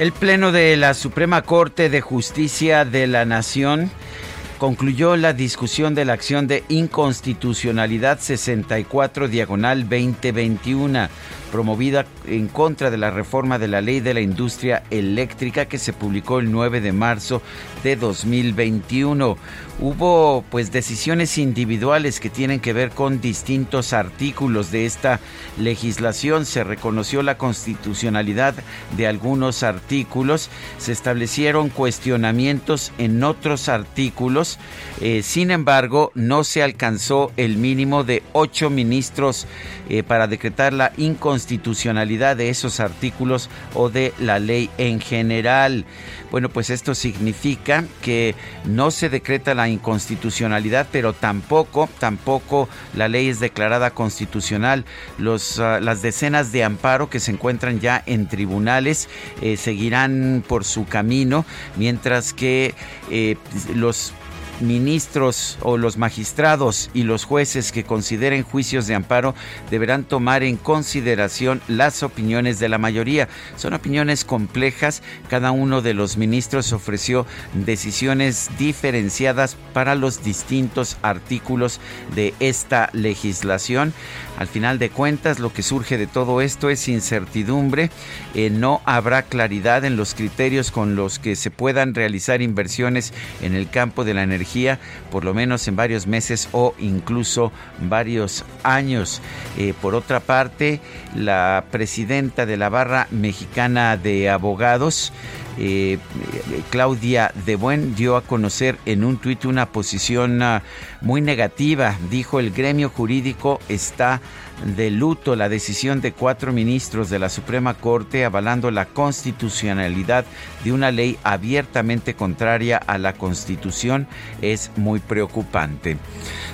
El Pleno de la Suprema Corte de Justicia de la Nación concluyó la discusión de la acción de inconstitucionalidad 64 diagonal 2021 promovida en contra de la reforma de la ley de la industria eléctrica que se publicó el 9 de marzo de 2021. Hubo pues decisiones individuales que tienen que ver con distintos artículos de esta legislación. Se reconoció la constitucionalidad de algunos artículos, se establecieron cuestionamientos en otros artículos. Eh, sin embargo, no se alcanzó el mínimo de ocho ministros eh, para decretar la inconstitucionalidad de esos artículos o de la ley en general. Bueno, pues esto significa que no se decreta la inconstitucionalidad, pero tampoco, tampoco la ley es declarada constitucional. Los, ah, las decenas de amparo que se encuentran ya en tribunales eh, seguirán por su camino, mientras que eh, los ministros o los magistrados y los jueces que consideren juicios de amparo deberán tomar en consideración las opiniones de la mayoría. Son opiniones complejas. Cada uno de los ministros ofreció decisiones diferenciadas para los distintos artículos de esta legislación. Al final de cuentas, lo que surge de todo esto es incertidumbre. Eh, no habrá claridad en los criterios con los que se puedan realizar inversiones en el campo de la energía, por lo menos en varios meses o incluso varios años. Eh, por otra parte, la presidenta de la Barra Mexicana de Abogados, eh, Claudia De Buen dio a conocer en un tuit una posición uh, muy negativa. Dijo el gremio jurídico está de luto la decisión de cuatro ministros de la Suprema Corte avalando la constitucionalidad de una ley abiertamente contraria a la Constitución es muy preocupante.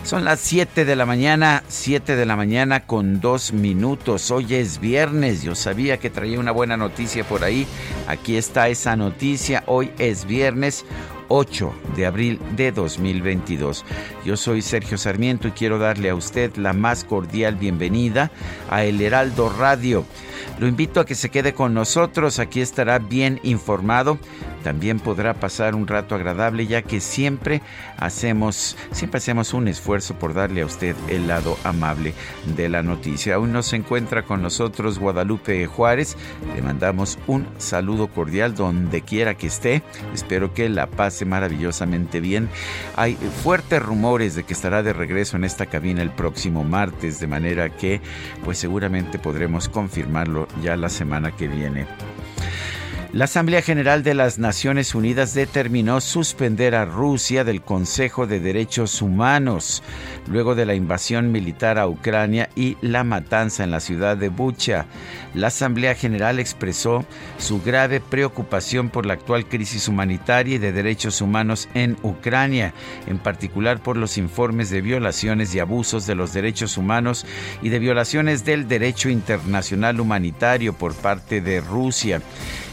Son las 7 de la mañana, 7 de la mañana con dos minutos. Hoy es viernes, yo sabía que traía una buena noticia por ahí. Aquí está esa noticia, hoy es viernes. 8 de abril de 2022. Yo soy Sergio Sarmiento y quiero darle a usted la más cordial bienvenida a El Heraldo Radio. Lo invito a que se quede con nosotros, aquí estará bien informado también podrá pasar un rato agradable ya que siempre hacemos, siempre hacemos un esfuerzo por darle a usted el lado amable de la noticia. Aún no se encuentra con nosotros Guadalupe Juárez. Le mandamos un saludo cordial donde quiera que esté. Espero que la pase maravillosamente bien. Hay fuertes rumores de que estará de regreso en esta cabina el próximo martes, de manera que pues seguramente podremos confirmarlo ya la semana que viene. La Asamblea General de las Naciones Unidas determinó suspender a Rusia del Consejo de Derechos Humanos luego de la invasión militar a Ucrania y la matanza en la ciudad de Bucha. La Asamblea General expresó su grave preocupación por la actual crisis humanitaria y de derechos humanos en Ucrania, en particular por los informes de violaciones y abusos de los derechos humanos y de violaciones del derecho internacional humanitario por parte de Rusia.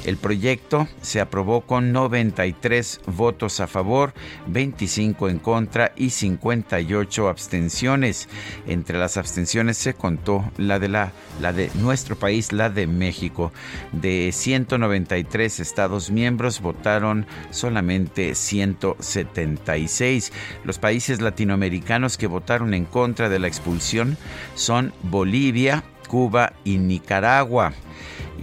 El proyecto se aprobó con 93 votos a favor, 25 en contra y 58 abstenciones. Entre las abstenciones se contó la de la, de nuestro país, la de México. De 193 estados miembros votaron solamente 176. Los países latinoamericanos que votaron en contra de la expulsión son Bolivia, Cuba y Nicaragua.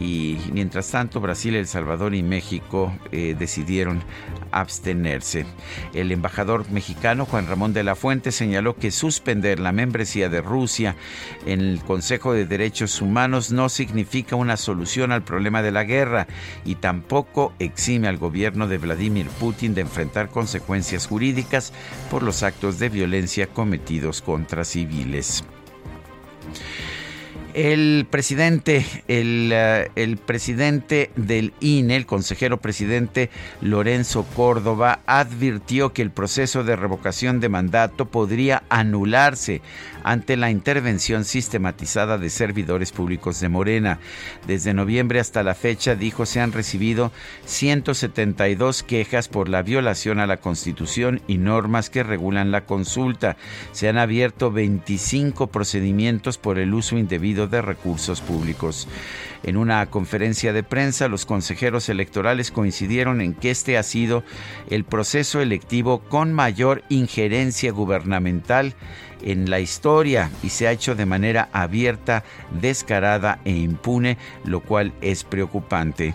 Y mientras tanto, Brasil, El Salvador y México eh, decidieron abstenerse. El embajador mexicano Juan Ramón de la Fuente señaló que suspender la membresía de Rusia en el Consejo de Derechos Humanos no significa una solución al problema de la guerra y tampoco exime al gobierno de Vladimir Putin de enfrentar consecuencias jurídicas por los actos de violencia cometidos contra civiles. El presidente, eh, el, presidente del INE, el consejero presidente Lorenzo Córdoba, advirtió que el proceso de revocación de mandato podría anularse ante la intervención sistematizada de servidores públicos de Morena. Desde noviembre hasta la fecha, dijo, se han recibido 172 quejas por la violación a la Constitución y normas que regulan la consulta. Se han abierto 25 procedimientos por el uso indebido de recursos públicos. En una conferencia de prensa, los consejeros electorales coincidieron en que este ha sido el proceso electivo con mayor injerencia gubernamental en la historia y se ha hecho de manera abierta, descarada e impune, lo cual es preocupante.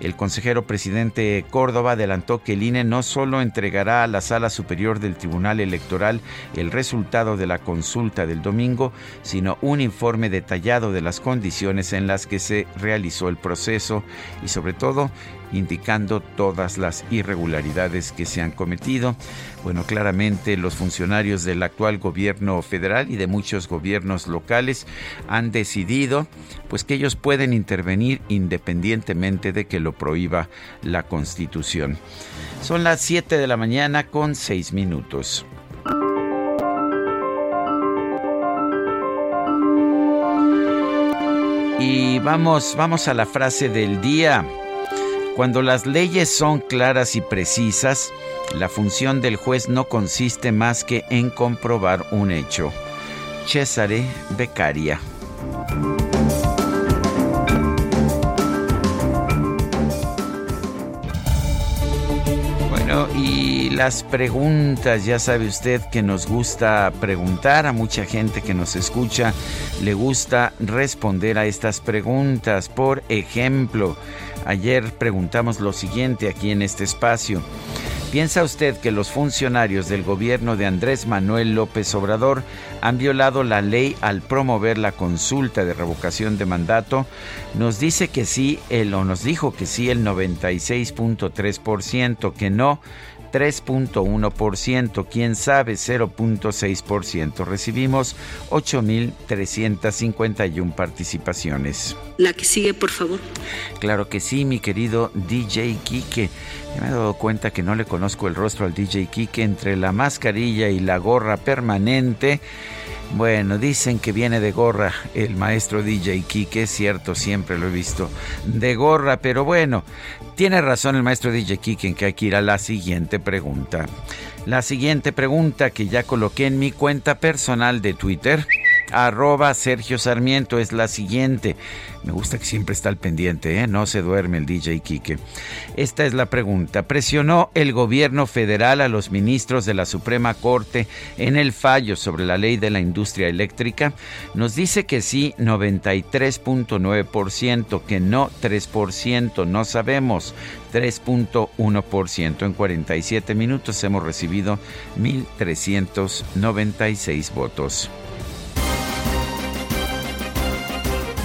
El consejero presidente Córdoba adelantó que el INE no solo entregará a la Sala Superior del Tribunal Electoral el resultado de la consulta del domingo, sino un informe detallado de las condiciones en las que se realizó el proceso y sobre todo indicando todas las irregularidades que se han cometido. Bueno, claramente los funcionarios del actual gobierno federal y de muchos gobiernos locales han decidido pues que ellos pueden intervenir independientemente de que lo prohíba la Constitución. Son las 7 de la mañana con 6 minutos. Y vamos, vamos a la frase del día. Cuando las leyes son claras y precisas, la función del juez no consiste más que en comprobar un hecho. Cesare Beccaria. Bueno, y las preguntas, ya sabe usted que nos gusta preguntar, a mucha gente que nos escucha le gusta responder a estas preguntas. Por ejemplo, Ayer preguntamos lo siguiente aquí en este espacio. ¿Piensa usted que los funcionarios del gobierno de Andrés Manuel López Obrador han violado la ley al promover la consulta de revocación de mandato? Nos dice que sí, el, o nos dijo que sí el 96.3%, que no 3.1%, quién sabe 0.6%. Recibimos 8.351 participaciones. La que sigue, por favor. Claro que sí, mi querido DJ Kike. Me he dado cuenta que no le conozco el rostro al DJ Kike entre la mascarilla y la gorra permanente. Bueno, dicen que viene de gorra el maestro DJ Kike, es cierto, siempre lo he visto de gorra, pero bueno, tiene razón el maestro DJ Kike en que hay que ir a la siguiente pregunta. La siguiente pregunta que ya coloqué en mi cuenta personal de Twitter arroba Sergio Sarmiento es la siguiente. Me gusta que siempre está al pendiente, ¿eh? no se duerme el DJ Quique. Esta es la pregunta. ¿Presionó el gobierno federal a los ministros de la Suprema Corte en el fallo sobre la ley de la industria eléctrica? Nos dice que sí 93.9%, que no 3%, no sabemos 3.1%. En 47 minutos hemos recibido 1.396 votos.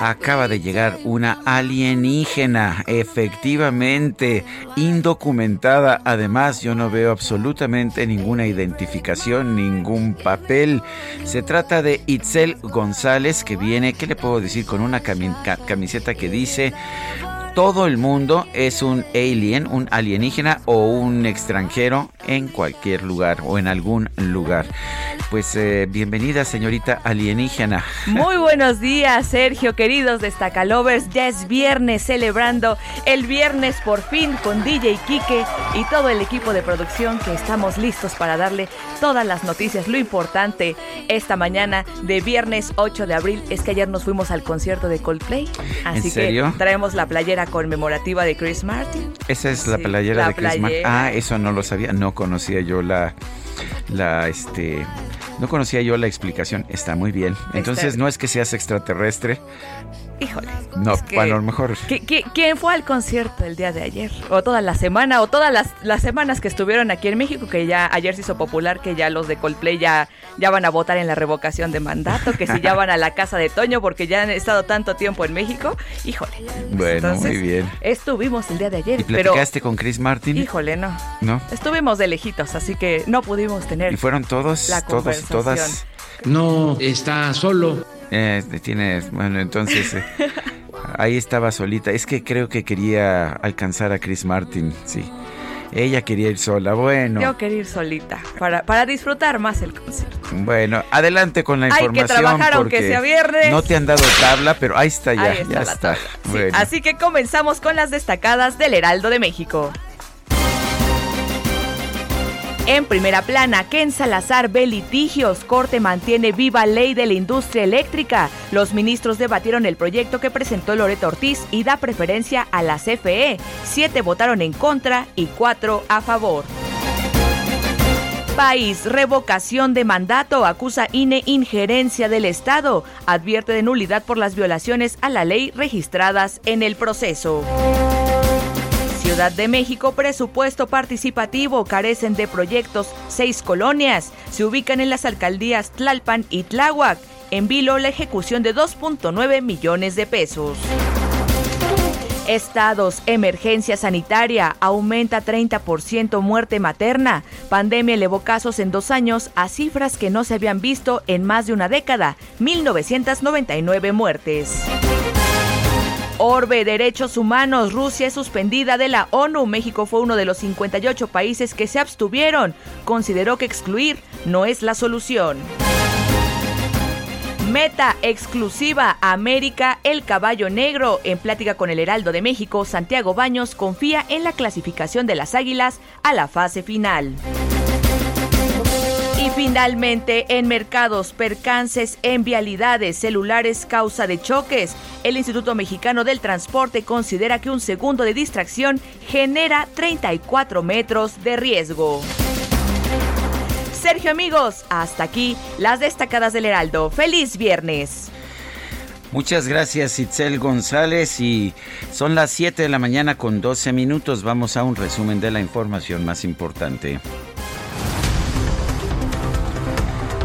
Acaba de llegar una alienígena, efectivamente, indocumentada. Además, yo no veo absolutamente ninguna identificación, ningún papel. Se trata de Itzel González, que viene, ¿qué le puedo decir? Con una camiseta que dice todo el mundo es un alien, un alienígena o un extranjero en cualquier lugar o en algún lugar. Pues eh, bienvenida, señorita alienígena. Muy buenos días, Sergio, queridos destacalovers. Ya es viernes celebrando el viernes por fin con DJ Kike y todo el equipo de producción que estamos listos para darle todas las noticias. Lo importante esta mañana de viernes 8 de abril es que ayer nos fuimos al concierto de Coldplay. Así que traemos la playera conmemorativa de Chris Martin. Esa es la playera de Chris Martin. Ah, eso no lo sabía, no conocía yo la la este no conocía yo la explicación. Está muy bien. Entonces no es que seas extraterrestre, Híjole. No, bueno, a lo mejor. ¿Quién fue al concierto el día de ayer? O toda la semana, o todas las, las, semanas que estuvieron aquí en México, que ya ayer se hizo popular que ya los de Coldplay ya, ya van a votar en la revocación de mandato, que si ya van a la casa de Toño porque ya han estado tanto tiempo en México. Híjole. Bueno, muy bien. Estuvimos el día de ayer. ¿Y platicaste con Chris Martin? Híjole, no. ¿No? Estuvimos de lejitos, así que no pudimos tener. ¿Y fueron todos? todos, todas. No está solo. Eh, tiene, bueno, entonces eh, ahí estaba solita. Es que creo que quería alcanzar a Chris Martin, sí. Ella quería ir sola, bueno. Yo quería ir solita, para, para disfrutar más el concierto. Bueno, adelante con la información. Hay que trabajar aunque sea viernes. No te han dado tabla, pero ahí está ya, ya está. Así que comenzamos con las destacadas del Heraldo de México. En primera plana, Ken Salazar ve litigios. Corte mantiene viva ley de la industria eléctrica. Los ministros debatieron el proyecto que presentó Loreto Ortiz y da preferencia a la CFE. Siete votaron en contra y cuatro a favor. País, revocación de mandato, acusa INE injerencia del Estado, advierte de nulidad por las violaciones a la ley registradas en el proceso. Ciudad de México, presupuesto participativo, carecen de proyectos, seis colonias, se ubican en las alcaldías Tlalpan y Tláhuac. En Vilo, la ejecución de 2.9 millones de pesos. Estados, emergencia sanitaria, aumenta 30% muerte materna. Pandemia elevó casos en dos años a cifras que no se habían visto en más de una década, 1999 muertes. Orbe, Derechos Humanos, Rusia es suspendida de la ONU. México fue uno de los 58 países que se abstuvieron. Consideró que excluir no es la solución. Meta exclusiva América el caballo negro. En plática con el Heraldo de México, Santiago Baños confía en la clasificación de las Águilas a la fase final. Finalmente, en mercados, percances en vialidades, celulares causa de choques. El Instituto Mexicano del Transporte considera que un segundo de distracción genera 34 metros de riesgo. Sergio amigos, hasta aquí las destacadas del Heraldo. Feliz viernes. Muchas gracias Itzel González y son las 7 de la mañana con 12 minutos. Vamos a un resumen de la información más importante.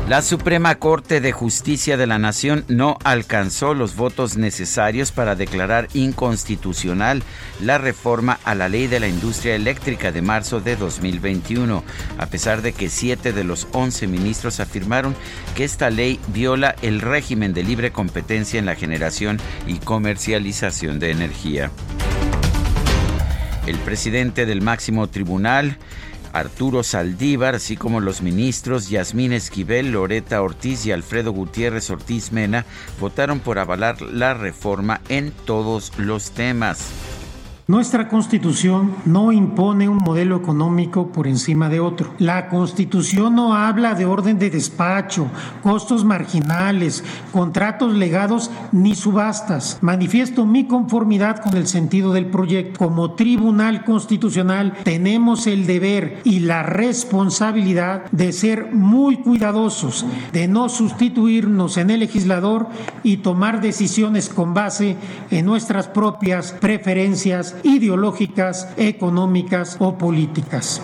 La Suprema Corte de Justicia de la Nación no alcanzó los votos necesarios para declarar inconstitucional la reforma a la ley de la industria eléctrica de marzo de 2021, a pesar de que siete de los once ministros afirmaron que esta ley viola el régimen de libre competencia en la generación y comercialización de energía. El presidente del máximo tribunal, Arturo Saldívar, así como los ministros Yasmín Esquivel, Loreta Ortiz y Alfredo Gutiérrez Ortiz Mena, votaron por avalar la reforma en todos los temas. Nuestra constitución no impone un modelo económico por encima de otro. La constitución no habla de orden de despacho, costos marginales, contratos legados ni subastas. Manifiesto mi conformidad con el sentido del proyecto. Como tribunal constitucional tenemos el deber y la responsabilidad de ser muy cuidadosos, de no sustituirnos en el legislador y tomar decisiones con base en nuestras propias preferencias ideológicas, económicas o políticas.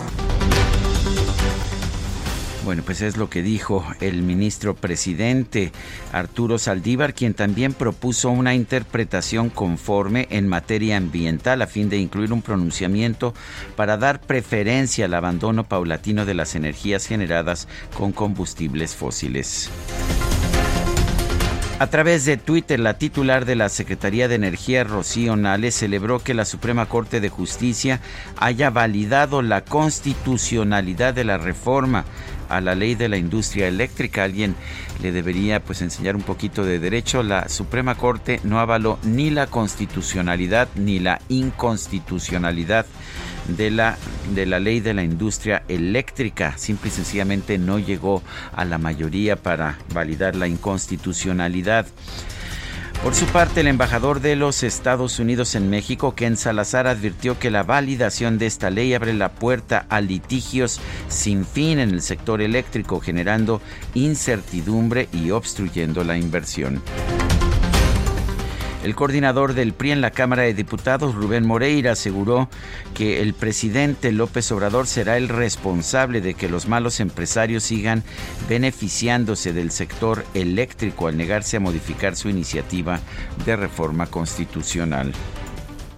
Bueno, pues es lo que dijo el ministro presidente Arturo Saldívar, quien también propuso una interpretación conforme en materia ambiental a fin de incluir un pronunciamiento para dar preferencia al abandono paulatino de las energías generadas con combustibles fósiles. A través de Twitter, la titular de la Secretaría de Energía, Rocío Nales, celebró que la Suprema Corte de Justicia haya validado la constitucionalidad de la reforma a la ley de la industria eléctrica. Alguien le debería pues enseñar un poquito de derecho. La Suprema Corte no avaló ni la constitucionalidad ni la inconstitucionalidad de la, de la ley de la industria eléctrica. Simple y sencillamente no llegó a la mayoría para validar la inconstitucionalidad. Por su parte, el embajador de los Estados Unidos en México, Ken Salazar, advirtió que la validación de esta ley abre la puerta a litigios sin fin en el sector eléctrico, generando incertidumbre y obstruyendo la inversión. El coordinador del PRI en la Cámara de Diputados, Rubén Moreira, aseguró que el presidente López Obrador será el responsable de que los malos empresarios sigan beneficiándose del sector eléctrico al negarse a modificar su iniciativa de reforma constitucional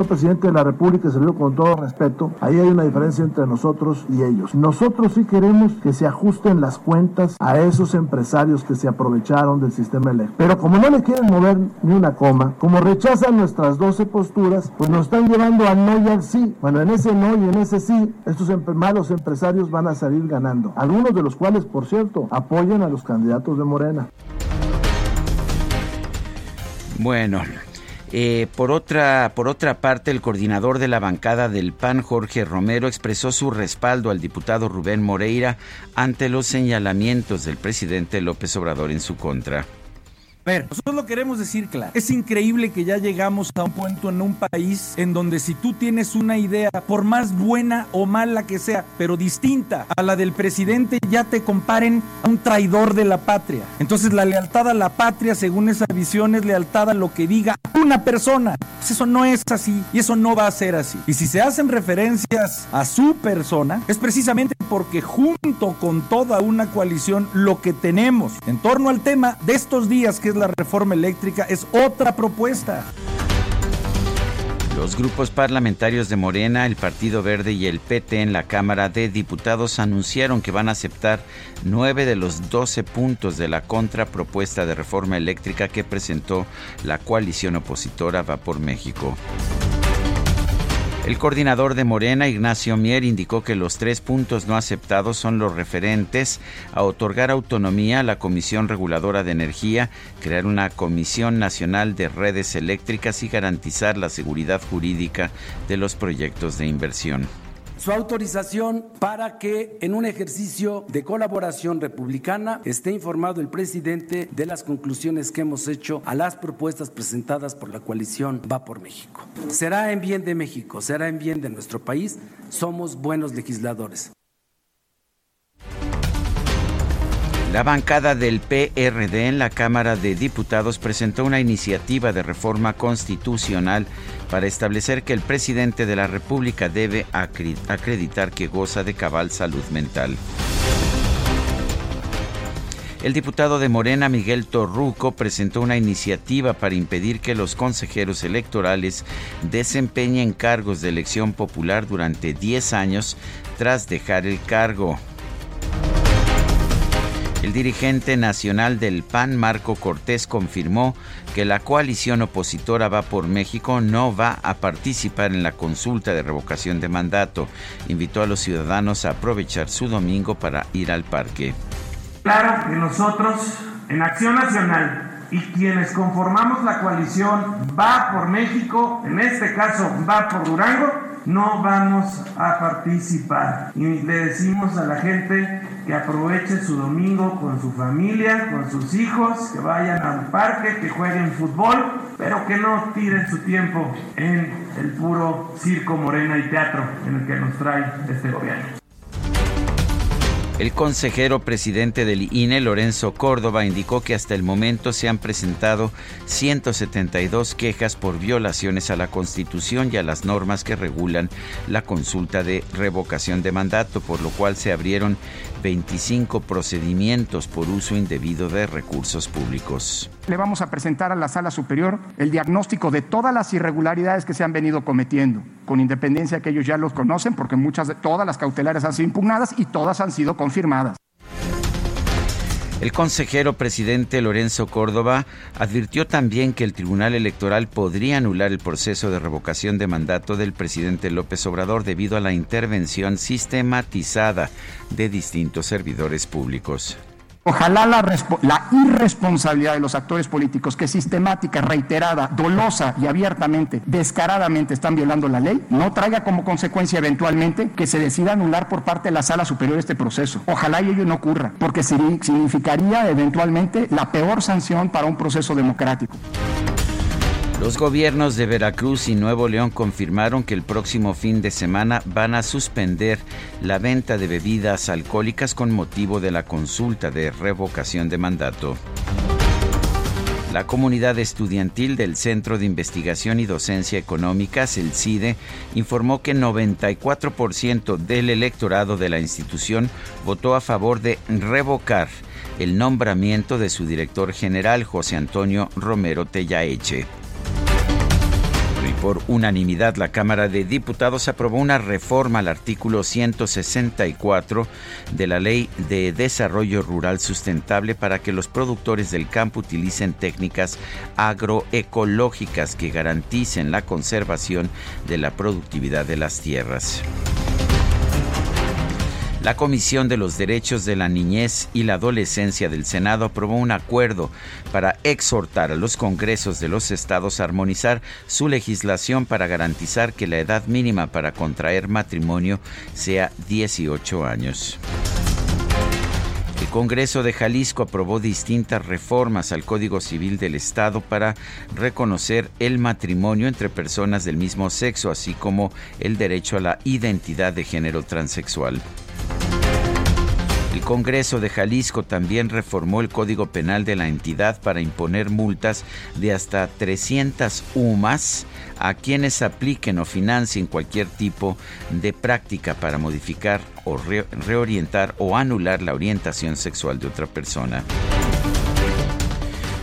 presidente de la República se con todo respeto, ahí hay una diferencia entre nosotros y ellos. Nosotros sí queremos que se ajusten las cuentas a esos empresarios que se aprovecharon del sistema eléctrico. Pero como no le quieren mover ni una coma, como rechazan nuestras 12 posturas, pues nos están llevando al no y al sí. Bueno, en ese no y en ese sí, estos malos empresarios van a salir ganando. Algunos de los cuales, por cierto, apoyan a los candidatos de Morena. Bueno, eh, por, otra, por otra parte, el coordinador de la bancada del PAN, Jorge Romero, expresó su respaldo al diputado Rubén Moreira ante los señalamientos del presidente López Obrador en su contra. A ver, nosotros lo queremos decir claro. Es increíble que ya llegamos a un punto en un país en donde si tú tienes una idea, por más buena o mala que sea, pero distinta a la del presidente, ya te comparen a un traidor de la patria. Entonces la lealtad a la patria, según esa visión, es lealtad a lo que diga una persona. Pues eso no es así y eso no va a ser así. Y si se hacen referencias a su persona, es precisamente porque junto con toda una coalición, lo que tenemos en torno al tema de estos días que la reforma eléctrica, es otra propuesta. Los grupos parlamentarios de Morena, el Partido Verde y el PT en la Cámara de Diputados anunciaron que van a aceptar nueve de los doce puntos de la contrapropuesta de reforma eléctrica que presentó la coalición opositora Va por México. El coordinador de Morena, Ignacio Mier, indicó que los tres puntos no aceptados son los referentes a otorgar autonomía a la Comisión Reguladora de Energía, crear una Comisión Nacional de Redes Eléctricas y garantizar la seguridad jurídica de los proyectos de inversión su autorización para que en un ejercicio de colaboración republicana esté informado el presidente de las conclusiones que hemos hecho a las propuestas presentadas por la coalición Va por México. Será en bien de México, será en bien de nuestro país. Somos buenos legisladores. La bancada del PRD en la Cámara de Diputados presentó una iniciativa de reforma constitucional para establecer que el presidente de la República debe acreditar que goza de cabal salud mental. El diputado de Morena, Miguel Torruco, presentó una iniciativa para impedir que los consejeros electorales desempeñen cargos de elección popular durante 10 años tras dejar el cargo. El dirigente nacional del PAN, Marco Cortés, confirmó que la coalición opositora Va por México no va a participar en la consulta de revocación de mandato. Invitó a los ciudadanos a aprovechar su domingo para ir al parque. Claro que nosotros, en Acción Nacional, y quienes conformamos la coalición Va por México, en este caso Va por Durango, no vamos a participar. Y le decimos a la gente que aproveche su domingo con su familia, con sus hijos, que vayan al parque, que jueguen fútbol, pero que no tiren su tiempo en el puro circo, morena y teatro en el que nos trae este gobierno. El consejero presidente del INE, Lorenzo Córdoba, indicó que hasta el momento se han presentado 172 quejas por violaciones a la Constitución y a las normas que regulan la consulta de revocación de mandato, por lo cual se abrieron 25 procedimientos por uso indebido de recursos públicos. Le vamos a presentar a la Sala Superior el diagnóstico de todas las irregularidades que se han venido cometiendo, con independencia que ellos ya los conocen, porque muchas de todas las cautelares han sido impugnadas y todas han sido confirmadas. El consejero presidente Lorenzo Córdoba advirtió también que el Tribunal Electoral podría anular el proceso de revocación de mandato del presidente López Obrador debido a la intervención sistematizada de distintos servidores públicos. Ojalá la, irresponsabilidad de los actores políticos que sistemática, reiterada, dolosa y abiertamente, descaradamente están violando la ley, no traiga como consecuencia eventualmente que se decida anular por parte de la sala superior este proceso. Ojalá y ello no ocurra, porque significaría eventualmente la peor sanción para un proceso democrático. Los gobiernos de Veracruz y Nuevo León confirmaron que el próximo fin de semana van a suspender la venta de bebidas alcohólicas con motivo de la consulta de revocación de mandato. La comunidad estudiantil del Centro de Investigación y Docencia Económicas, el CIDE, informó que 94% del electorado de la institución votó a favor de revocar el nombramiento de su director general, José Antonio Romero Tellaeche por unanimidad, la Cámara de Diputados aprobó una reforma al artículo 164 de la Ley de Desarrollo Rural Sustentable para que los productores del campo utilicen técnicas agroecológicas que garanticen la conservación de la productividad de las tierras. La Comisión de los Derechos de la Niñez y la Adolescencia del Senado aprobó un acuerdo para exhortar a los congresos de los estados a armonizar su legislación para garantizar que la edad mínima para contraer matrimonio sea 18 años. El Congreso de Jalisco aprobó distintas reformas al Código Civil del Estado para reconocer el matrimonio entre personas del mismo sexo, así como el derecho a la identidad de género transexual. El Congreso de Jalisco también reformó el Código Penal de la entidad para imponer multas de hasta 300 UMAS a quienes apliquen o financien cualquier tipo de práctica para modificar o reorientar o anular la orientación sexual de otra persona.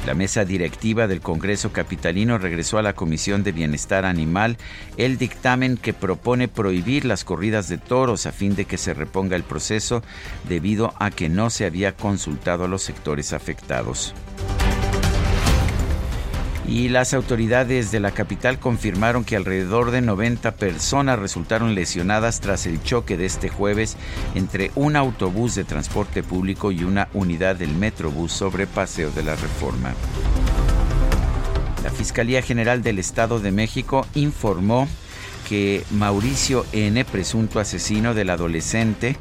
La mesa directiva del Congreso Capitalino regresó a la Comisión de Bienestar Animal el dictamen que propone prohibir las corridas de toros a fin de que se reponga el proceso debido a que no se había consultado a los sectores afectados. Y las autoridades de la capital confirmaron que alrededor de 90 personas resultaron lesionadas tras el choque de este jueves entre un autobús de transporte público y una unidad del Metrobús sobre Paseo de la Reforma. La Fiscalía General del Estado de México informó que Mauricio N., presunto asesino del adolescente,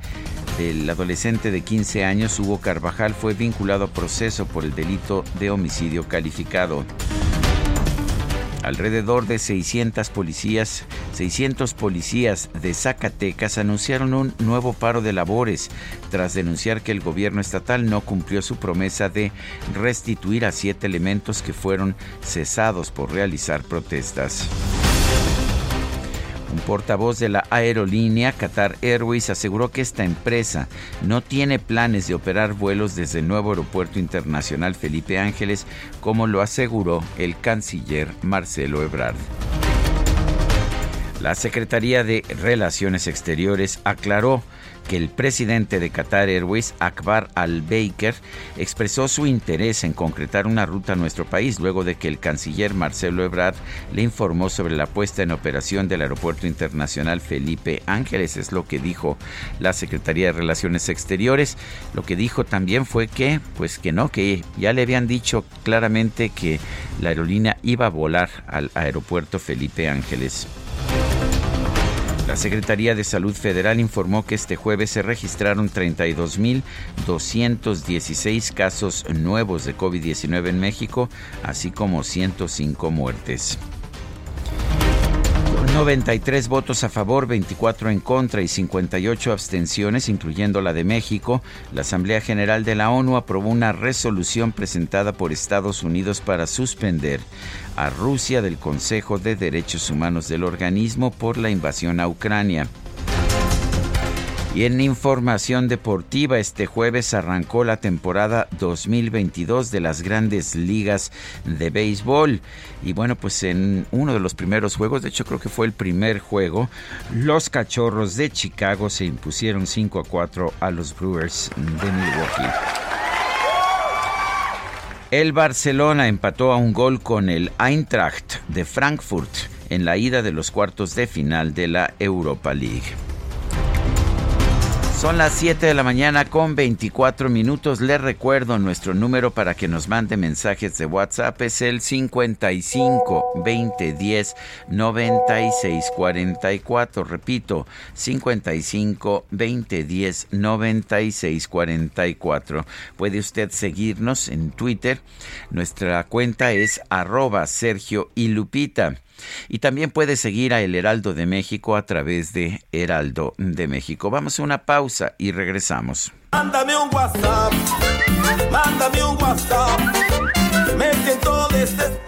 del adolescente de 15 años, Hugo Carvajal, fue vinculado a proceso por el delito de homicidio calificado. Alrededor de 600 policías, 600 policías de Zacatecas anunciaron un nuevo paro de labores tras denunciar que el gobierno estatal no cumplió su promesa de restituir a siete elementos que fueron cesados por realizar protestas. Un portavoz de la aerolínea Qatar Airways aseguró que esta empresa no tiene planes de operar vuelos desde el nuevo aeropuerto internacional Felipe Ángeles, como lo aseguró el canciller Marcelo Ebrard. La Secretaría de Relaciones Exteriores aclaró que el presidente de Qatar Airways, Akbar Al-Baker, expresó su interés en concretar una ruta a nuestro país luego de que el canciller Marcelo Ebrard le informó sobre la puesta en operación del Aeropuerto Internacional Felipe Ángeles. Es lo que dijo la Secretaría de Relaciones Exteriores. Lo que dijo también fue que, pues que no, que ya le habían dicho claramente que la aerolínea iba a volar al Aeropuerto Felipe Ángeles. La Secretaría de Salud Federal informó que este jueves se registraron 32.216 casos nuevos de COVID-19 en México, así como 105 muertes. 93 votos a favor, 24 en contra y 58 abstenciones, incluyendo la de México, la Asamblea General de la ONU aprobó una resolución presentada por Estados Unidos para suspender a Rusia del Consejo de Derechos Humanos del organismo por la invasión a Ucrania. Y en información deportiva, este jueves arrancó la temporada 2022 de las grandes ligas de béisbol. Y bueno, pues en uno de los primeros juegos, de hecho creo que fue el primer juego, los Cachorros de Chicago se impusieron 5 a 4 a los Brewers de Milwaukee. El Barcelona empató a un gol con el Eintracht de Frankfurt en la ida de los cuartos de final de la Europa League. Son las 7 de la mañana con 24 minutos. Les recuerdo nuestro número para que nos mande mensajes de WhatsApp. Es el 55 20 10 96 44. Repito, 55 20 10 96 44. Puede usted seguirnos en Twitter. Nuestra cuenta es arroba Sergio y Lupita. Y también puede seguir a El Heraldo de México a través de Heraldo de México. Vamos a una pausa y regresamos. Mándame un WhatsApp, mándame un WhatsApp, me siento desesperado.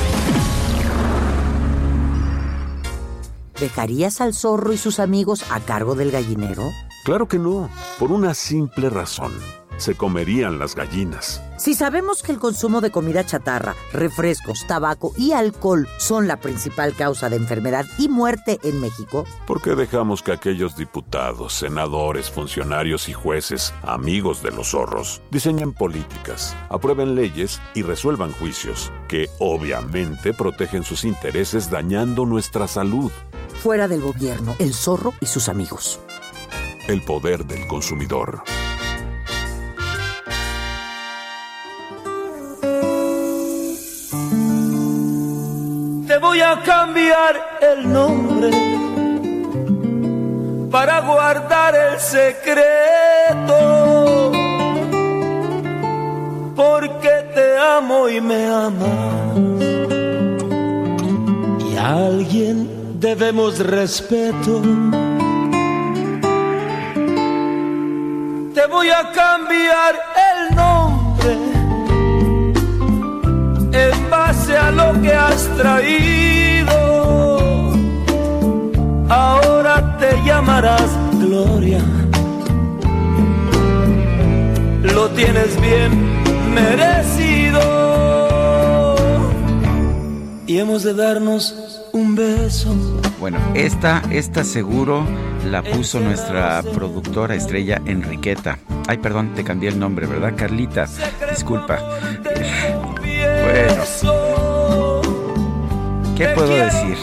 ¿Dejarías al zorro y sus amigos a cargo del gallinero? Claro que no, por una simple razón. Se comerían las gallinas. Si sabemos que el consumo de comida chatarra, refrescos, tabaco y alcohol son la principal causa de enfermedad y muerte en México, ¿por qué dejamos que aquellos diputados, senadores, funcionarios y jueces, amigos de los zorros, diseñen políticas, aprueben leyes y resuelvan juicios que obviamente protegen sus intereses dañando nuestra salud? Fuera del gobierno, el zorro y sus amigos. El poder del consumidor. Te voy a cambiar el nombre para guardar el secreto. Porque te amo y me amas. Y alguien debemos respeto. Te voy a cambiar el nombre en base a lo que has traído. Ahora te llamarás Gloria. Lo tienes bien merecido. Y hemos de darnos un beso. Bueno, esta, esta seguro la puso nuestra productora estrella Enriqueta. Ay, perdón, te cambié el nombre, ¿verdad, Carlita? Disculpa. Bueno, ¿qué puedo decir?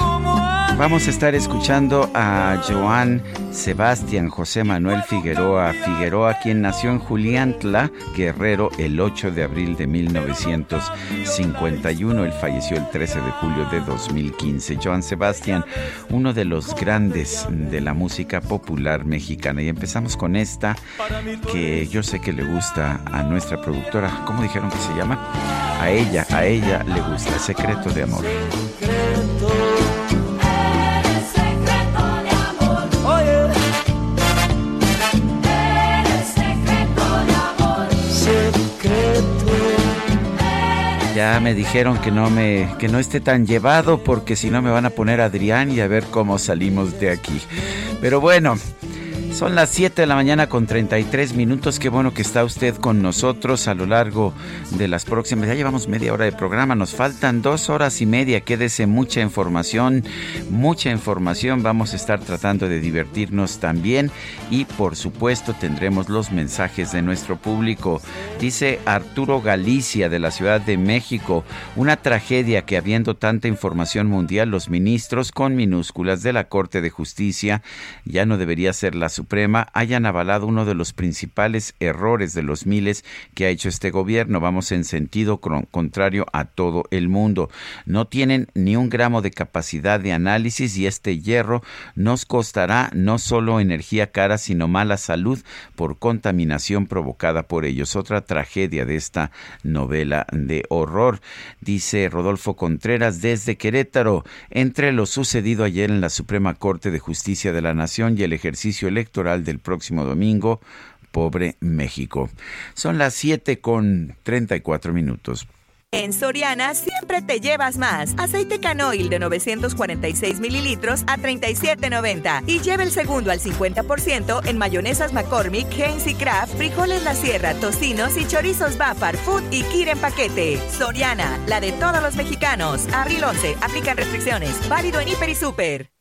Vamos a estar escuchando a Joan Sebastián José Manuel Figueroa Figueroa, quien nació en Juliantla, Guerrero, el 8 de abril de 1951. Él falleció el 13 de julio de 2015. Joan Sebastián, uno de los grandes de la música popular mexicana. Y empezamos con esta que yo sé que le gusta a nuestra productora. ¿Cómo dijeron que se llama? A ella, a ella le gusta. Secreto de amor. Ya me dijeron que no me que no esté tan llevado porque si no me van a poner Adrián y a ver cómo salimos de aquí. Pero bueno, Son las 7 de la mañana con 33 minutos. Qué bueno que está usted con nosotros a lo largo de las próximas. Ya llevamos media hora de programa. Nos faltan dos horas y media. Quédese mucha información, mucha información. Vamos a estar tratando de divertirnos también. Y por supuesto tendremos los mensajes de nuestro público. Dice Arturo Galicia de la Ciudad de México. Una tragedia que habiendo tanta información mundial, los ministros con minúsculas de la Corte de Justicia ya no debería ser la Suprema hayan avalado uno de los principales errores de los miles que ha hecho este gobierno. Vamos en sentido contrario a todo el mundo. No tienen ni un gramo de capacidad de análisis y este hierro nos costará no solo energía cara, sino mala salud por contaminación provocada por ellos. Otra tragedia de esta novela de horror, dice Rodolfo Contreras desde Querétaro. Entre lo sucedido ayer en la Suprema Corte de Justicia de la Nación y el ejercicio electoral del próximo domingo. Pobre México. Son las 7 con 34 minutos. En Soriana siempre te llevas más. Aceite canoil de 946 mililitros a 37.90 y lleva el segundo al 50% en mayonesas McCormick, Heinz y Kraft, frijoles La Sierra, tocinos y chorizos Bafar, Food y Kir en paquete. Soriana, la de todos los mexicanos. Abril 11, aplican restricciones. Válido en Hiper y Super.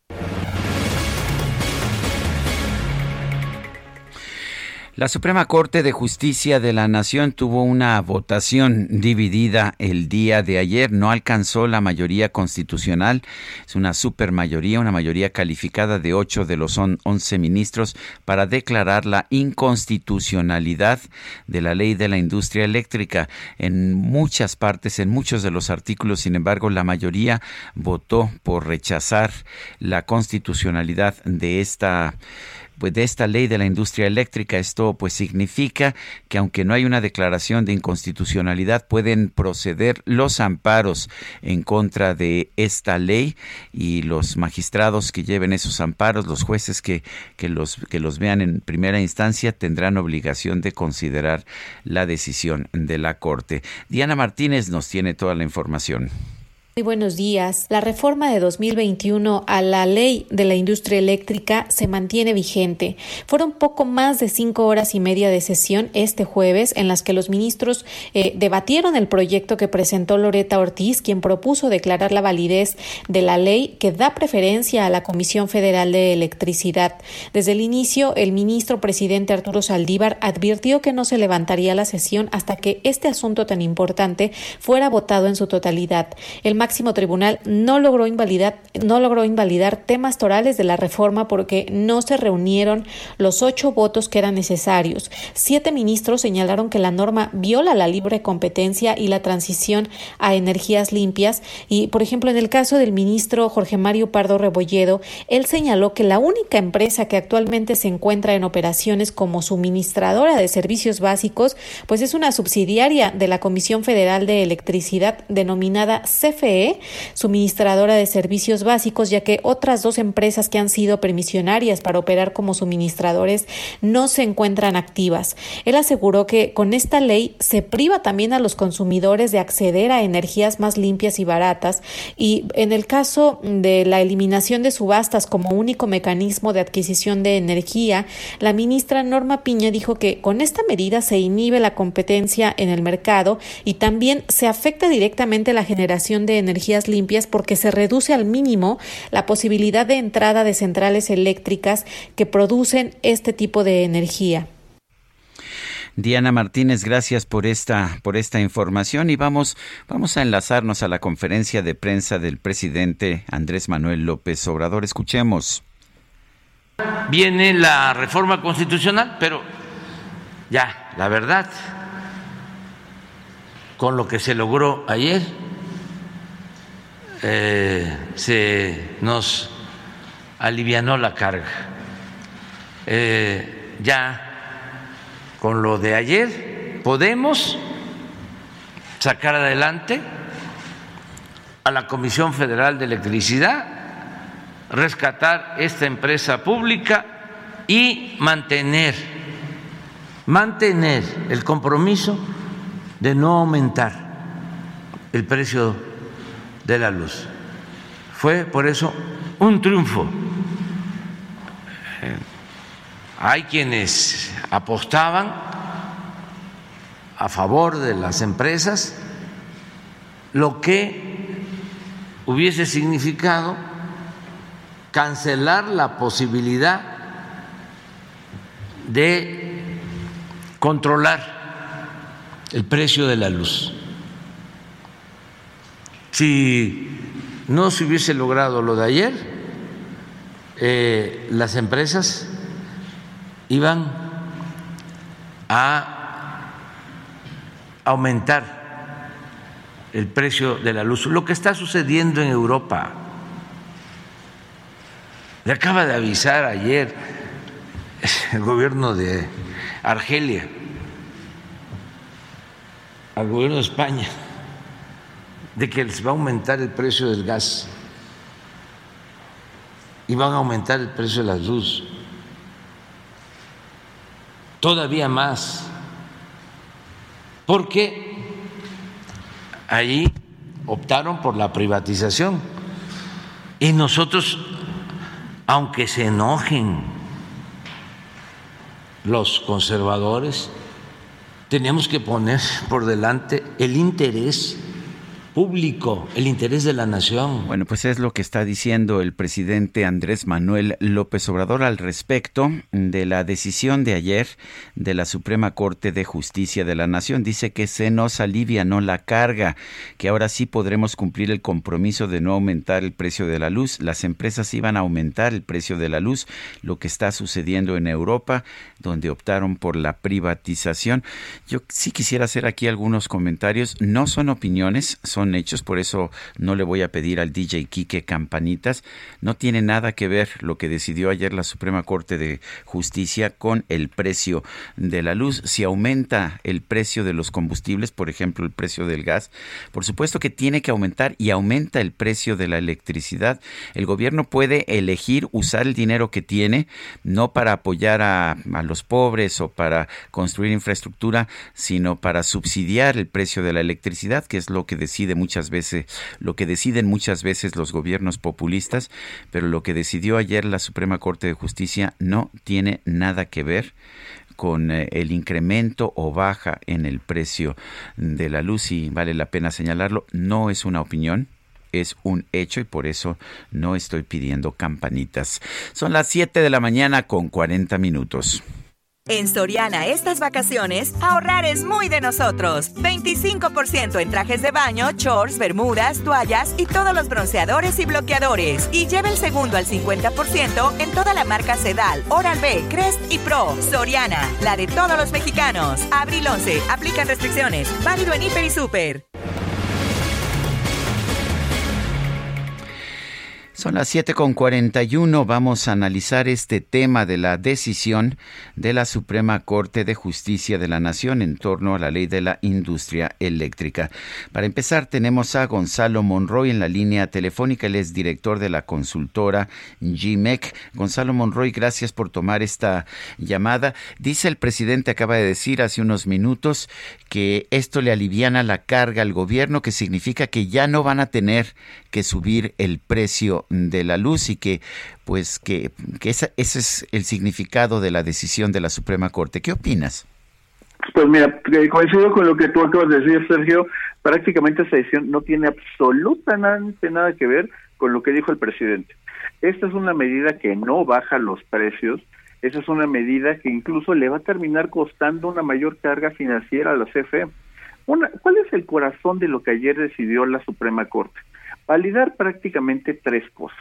La Suprema Corte de Justicia de la Nación tuvo una votación dividida el día de ayer. No alcanzó la mayoría constitucional. Es una supermayoría, una mayoría calificada de ocho de los once ministros para declarar la inconstitucionalidad de la ley de la industria eléctrica. En muchas partes, en muchos de los artículos, sin embargo, la mayoría votó por rechazar la constitucionalidad de esta pues de esta ley de la industria eléctrica. Esto pues significa que aunque no hay una declaración de inconstitucionalidad, pueden proceder los amparos en contra de esta ley y los magistrados que lleven esos amparos, los jueces que, que, los, que los vean en primera instancia, tendrán obligación de considerar la decisión de la Corte. Diana Martínez nos tiene toda la información. Muy buenos días. La reforma de 2021 a la ley de la industria eléctrica se mantiene vigente. Fueron poco más de cinco horas y media de sesión este jueves en las que los ministros eh, debatieron el proyecto que presentó Loreta Ortiz, quien propuso declarar la validez de la ley que da preferencia a la Comisión Federal de Electricidad. Desde el inicio, el ministro presidente Arturo Saldívar advirtió que no se levantaría la sesión hasta que este asunto tan importante fuera votado en su totalidad. El máximo tribunal no logró invalidar, no logró invalidar temas torales de la reforma porque no se reunieron los ocho votos que eran necesarios. Siete ministros señalaron que la norma viola la libre competencia y la transición a energías limpias. Y, por ejemplo, en el caso del ministro Jorge Mario Pardo Rebolledo, él señaló que la única empresa que actualmente se encuentra en operaciones como suministradora de servicios básicos, pues es una subsidiaria de la Comisión Federal de Electricidad denominada CFE suministradora de servicios básicos, ya que otras dos empresas que han sido permisionarias para operar como suministradores no se encuentran activas. Él aseguró que con esta ley se priva también a los consumidores de acceder a energías más limpias y baratas y en el caso de la eliminación de subastas como único mecanismo de adquisición de energía, la ministra Norma Piña dijo que con esta medida se inhibe la competencia en el mercado y también se afecta directamente la generación de energías limpias porque se reduce al mínimo la posibilidad de entrada de centrales eléctricas que producen este tipo de energía. Diana Martínez, gracias por esta, por esta información y vamos, vamos a enlazarnos a la conferencia de prensa del presidente Andrés Manuel López Obrador. Escuchemos. Viene la reforma constitucional, pero ya, la verdad, con lo que se logró ayer, eh, se nos alivianó la carga. Eh, ya con lo de ayer podemos sacar adelante a la Comisión Federal de Electricidad, rescatar esta empresa pública y mantener, mantener el compromiso de no aumentar el precio de la luz. Fue por eso un triunfo. hay quienes apostaban a favor de las empresas, lo que hubiese significado cancelar la posibilidad de controlar el precio de la luz. Si no se hubiese logrado lo de ayer, eh, las empresas iban a aumentar el precio de la luz. Lo que está sucediendo en Europa, le acaba de avisar ayer el gobierno de Argelia al gobierno de España de que les va a aumentar el precio del gas y van a aumentar el precio de la luz todavía más, porque ahí optaron por la privatización. Y nosotros, aunque se enojen los conservadores, tenemos que poner por delante el interés público, el interés de la nación. Bueno, pues es lo que está diciendo el presidente Andrés Manuel López Obrador al respecto de la decisión de ayer de la Suprema Corte de Justicia de la Nación. Dice que se nos alivia no la carga, que ahora sí podremos cumplir el compromiso de no aumentar el precio de la luz. Las empresas iban a aumentar el precio de la luz, lo que está sucediendo en Europa, donde optaron por la privatización. Yo sí quisiera hacer aquí algunos comentarios. No son opiniones, son hechos, por eso no le voy a pedir al DJ Quique campanitas. No tiene nada que ver lo que decidió ayer la Suprema Corte de Justicia con el precio de la luz. Si aumenta el precio de los combustibles, por ejemplo, el precio del gas, por supuesto que tiene que aumentar y aumenta el precio de la electricidad. El gobierno puede elegir usar el dinero que tiene, no para apoyar a, a los pobres o para construir infraestructura, sino para subsidiar el precio de la electricidad, que es lo que decide muchas veces, lo que deciden muchas veces los gobiernos populistas, pero lo que decidió ayer la Suprema Corte de Justicia no tiene nada que ver con eh, el incremento o baja en el precio de la luz y vale la pena señalarlo, no es una opinión, es un hecho y por eso no estoy pidiendo campanitas. Son las 7 de la mañana con 40 minutos. En Soriana estas vacaciones, ahorrar es muy de nosotros. 25% en trajes de baño, shorts, bermudas, toallas y todos los bronceadores y bloqueadores. Y lleva el segundo al 50% en toda la marca Sedal, Oral-B, Crest y Pro. Soriana, la de todos los mexicanos. Abril 11, aplican restricciones. Válido en Hiper y Super. Son las 7.41. Vamos a analizar este tema de la decisión de la Suprema Corte de Justicia de la Nación en torno a la ley de la industria eléctrica. Para empezar, tenemos a Gonzalo Monroy en la línea telefónica. Él es director de la consultora GMEC. Gonzalo Monroy, gracias por tomar esta llamada. Dice el presidente, acaba de decir hace unos minutos, que esto le aliviana la carga al gobierno, que significa que ya no van a tener que subir el precio de la luz y que pues que, ese es el significado de la decisión de la Suprema Corte. ¿Qué opinas? Pues mira, eh, coincido con lo que tú acabas de decir, Sergio. Prácticamente esa decisión no tiene absolutamente nada que ver con lo que dijo el presidente. Esta es una medida que no baja los precios, esa es una medida que incluso le va a terminar costando una mayor carga financiera a la CFE. ¿Cuál es el corazón de lo que ayer decidió la Suprema Corte? Validar prácticamente tres cosas.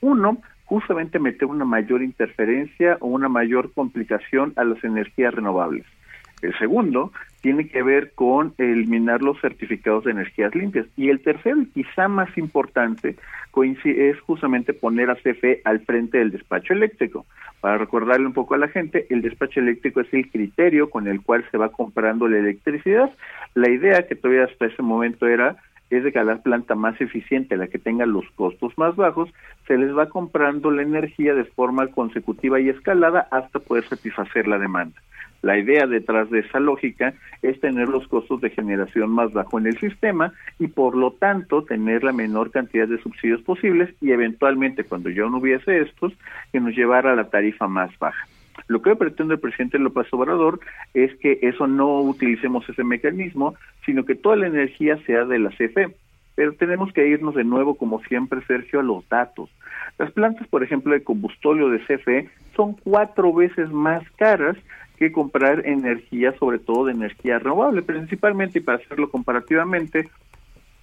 Uno, justamente meter una mayor interferencia o una mayor complicación a las energías renovables. El segundo tiene que ver con eliminar los certificados de energías limpias. Y el tercero, y quizá más importante, es justamente poner a CFE al frente del despacho eléctrico. Para recordarle un poco a la gente, el despacho eléctrico es el criterio con el cual se va comprando la electricidad. La idea que todavía hasta ese momento era es de que la planta más eficiente, la que tenga los costos más bajos, se les va comprando la energía de forma consecutiva y escalada hasta poder satisfacer la demanda. La idea detrás de esa lógica es tener los costos de generación más bajo en el sistema y por lo tanto tener la menor cantidad de subsidios posibles y eventualmente cuando ya no hubiese estos que nos llevara a la tarifa más baja. Lo que pretende el presidente López Obrador es que eso no utilicemos ese mecanismo, sino que toda la energía sea de la CFE. Pero tenemos que irnos de nuevo, como siempre, Sergio, a los datos. Las plantas, por ejemplo, de combustóleo de CFE son cuatro veces más caras que comprar energía, sobre todo de energía renovable, principalmente y para hacerlo comparativamente,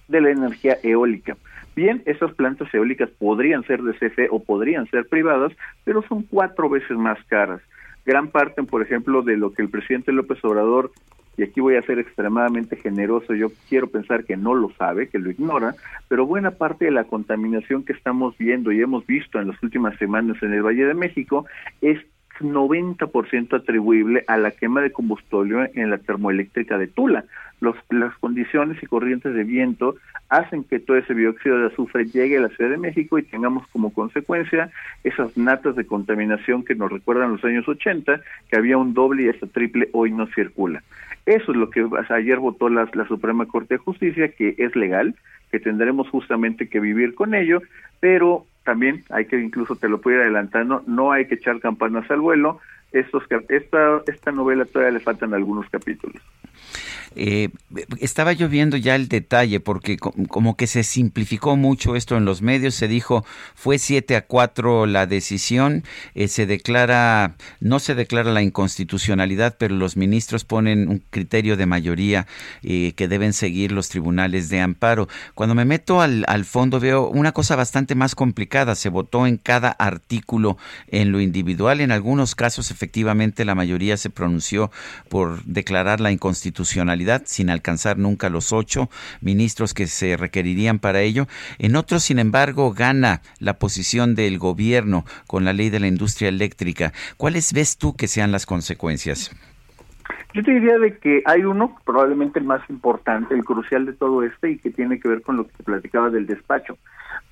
de la energía eólica. Bien, esas plantas eólicas podrían ser de CFE o podrían ser privadas, pero son cuatro veces más caras. Gran parte, por ejemplo, de lo que el presidente López Obrador, y aquí voy a ser extremadamente generoso, yo quiero pensar que no lo sabe, que lo ignora, pero buena parte de la contaminación que estamos viendo y hemos visto en las últimas semanas en el Valle de México es 90% atribuible a la quema de combustible en la termoeléctrica de Tula. Los, las condiciones y corrientes de viento hacen que todo ese dióxido de azufre llegue a la Ciudad de México y tengamos como consecuencia esas natas de contaminación que nos recuerdan los años 80, que había un doble y hasta triple hoy no circula. Eso es lo que ayer votó la, la Suprema Corte de Justicia, que es legal, que tendremos justamente que vivir con ello, pero también hay que incluso te lo puedo ir adelantando, no hay que echar campanas al vuelo. Estos, esta, esta novela todavía le faltan algunos capítulos. Eh, estaba yo viendo ya el detalle porque como que se simplificó mucho esto en los medios, se dijo fue 7 a 4 la decisión, eh, se declara, no se declara la inconstitucionalidad, pero los ministros ponen un criterio de mayoría eh, que deben seguir los tribunales de amparo. Cuando me meto al, al fondo veo una cosa bastante más complicada, se votó en cada artículo en lo individual, en algunos casos efectivamente la mayoría se pronunció por declarar la inconstitucionalidad sin alcanzar nunca los ocho ministros que se requerirían para ello. En otros, sin embargo, gana la posición del gobierno con la ley de la industria eléctrica. ¿Cuáles ves tú que sean las consecuencias? Yo te diría de que hay uno, probablemente el más importante, el crucial de todo este, y que tiene que ver con lo que te platicaba del despacho.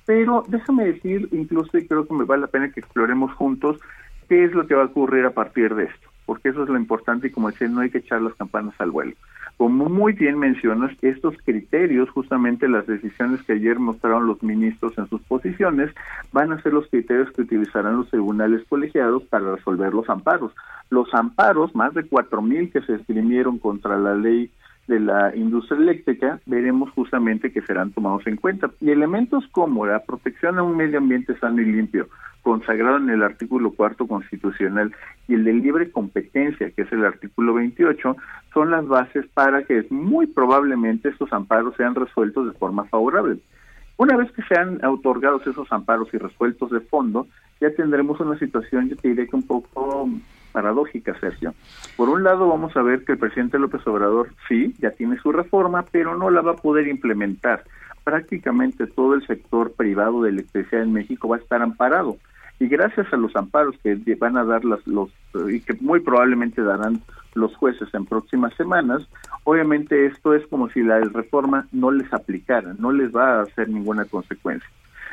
Pero déjame decir, incluso, y creo que me vale la pena que exploremos juntos, qué es lo que va a ocurrir a partir de esto, porque eso es lo importante y como decía, no hay que echar las campanas al vuelo. Como muy bien mencionas, estos criterios, justamente las decisiones que ayer mostraron los ministros en sus posiciones, van a ser los criterios que utilizarán los tribunales colegiados para resolver los amparos. Los amparos, más de cuatro mil que se esgrimieron contra la ley de la industria eléctrica, veremos justamente que serán tomados en cuenta. Y elementos como la protección a un medio ambiente sano y limpio, consagrado en el artículo cuarto constitucional, y el de libre competencia, que es el artículo 28, son las bases para que muy probablemente estos amparos sean resueltos de forma favorable. Una vez que sean otorgados esos amparos y resueltos de fondo, ya tendremos una situación, yo te diré que un poco paradójica, Sergio. Por un lado, vamos a ver que el presidente López Obrador sí, ya tiene su reforma, pero no la va a poder implementar. Prácticamente todo el sector privado de electricidad en México va a estar amparado. Y gracias a los amparos que van a dar las, los, y que muy probablemente darán los jueces en próximas semanas, obviamente esto es como si la reforma no les aplicara, no les va a hacer ninguna consecuencia.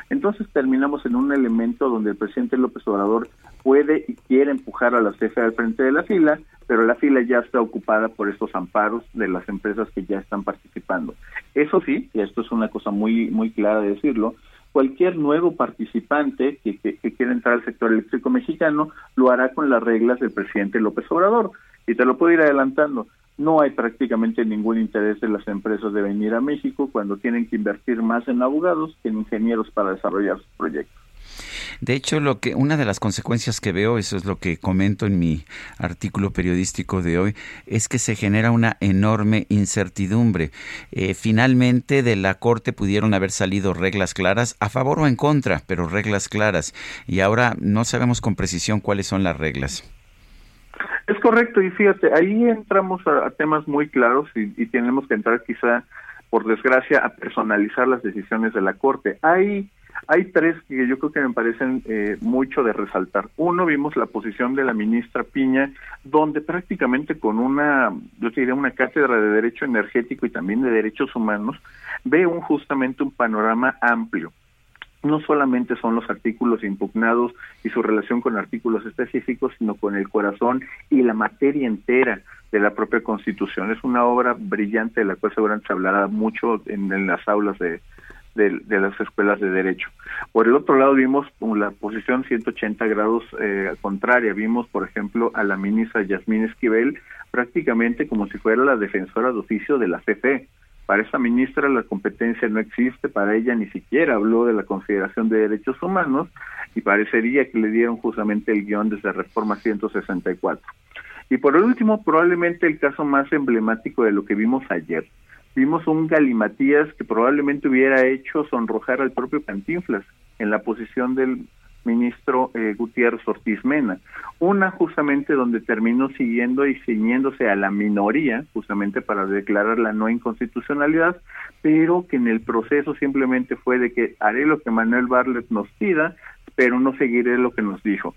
Entonces terminamos en un elemento donde el presidente López Obrador puede y quiere empujar a la CFE al frente de la fila, pero la fila ya está ocupada por estos amparos de las empresas que ya están participando. Eso sí, y esto es una cosa muy muy clara de decirlo, cualquier nuevo participante que, que, que, quiera entrar al sector eléctrico mexicano lo hará con las reglas del presidente López Obrador. Y te lo puedo ir adelantando no hay prácticamente ningún interés de las empresas de venir a México cuando tienen que invertir más en abogados que en ingenieros para desarrollar sus proyectos. De hecho, lo que una de las consecuencias que veo, eso es lo que comento en mi artículo periodístico de hoy, es que se genera una enorme incertidumbre. Eh, finalmente, de la Corte pudieron haber salido reglas claras, a favor o en contra, pero reglas claras. Y ahora no sabemos con precisión cuáles son las reglas. Es correcto, y fíjate, ahí entramos a, temas muy claros y, tenemos que entrar quizá, por desgracia, a personalizar las decisiones de la Corte. Hay, hay tres que yo creo que me parecen eh, mucho de resaltar. Uno, vimos la posición de la ministra Piña, donde prácticamente con una, yo diría, una cátedra de Derecho Energético y también de Derechos Humanos, ve un, justamente un panorama amplio no solamente son los artículos impugnados y su relación con artículos específicos, sino con el corazón y la materia entera de la propia Constitución. Es una obra brillante de la cual seguramente se hablará mucho en, las aulas de, las escuelas de derecho. Por el otro lado vimos la posición 180 grados eh, contraria. Vimos, por ejemplo, a la ministra Yasmín Esquivel prácticamente como si fuera la defensora de oficio de la CFE. Para esta ministra la competencia no existe, para ella ni siquiera habló de la consideración de derechos humanos y parecería que le dieron justamente el guion desde Reforma 164. Y por último, probablemente el caso más emblemático de lo que vimos ayer. Vimos un galimatías que probablemente hubiera hecho sonrojar al propio Cantinflas en la posición del ministro eh, Gutiérrez Ortiz Mena. Una justamente donde terminó siguiendo y ciñéndose a la minoría, justamente para declarar la no inconstitucionalidad, pero que en el proceso simplemente fue de que haré lo que Manuel Barlet nos pida, pero no seguiré lo que nos dijo.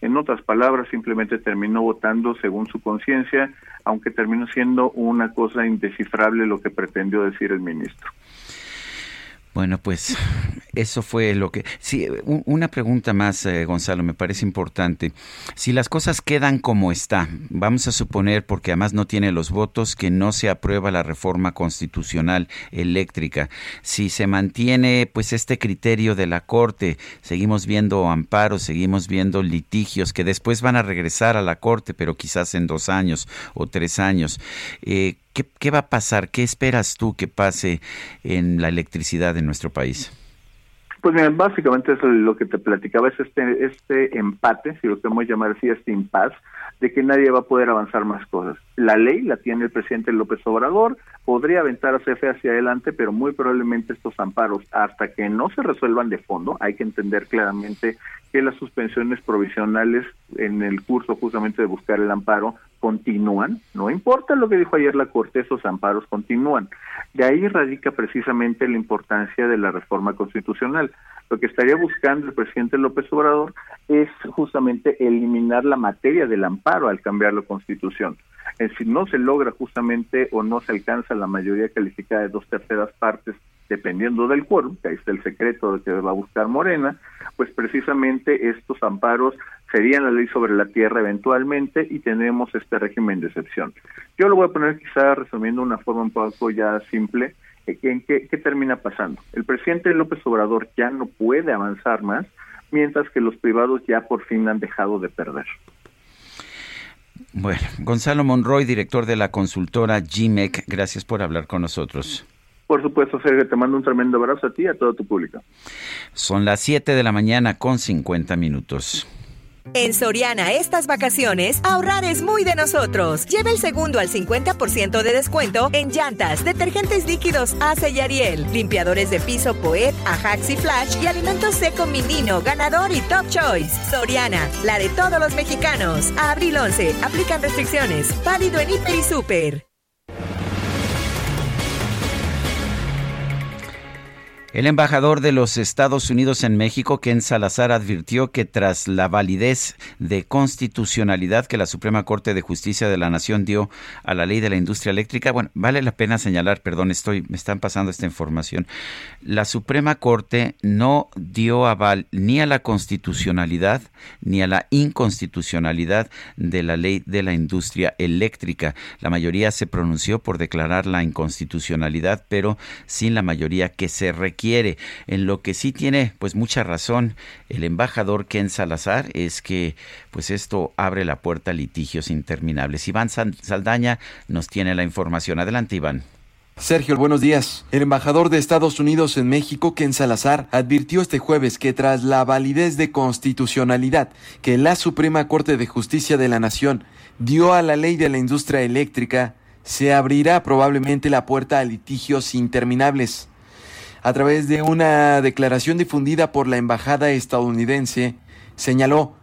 En otras palabras, simplemente terminó votando según su conciencia, aunque terminó siendo una cosa indescifrable lo que pretendió decir el ministro. Bueno, pues eso fue lo que... Sí, una pregunta más, eh, Gonzalo, me parece importante. Si las cosas quedan como está, vamos a suponer, porque además no tiene los votos, que no se aprueba la reforma constitucional eléctrica. Si se mantiene pues este criterio de la Corte, seguimos viendo amparos, seguimos viendo litigios que después van a regresar a la Corte, pero quizás en dos años o tres años. Eh, ¿Qué, va a pasar? ¿Qué esperas tú que pase en la electricidad en nuestro país? Pues básicamente es lo que te platicaba, es este, este empate, si lo queremos llamar así, este impas, de que nadie va a poder avanzar más cosas. La ley la tiene el presidente López Obrador, podría aventar a CFE hacia adelante, pero muy probablemente estos amparos, hasta que no se resuelvan de fondo, hay que entender claramente que las suspensiones provisionales en el curso justamente de buscar el amparo continúan, no importa lo que dijo ayer la Corte, esos amparos continúan. De ahí radica precisamente la importancia de la reforma constitucional. Lo que estaría buscando el presidente López Obrador es justamente eliminar la materia del amparo al cambiar la Constitución. si no se logra justamente o no se alcanza la mayoría calificada de dos terceras partes dependiendo del quórum, que ahí está el secreto de que va a buscar Morena, pues precisamente estos amparos serían la ley sobre la tierra eventualmente y tenemos este régimen de excepción. Yo lo voy a poner quizá resumiendo una forma un poco ya simple, ¿en qué, qué termina pasando? El presidente López Obrador ya no puede avanzar más, mientras que los privados ya por fin han dejado de perder. Bueno, Gonzalo Monroy, director de la consultora GMEC, gracias por hablar con nosotros. Por supuesto, Sergio, te mando un tremendo abrazo a ti y a todo tu público. Son las 7 de la mañana con 50 minutos. En Soriana estas vacaciones, ahorrar es muy de nosotros. Lleva el segundo al 50% de descuento en llantas, detergentes líquidos Ace y Ariel, limpiadores de piso Poet, Ajax y Flash y alimentos seco Minino, ganador y Top Choice. Soriana, la de todos los mexicanos. Abril 11, aplican restricciones. Válido en Hiper y Super. El embajador de los Estados Unidos en México, Ken Salazar, advirtió que tras la validez de constitucionalidad que la Suprema Corte de Justicia de la Nación dio a la ley de la industria eléctrica, bueno, vale la pena señalar, perdón, estoy, me están pasando esta información. La Suprema Corte no dio aval ni a la constitucionalidad ni a la inconstitucionalidad de la ley de la industria eléctrica. La mayoría se pronunció por declarar la inconstitucionalidad, pero sin la mayoría que se requiere quiere. En lo que sí tiene pues mucha razón el embajador Ken Salazar es que pues esto abre la puerta a litigios interminables. Iván Saldaña nos tiene la información. Adelante, Iván. Sergio, buenos días. El embajador de Estados Unidos en México, Ken Salazar, advirtió este jueves que tras la validez de constitucionalidad que la Suprema Corte de Justicia de la Nación dio a la ley de la industria eléctrica, se abrirá probablemente la puerta a litigios interminables a través de una declaración difundida por la Embajada estadounidense, señaló,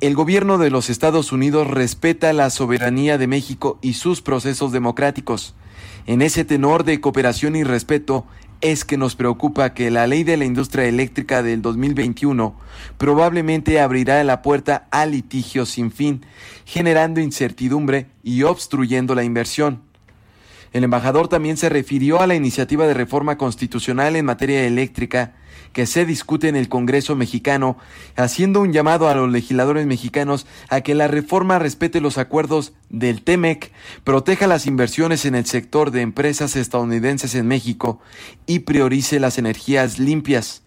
el gobierno de los Estados Unidos respeta la soberanía de México y sus procesos democráticos. En ese tenor de cooperación y respeto es que nos preocupa que la ley de la industria eléctrica del 2021 probablemente abrirá la puerta a litigios sin fin, generando incertidumbre y obstruyendo la inversión. El embajador también se refirió a la iniciativa de reforma constitucional en materia eléctrica que se discute en el Congreso mexicano, haciendo un llamado a los legisladores mexicanos a que la reforma respete los acuerdos del TEMEC, proteja las inversiones en el sector de empresas estadounidenses en México y priorice las energías limpias.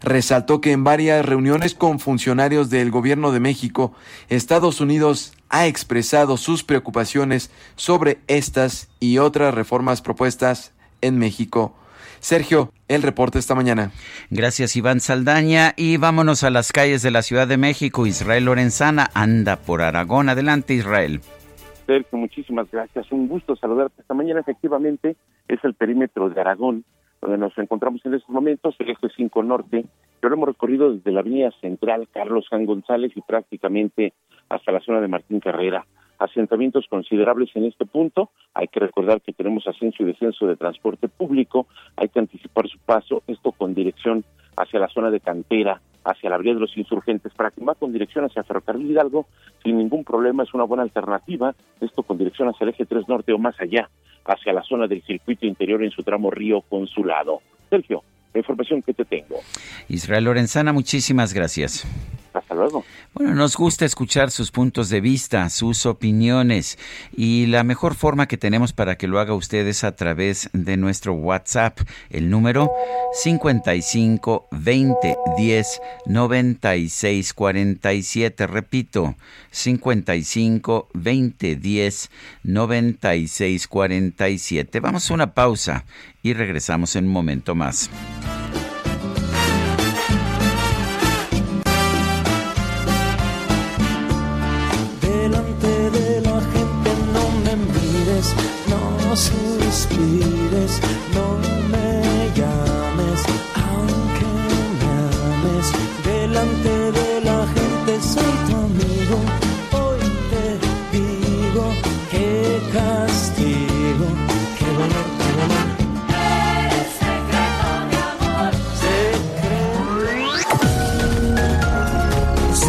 Resaltó que en varias reuniones con funcionarios del Gobierno de México, Estados Unidos ha expresado sus preocupaciones sobre estas y otras reformas propuestas en México. Sergio, el reporte esta mañana. Gracias Iván Saldaña y vámonos a las calles de la Ciudad de México. Israel Lorenzana anda por Aragón. Adelante Israel. Sergio, muchísimas gracias. Un gusto saludarte esta mañana. Efectivamente, es el perímetro de Aragón, donde nos encontramos en estos momentos, el eje 5 norte, que lo hemos recorrido desde la avenida central Carlos San González y prácticamente hasta la zona de Martín Carrera asentamientos considerables en este punto. Hay que recordar que tenemos ascenso y descenso de transporte público, hay que anticipar su paso, esto con dirección hacia la zona de cantera, hacia la vía de los insurgentes, para que va con dirección hacia Ferrocarril Hidalgo, sin ningún problema, es una buena alternativa, esto con dirección hacia el eje 3 norte o más allá, hacia la zona del circuito interior en su tramo Río Consulado. Sergio, la información que te tengo. Israel Lorenzana, muchísimas gracias. Luego. Bueno, nos gusta escuchar sus puntos de vista, sus opiniones y la mejor forma que tenemos para que lo haga usted es a través de nuestro WhatsApp, el número 55 20 10 96 47. Repito, 55 20 10 96 47. Vamos a una pausa y regresamos en un momento más.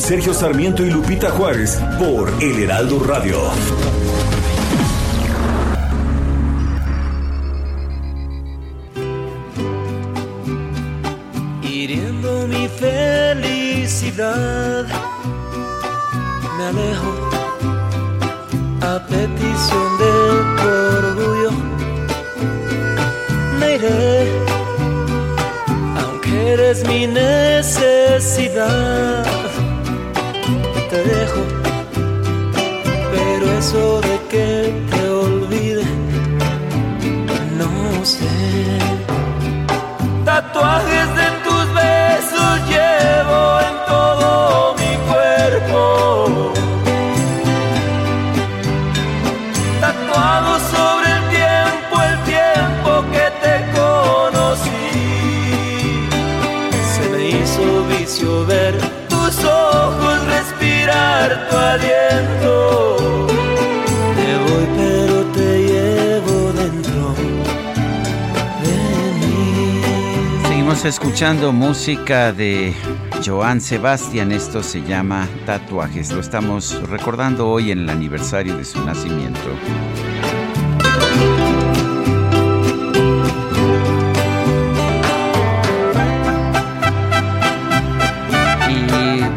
Sergio Sarmiento y Lupita Juárez por El Heraldo Radio. hiriendo mi felicidad. Me alejo a petición de tu orgullo. Me iré, aunque eres mi necesidad. Te dejo, pero eso de que te olvide, no sé. Tatuajes de Te voy, pero te llevo dentro de mí. Seguimos escuchando música de Joan Sebastián. Esto se llama Tatuajes. Lo estamos recordando hoy en el aniversario de su nacimiento.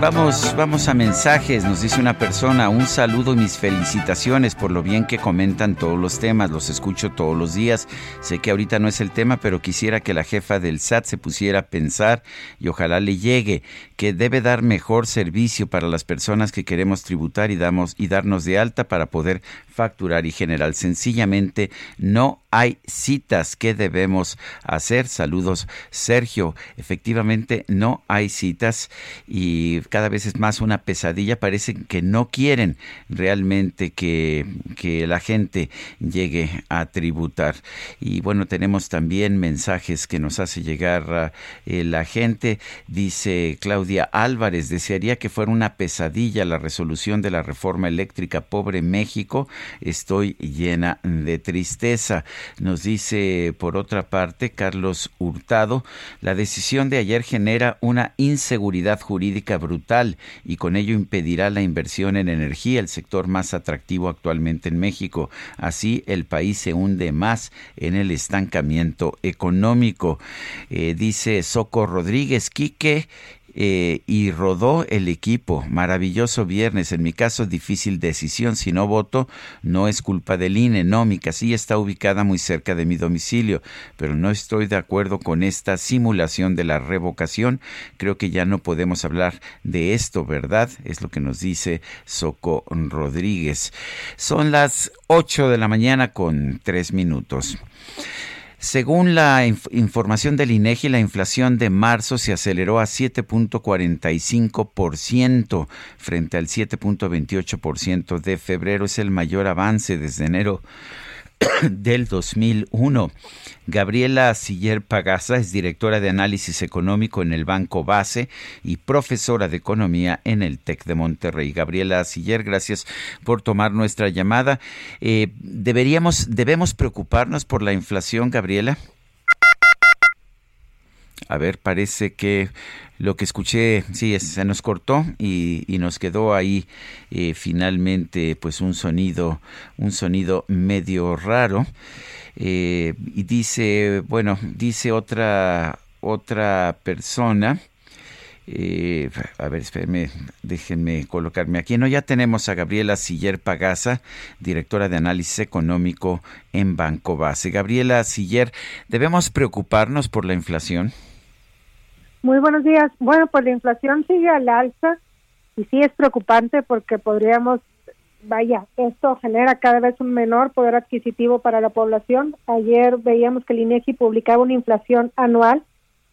Vamos, vamos a mensajes. Nos dice una persona, un saludo y mis felicitaciones por lo bien que comentan todos los temas. Los escucho todos los días. Sé que ahorita no es el tema, pero quisiera que la jefa del SAT se pusiera a pensar y ojalá le llegue que debe dar mejor servicio para las personas que queremos tributar y damos y darnos de alta para poder facturar y general. Sencillamente no hay citas que debemos hacer. Saludos, Sergio. Efectivamente, no hay citas y cada vez es más una pesadilla. Parece que no quieren realmente que, que la gente llegue a tributar. Y bueno, tenemos también mensajes que nos hace llegar eh, la gente. Dice Claudia Álvarez, desearía que fuera una pesadilla la resolución de la reforma eléctrica. Pobre México, estoy llena de tristeza. Nos dice por otra parte Carlos Hurtado, la decisión de ayer genera una inseguridad jurídica brutal y con ello impedirá la inversión en energía, el sector más atractivo actualmente en México. Así el país se hunde más en el estancamiento económico. Eh, dice Soco Rodríguez Quique eh, y rodó el equipo. Maravilloso viernes. En mi caso, difícil decisión. Si no voto, no es culpa del INE. No, mi casilla está ubicada muy cerca de mi domicilio, pero no estoy de acuerdo con esta simulación de la revocación. Creo que ya no podemos hablar de esto, ¿verdad? Es lo que nos dice Soco Rodríguez. Son las 8 de la mañana con 3 minutos. Según la información del INEGI, la inflación de marzo se aceleró a 7.45% frente al 7.28% de febrero. Es el mayor avance desde enero del 2001. Gabriela Siller Pagasa es directora de análisis económico en el Banco Base y profesora de economía en el TEC de Monterrey. Gabriela Siller, gracias por tomar nuestra llamada. Eh, deberíamos, debemos preocuparnos por la inflación, Gabriela. A ver, parece que lo que escuché, sí, se nos cortó y, nos quedó ahí eh, finalmente pues un sonido, un sonido medio raro. Eh, y dice, bueno, dice otra, otra persona. Eh, a ver, espérenme, déjenme colocarme aquí. No, ya tenemos a Gabriela Siller Pagasa, directora de análisis económico en Banco Base. Gabriela Siller, ¿debemos preocuparnos por la inflación? Muy buenos días. Bueno, pues la inflación sigue al alza y sí es preocupante porque podríamos, vaya, esto genera cada vez un menor poder adquisitivo para la población. Ayer veíamos que el INEGI publicaba una inflación anual,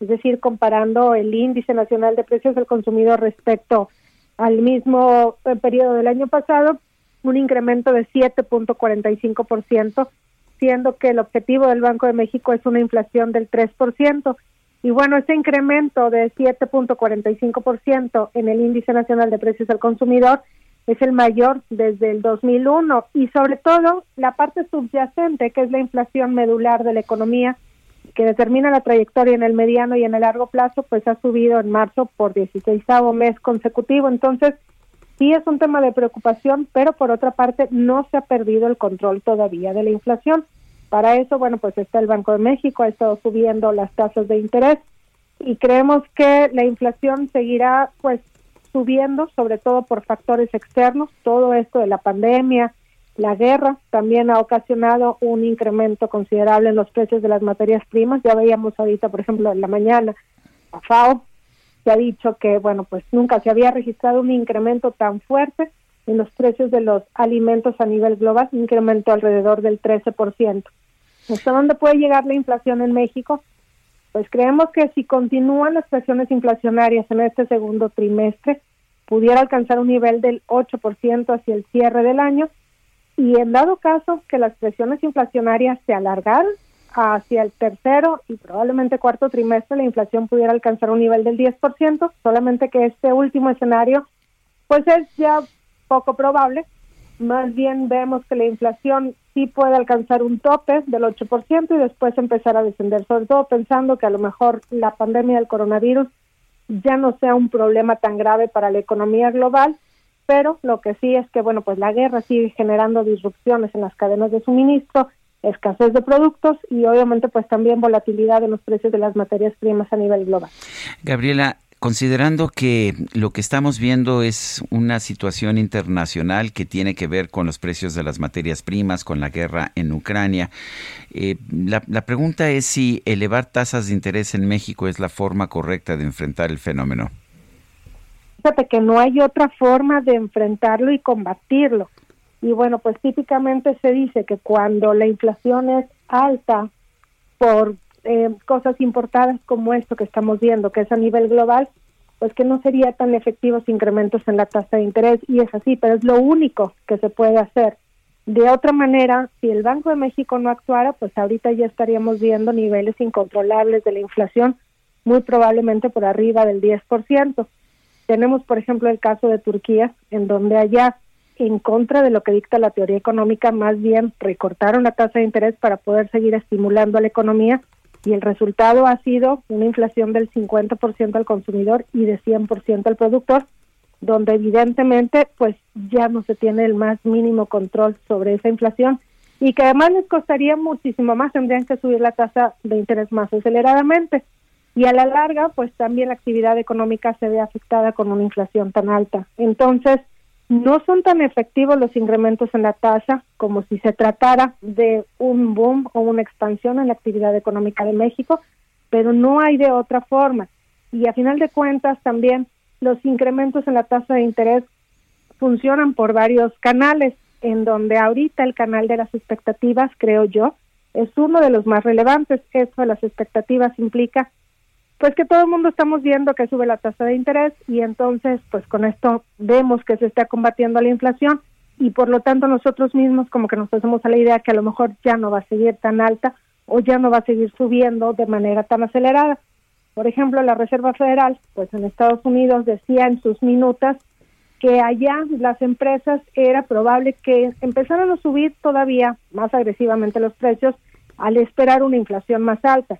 es decir, comparando el índice nacional de precios del consumidor respecto al mismo eh, periodo del año pasado, un incremento de 7.45%, siendo que el objetivo del Banco de México es una inflación del 3%. Y bueno, ese incremento de 7.45% en el índice nacional de precios al consumidor es el mayor desde el 2001 y sobre todo la parte subyacente, que es la inflación medular de la economía, que determina la trayectoria en el mediano y en el largo plazo, pues ha subido en marzo por 16 mes consecutivo. Entonces, sí es un tema de preocupación, pero por otra parte no se ha perdido el control todavía de la inflación. Para eso, bueno, pues está el Banco de México, ha estado subiendo las tasas de interés y creemos que la inflación seguirá pues subiendo, sobre todo por factores externos. Todo esto de la pandemia, la guerra también ha ocasionado un incremento considerable en los precios de las materias primas. Ya veíamos ahorita, por ejemplo, en la mañana, a FAO se ha dicho que, bueno, pues nunca se había registrado un incremento tan fuerte en los precios de los alimentos a nivel global, un incremento alrededor del 13%. ¿Hasta dónde puede llegar la inflación en México? Pues creemos que si continúan las presiones inflacionarias en este segundo trimestre, pudiera alcanzar un nivel del 8% hacia el cierre del año y en dado caso que las presiones inflacionarias se alargaran hacia el tercero y probablemente cuarto trimestre, la inflación pudiera alcanzar un nivel del 10%, solamente que este último escenario pues es ya poco probable. Más bien vemos que la inflación sí puede alcanzar un tope del 8% y después empezar a descender, sobre todo pensando que a lo mejor la pandemia del coronavirus ya no sea un problema tan grave para la economía global, pero lo que sí es que, bueno, pues la guerra sigue generando disrupciones en las cadenas de suministro, escasez de productos y obviamente pues también volatilidad en los precios de las materias primas a nivel global. Gabriela, considerando que lo que estamos viendo es una situación internacional que tiene que ver con los precios de las materias primas, con la guerra en Ucrania, eh, la, la, pregunta es si elevar tasas de interés en México es la forma correcta de enfrentar el fenómeno. Fíjate que no hay otra forma de enfrentarlo y combatirlo. Y bueno, pues típicamente se dice que cuando la inflación es alta por eh, cosas importadas como esto que estamos viendo, que es a nivel global, pues que no sería tan efectivos incrementos en la tasa de interés y es así, pero es lo único que se puede hacer. De otra manera, si el Banco de México no actuara, pues ahorita ya estaríamos viendo niveles incontrolables de la inflación, muy probablemente por arriba del 10%. Tenemos, por ejemplo, el caso de Turquía, en donde allá, en contra de lo que dicta la teoría económica, más bien recortaron la tasa de interés para poder seguir estimulando a la economía y el resultado ha sido una inflación del 50% al consumidor y de 100% al productor, donde evidentemente pues ya no se tiene el más mínimo control sobre esa inflación y que además les costaría muchísimo más, tendrían que subir la tasa de interés más aceleradamente y a la larga pues también la actividad económica se ve afectada con una inflación tan alta. Entonces, no son tan efectivos los incrementos en la tasa como si se tratara de un boom o una expansión en la actividad económica de México, pero no hay de otra forma. Y a final de cuentas también los incrementos en la tasa de interés funcionan por varios canales, en donde ahorita el canal de las expectativas, creo yo, es uno de los más relevantes. Eso de las expectativas implica pues que todo el mundo estamos viendo que sube la tasa de interés y entonces pues con esto vemos que se está combatiendo la inflación y por lo tanto nosotros mismos como que nos hacemos a la idea que a lo mejor ya no va a seguir tan alta o ya no va a seguir subiendo de manera tan acelerada. Por ejemplo, la Reserva Federal, pues en Estados Unidos decía en sus minutas que allá las empresas era probable que empezaran a subir todavía más agresivamente los precios al esperar una inflación más alta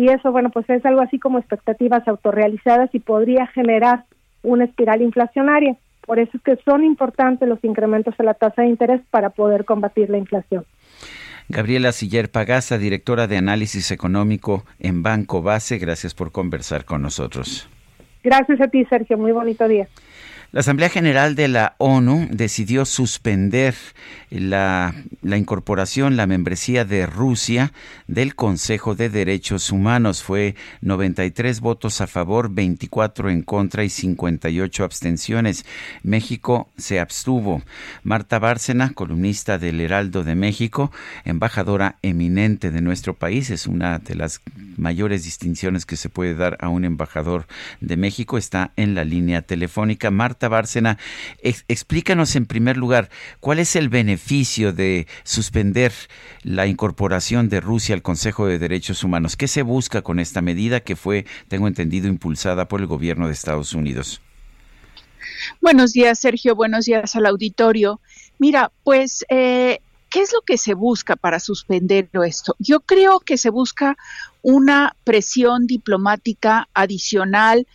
y eso, bueno, pues es algo así como expectativas autorrealizadas y podría generar una espiral inflacionaria. Por eso es que son importantes los incrementos de la tasa de interés para poder combatir la inflación. Gabriela Siller Pagasa, directora de análisis económico en Banco Base, gracias por conversar con nosotros. Gracias a ti, Sergio. Muy bonito día. La Asamblea General de la ONU decidió suspender la, incorporación, la membresía de Rusia del Consejo de Derechos Humanos. Fue 93 votos a favor, 24 en contra y 58 abstenciones. México se abstuvo. Marta Bárcena, columnista del Heraldo de México, embajadora eminente de nuestro país, es una de las mayores distinciones que se puede dar a un embajador de México, está en la línea telefónica. Marta Bárcena, ex explícanos en primer lugar cuál es el beneficio de suspender la incorporación de Rusia al Consejo de Derechos Humanos. ¿Qué se busca con esta medida que fue, tengo entendido, impulsada por el gobierno de Estados Unidos? Buenos días, Sergio. Buenos días al auditorio. Mira, pues eh, ¿Qué es lo que se busca para suspender esto? Yo creo que se busca una presión diplomática adicional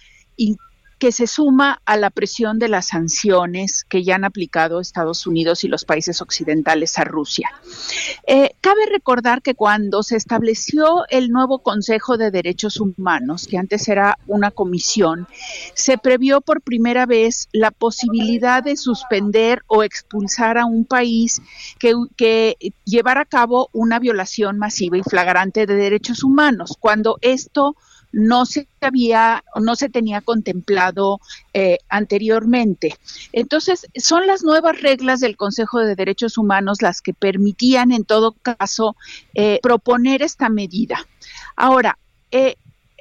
que se suma a la presión de las sanciones que ya han aplicado Estados Unidos y los países occidentales a Rusia. Eh, cabe recordar que cuando se estableció el nuevo Consejo de Derechos Humanos, que antes era una comisión, se previó por primera vez la posibilidad de suspender o expulsar a un país que, que llevara a cabo una violación masiva y flagrante de derechos humanos. Cuando esto no se había, no se tenía contemplado eh, anteriormente. Entonces, son las nuevas reglas del Consejo de Derechos Humanos las que permitían, en todo caso, eh, proponer esta medida. Ahora, eh,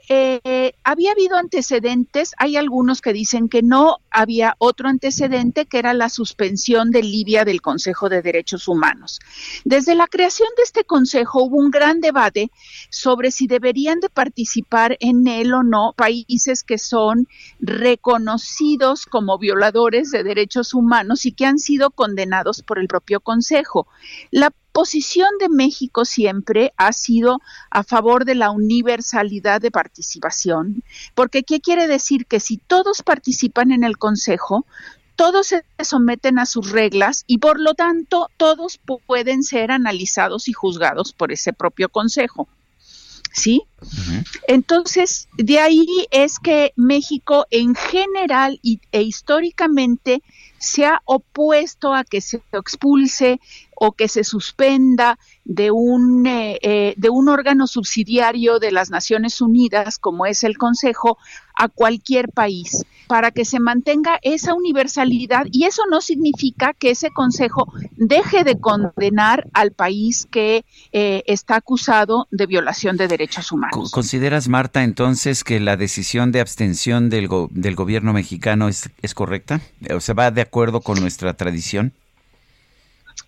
eh, había habido antecedentes, hay algunos que dicen que no, había otro antecedente que era la suspensión de Libia del Consejo de Derechos Humanos. Desde la creación de este Consejo hubo un gran debate sobre si deberían de participar en él o no países que son reconocidos como violadores de derechos humanos y que han sido condenados por el propio Consejo. La posición de México siempre ha sido a favor de la universalidad de participación, porque ¿qué quiere decir? Que si todos participan en el Consejo, todos se someten a sus reglas y por lo tanto todos pueden ser analizados y juzgados por ese propio Consejo. ¿Sí? Entonces, de ahí es que México en general y, e históricamente se ha opuesto a que se expulse o que se suspenda de un, eh, eh, de un órgano subsidiario de las Naciones Unidas, como es el Consejo, a cualquier país para que se mantenga esa universalidad y eso no significa que ese consejo deje de condenar al país que eh, está acusado de violación de derechos humanos. ¿Consideras, Marta, entonces que la decisión de abstención del, del gobierno mexicano es, es correcta? ¿O se va de acuerdo con nuestra tradición?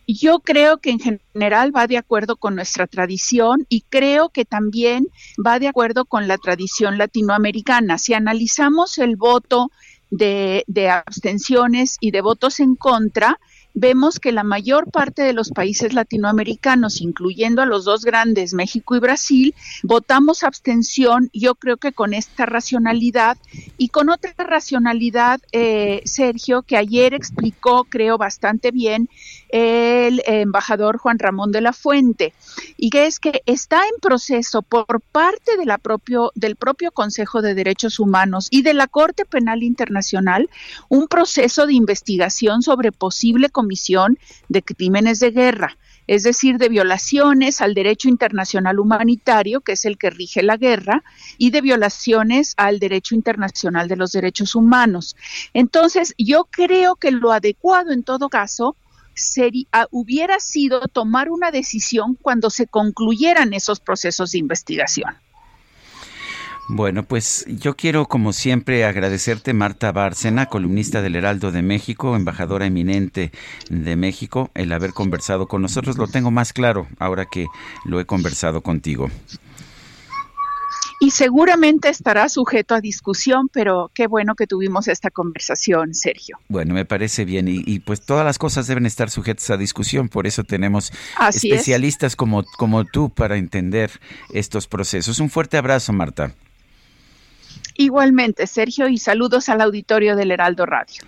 Yo creo que en general va de acuerdo con nuestra tradición y creo que también va de acuerdo con la tradición latinoamericana. Si analizamos el voto de, de abstenciones y de votos en contra, vemos que la mayor parte de los países latinoamericanos, incluyendo a los dos grandes, México y Brasil, votamos abstención, yo creo que con esta racionalidad y con otra racionalidad, eh, Sergio, que ayer explicó, creo, bastante bien el embajador Juan Ramón de la Fuente, y que es que está en proceso por parte de la del propio Consejo de Derechos Humanos y de la Corte Penal Internacional un proceso de investigación sobre posible comisión de crímenes de guerra es decir, de violaciones al derecho internacional humanitario, que es el que rige la guerra, y de violaciones al derecho internacional de los derechos humanos. Entonces, yo creo que lo adecuado en todo caso sería, hubiera sido tomar una decisión cuando se concluyeran esos procesos de investigación. Bueno, pues yo quiero, como siempre, agradecerte, Marta Bárcena, columnista del Heraldo de México, embajadora eminente de México, el haber conversado con nosotros. Lo tengo más claro ahora que lo he conversado contigo y seguramente estará sujeto a discusión, pero qué bueno que tuvimos esta conversación, Sergio. Bueno, me parece bien y, pues todas las cosas deben estar sujetas a discusión, por eso tenemos especialistas como, como tú para entender estos procesos. Un fuerte abrazo, Marta. Igualmente, Sergio, y saludos al auditorio del Heraldo Radio.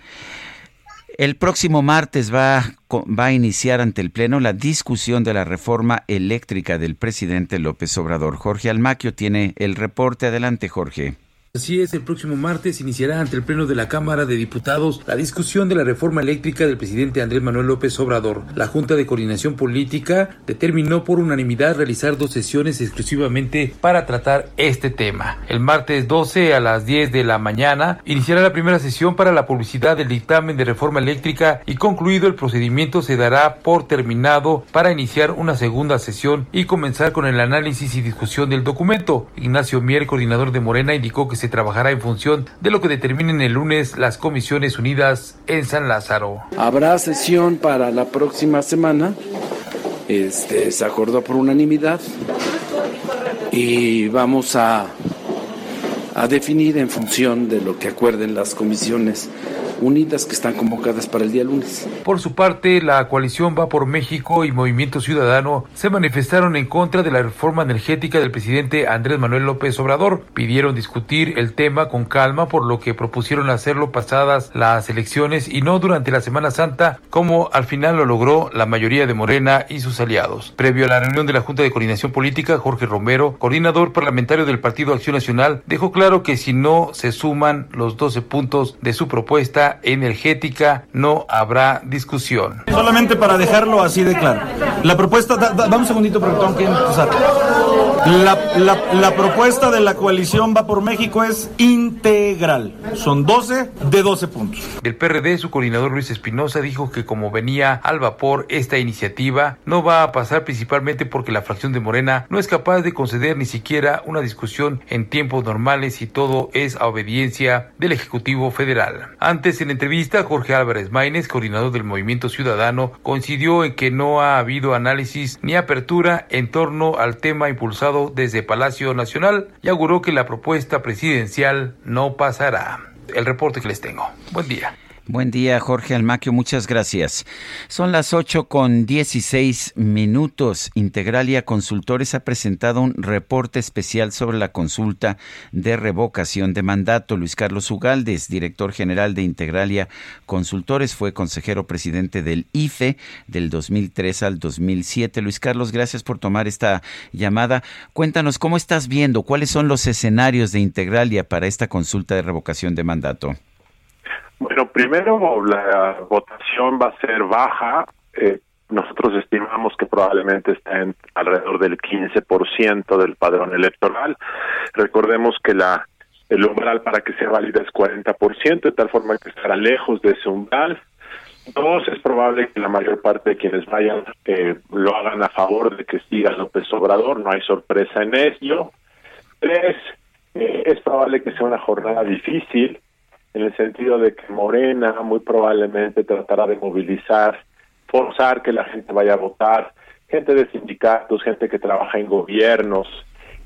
El próximo martes va, va, a iniciar ante el Pleno la discusión de la reforma eléctrica del presidente López Obrador. Jorge Almaquio tiene el reporte. Adelante, Jorge. Así es, el próximo martes iniciará ante el Pleno de la Cámara de Diputados la discusión de la reforma eléctrica del presidente Andrés Manuel López Obrador. La Junta de Coordinación Política determinó por unanimidad realizar dos sesiones exclusivamente para tratar este tema. El martes 12 a las 10 de la mañana iniciará la primera sesión para la publicidad del dictamen de reforma eléctrica y concluido el procedimiento se dará por terminado para iniciar una segunda sesión y comenzar con el análisis y discusión del documento. Ignacio Mier, coordinador de Morena, indicó que se trabajará en función de lo que determinen el lunes las Comisiones Unidas en San Lázaro. Habrá sesión para la próxima semana. Este, se acordó por unanimidad y vamos a, a definir en función de lo que acuerden las comisiones unidas que están convocadas para el día lunes. Por su parte, la coalición Va por México y Movimiento Ciudadano se manifestaron en contra de la reforma energética del presidente Andrés Manuel López Obrador. Pidieron discutir el tema con calma, por lo que propusieron hacerlo pasadas las elecciones y no durante la Semana Santa, como al final lo logró la mayoría de Morena y sus aliados. Previo a la reunión de la Junta de Coordinación Política, Jorge Romero, coordinador parlamentario del Partido Acción Nacional, dejó claro que si no se suman los 12 puntos de su propuesta, energética no habrá discusión. Solamente para dejarlo así de claro. La propuesta, da, da, vamos un segundito tengo que empezar. La, la, la, propuesta de la coalición Va por México es integral. Son 12 de 12 puntos. Del PRD, su coordinador Luis Espinosa dijo que como venía al vapor esta iniciativa, no va a pasar principalmente porque la fracción de Morena no es capaz de conceder ni siquiera una discusión en tiempos normales y todo es a obediencia del Ejecutivo Federal. Antes, en entrevista, Jorge Álvarez Maínez, coordinador del Movimiento Ciudadano, coincidió en que no ha habido análisis ni apertura en torno al tema impulsado desde Palacio Nacional y auguró que la propuesta presidencial no pasará. El reporte que les tengo. Buen día. Buen día, Jorge Almaquio, muchas gracias. Son las 8 con 16 minutos. Integralia Consultores ha presentado un reporte especial sobre la consulta de revocación de mandato. Luis Carlos Ugaldes, director general de Integralia Consultores, fue consejero presidente del IFE del 2003 al 2007. Luis Carlos, gracias por tomar esta llamada. Cuéntanos cómo estás viendo, cuáles son los escenarios de Integralia para esta consulta de revocación de mandato. Bueno, primero la votación va a ser baja. Eh, nosotros estimamos que probablemente está en alrededor del 15% del padrón electoral. Recordemos que la el umbral para que sea válida es 40%, de tal forma que estará lejos de ese umbral. Dos, es probable que la mayor parte de quienes vayan eh, lo hagan a favor de que siga López Obrador, no hay sorpresa en ello. Tres, eh, es probable que sea una jornada difícil, en el sentido de que Morena muy probablemente tratará de movilizar, forzar que la gente vaya a votar, gente de sindicatos, gente que trabaja en gobiernos,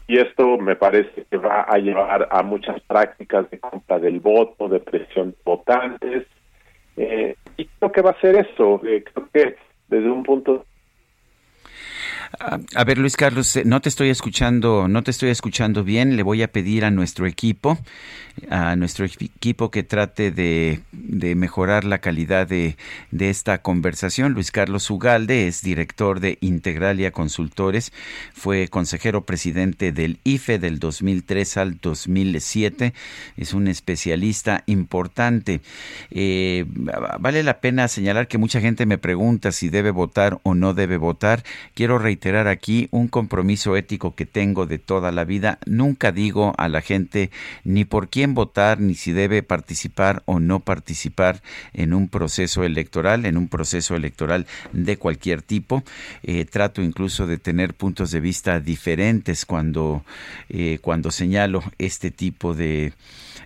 y esto me parece que va a llevar a muchas prácticas de compra del voto, de presión de votantes, eh, y creo que va a ser eso, eh, creo que desde un punto A ver, Luis Carlos, eh, no te estoy escuchando, no te estoy escuchando bien. Le voy a pedir a nuestro equipo, a nuestro equipo que trate de, mejorar la calidad de, esta conversación. Luis Carlos Ugalde es director de Integralia Consultores, fue consejero presidente del IFE del 2003 al 2007. Es un especialista importante. Eh, vale la pena señalar que mucha gente me pregunta si debe votar o no debe votar. Quiero aquí un compromiso ético que tengo de toda la vida. Nunca digo a la gente ni por quién votar, ni si debe participar o no participar en un proceso electoral, en un proceso electoral de cualquier tipo. Eh, trato incluso de tener puntos de vista diferentes cuando, eh, cuando señalo este tipo de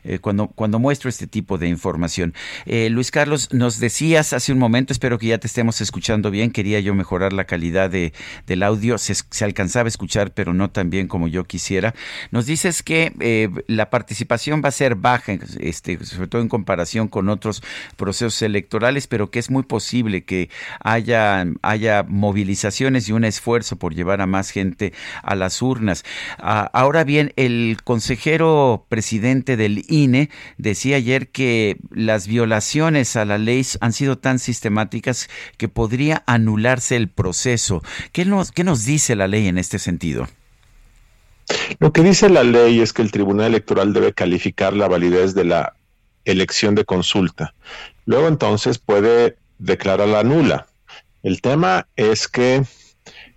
eh, cuando, cuando muestro este tipo de información. Eh, Luis Carlos, nos decías hace un momento, espero que ya te estemos escuchando bien, quería yo mejorar la calidad de, del audio, se, alcanzaba a escuchar, pero no tan bien como yo quisiera. Nos dices que eh, la participación va a ser baja, este, sobre todo en comparación con otros procesos electorales, pero que es muy posible que haya, haya movilizaciones y un esfuerzo por llevar a más gente a las urnas. Ah, ahora bien, el consejero presidente del INE decía ayer que las violaciones a la ley han sido tan sistemáticas que podría anularse el proceso. ¿Qué nos, qué nos dice la ley en este sentido? Lo que dice la ley es que el Tribunal Electoral debe calificar la validez de la elección de consulta. Luego entonces puede declararla nula. El tema es que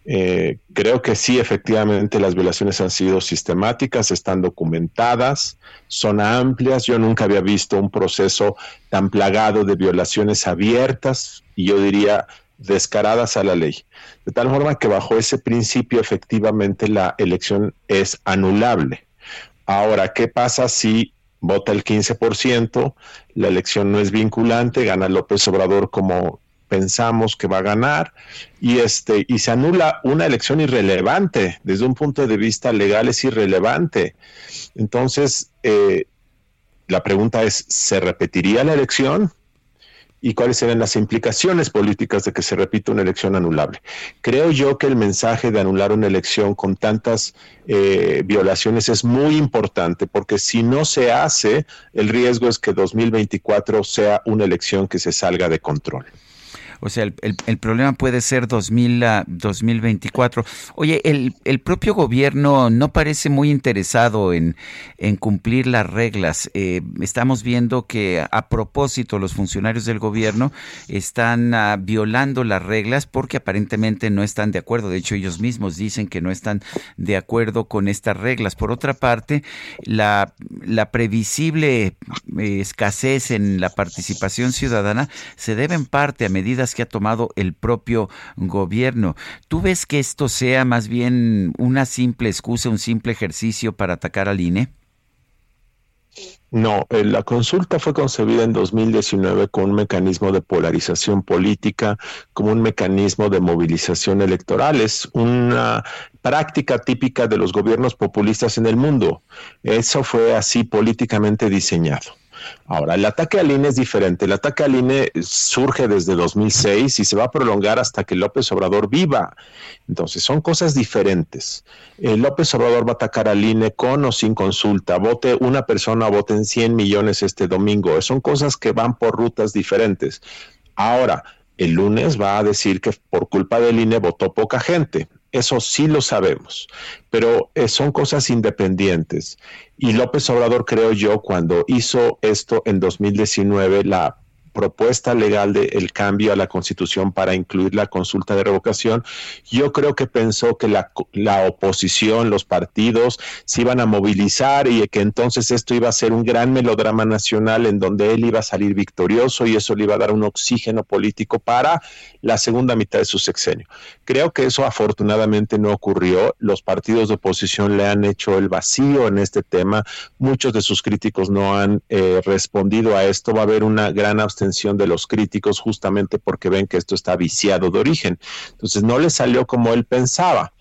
eh, creo que sí, efectivamente, las violaciones han sido sistemáticas, están documentadas, son amplias. Yo nunca había visto un proceso tan plagado de violaciones abiertas y yo diría descaradas a la ley. De tal forma que bajo ese principio, efectivamente, la elección es anulable. Ahora, ¿qué pasa si vota el 15%, la elección no es vinculante, gana López Obrador como pensamos que va a ganar y este y se anula una elección irrelevante desde un punto de vista legal es irrelevante entonces eh, la pregunta es se repetiría la elección y cuáles serían las implicaciones políticas de que se repita una elección anulable. Creo yo que el mensaje de anular una elección con tantas eh, violaciones es muy importante, porque si no se hace, el riesgo es que 2024 sea una elección que se salga de control. O sea, el, el, problema puede ser 2000 a 2024. Oye, el, el, propio gobierno no parece muy interesado en, en cumplir las reglas. Eh, estamos viendo que a propósito los funcionarios del gobierno están uh, violando las reglas porque aparentemente no están de acuerdo. De hecho, ellos mismos dicen que no están de acuerdo con estas reglas. Por otra parte, la, la previsible eh, escasez en la participación ciudadana se debe en parte a medidas que ha tomado el propio gobierno. ¿Tú ves que esto sea más bien una simple excusa, un simple ejercicio para atacar al INE? No, eh, la consulta fue concebida en 2019 con un mecanismo de polarización política, como un mecanismo de movilización electoral. Es una práctica típica de los gobiernos populistas en el mundo. Eso fue así políticamente diseñado. Ahora, el ataque al INE es diferente. El ataque al INE surge desde 2006 y se va a prolongar hasta que López Obrador viva. Entonces, son cosas diferentes. Eh, López Obrador va a atacar al INE con o sin consulta. Vote una persona, voten 100 millones este domingo. Son cosas que van por rutas diferentes. Ahora, el lunes va a decir que por culpa del INE votó poca gente. Eso sí lo sabemos, pero eh, son cosas independientes. Y López Obrador, creo yo, cuando hizo esto en 2019, la propuesta legal de el cambio a la constitución para incluir la consulta de revocación, yo creo que pensó que la, la oposición, los partidos, se iban a movilizar y que entonces esto iba a ser un gran melodrama nacional en donde él iba a salir victorioso y eso le iba a dar un oxígeno político para la segunda mitad de su sexenio. Creo que eso afortunadamente no ocurrió. Los partidos de oposición le han hecho el vacío en este tema. Muchos de sus críticos no han eh, respondido a esto. Va a haber una gran abstención de los críticos justamente porque ven que esto está viciado de origen. Entonces no le salió como él pensaba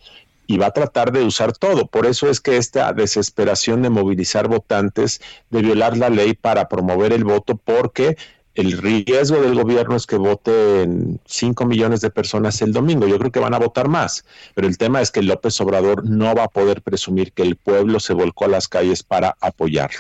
y va a tratar de usar todo. Por eso es que esta desesperación de movilizar votantes, de violar la ley para promover el voto, porque el riesgo del gobierno es que voten 5 millones de personas el domingo. Yo creo que van a votar más, pero el tema es que López Obrador no va a poder presumir que el pueblo se volcó a las calles para apoyarlo.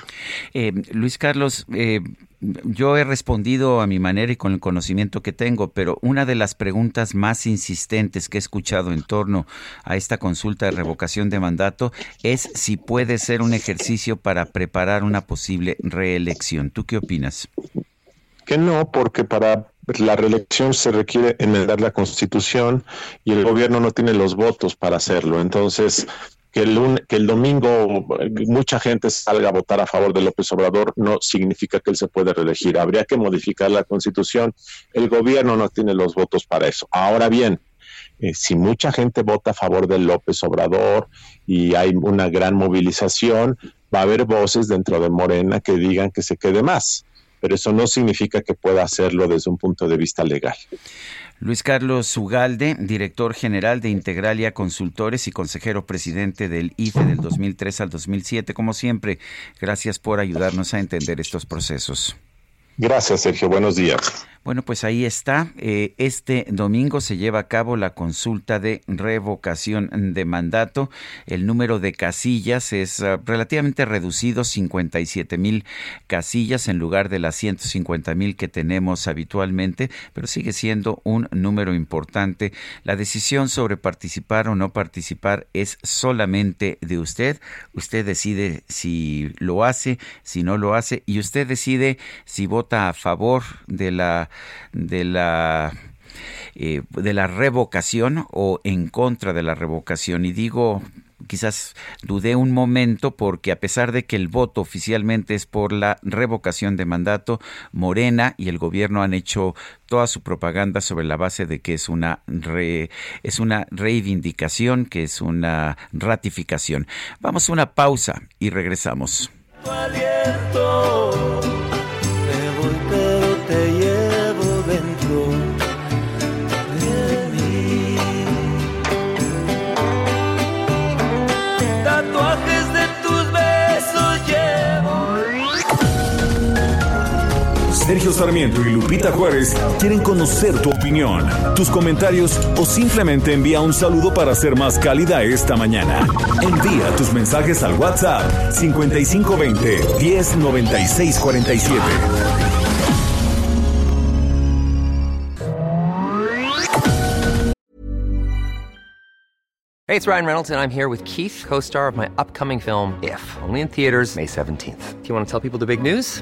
Eh, Luis Carlos, eh, yo he respondido a mi manera y con el conocimiento que tengo, pero una de las preguntas más insistentes que he escuchado en torno a esta consulta de revocación de mandato es si puede ser un ejercicio para preparar una posible reelección. ¿Tú qué opinas? que no, porque para la reelección se requiere enmendar la constitución y el gobierno no tiene los votos para hacerlo. Entonces, que el, que el domingo mucha gente salga a votar a favor de López Obrador no significa que él se puede reelegir. Habría que modificar la constitución. El gobierno no tiene los votos para eso. Ahora bien, eh, si mucha gente vota a favor de López Obrador y hay una gran movilización, va a haber voces dentro de Morena que digan que se quede más pero eso no significa que pueda hacerlo desde un punto de vista legal. Luis Carlos Ugalde, director general de Integralia Consultores y consejero presidente del IFE del 2003 al 2007. Como siempre, gracias por ayudarnos a entender estos procesos. Gracias, Sergio. Buenos días. Bueno, pues ahí está. Eh, este domingo se lleva a cabo la consulta de revocación de mandato. El número de casillas es uh, relativamente reducido, 57 mil casillas en lugar de las 150 mil que tenemos habitualmente, pero sigue siendo un número importante. La decisión sobre participar o no participar es solamente de usted. Usted decide si lo hace, si no lo hace, y usted decide si vota a favor de la de la eh, de la revocación o en contra de la revocación. Y digo, quizás dudé un momento porque a pesar de que el voto oficialmente es por la revocación de mandato, Morena y el gobierno han hecho toda su propaganda sobre la base de que es una es una reivindicación, que es una ratificación. Vamos a una pausa y regresamos. Sergio Sarmiento y Lupita Juárez quieren conocer tu opinión, tus comentarios o simplemente envía un saludo para ser más cálida esta mañana. Envía tus mensajes al WhatsApp 5520 109647. Hey, it's Ryan Reynolds, and I'm here with Keith, co star of my upcoming film, If, only in theaters, May 17th. Do you want to tell people the big news?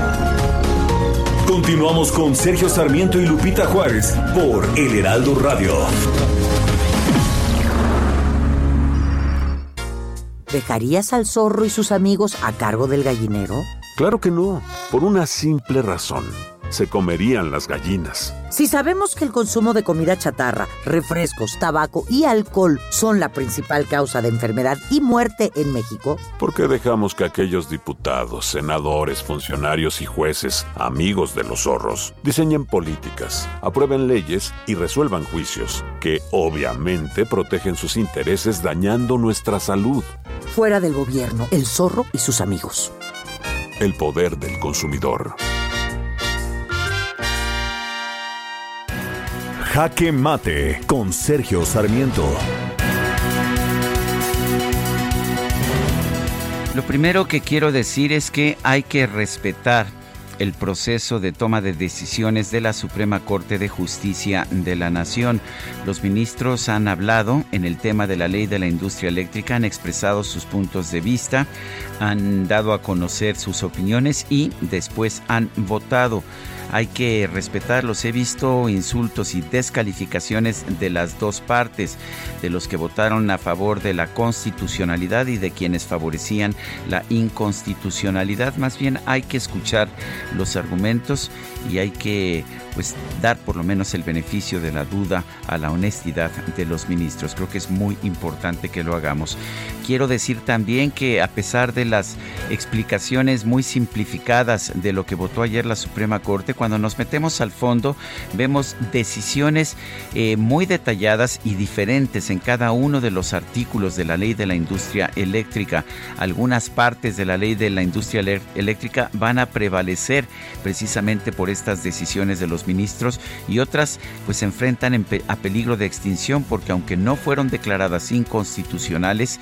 Continuamos con Sergio Sarmiento y Lupita Juárez por El Heraldo Radio. ¿Dejarías al zorro y sus amigos a cargo del gallinero? Claro que no, por una simple razón. Se comerían las gallinas. Si sabemos que el consumo de comida chatarra, refrescos, tabaco y alcohol son la principal causa de enfermedad y muerte en México, ¿Por qué dejamos que aquellos diputados, senadores, funcionarios y jueces, amigos de los zorros, diseñen políticas, aprueben leyes y resuelvan juicios que obviamente protegen sus intereses dañando nuestra salud? fuera del gobierno, el zorro y sus amigos. El poder del consumidor. Jaque Mate con Sergio Sarmiento. Lo primero que quiero decir es que hay que respetar el proceso de toma de decisiones de la Suprema Corte de Justicia de la Nación. Los ministros han hablado en el tema de la ley de la industria eléctrica, han expresado sus puntos de vista, han dado a conocer sus opiniones y después han votado hay que respetarlos. He visto insultos y descalificaciones de las dos partes, de los que votaron a favor de la constitucionalidad y de quienes favorecían la inconstitucionalidad. Más bien hay que escuchar los argumentos y hay que pues dar por lo menos el beneficio de la duda a la honestidad de los ministros. Creo que es muy importante que lo hagamos. Quiero decir también que a pesar de las explicaciones muy simplificadas de lo que votó ayer la Suprema Corte, cuando nos metemos al fondo vemos decisiones eh, muy detalladas y diferentes en cada uno de los artículos de la ley de la industria eléctrica. Algunas partes de la ley de la industria eléctrica van a prevalecer precisamente por estas decisiones de los ministros y otras pues se enfrentan a peligro de extinción porque aunque no fueron declaradas inconstitucionales,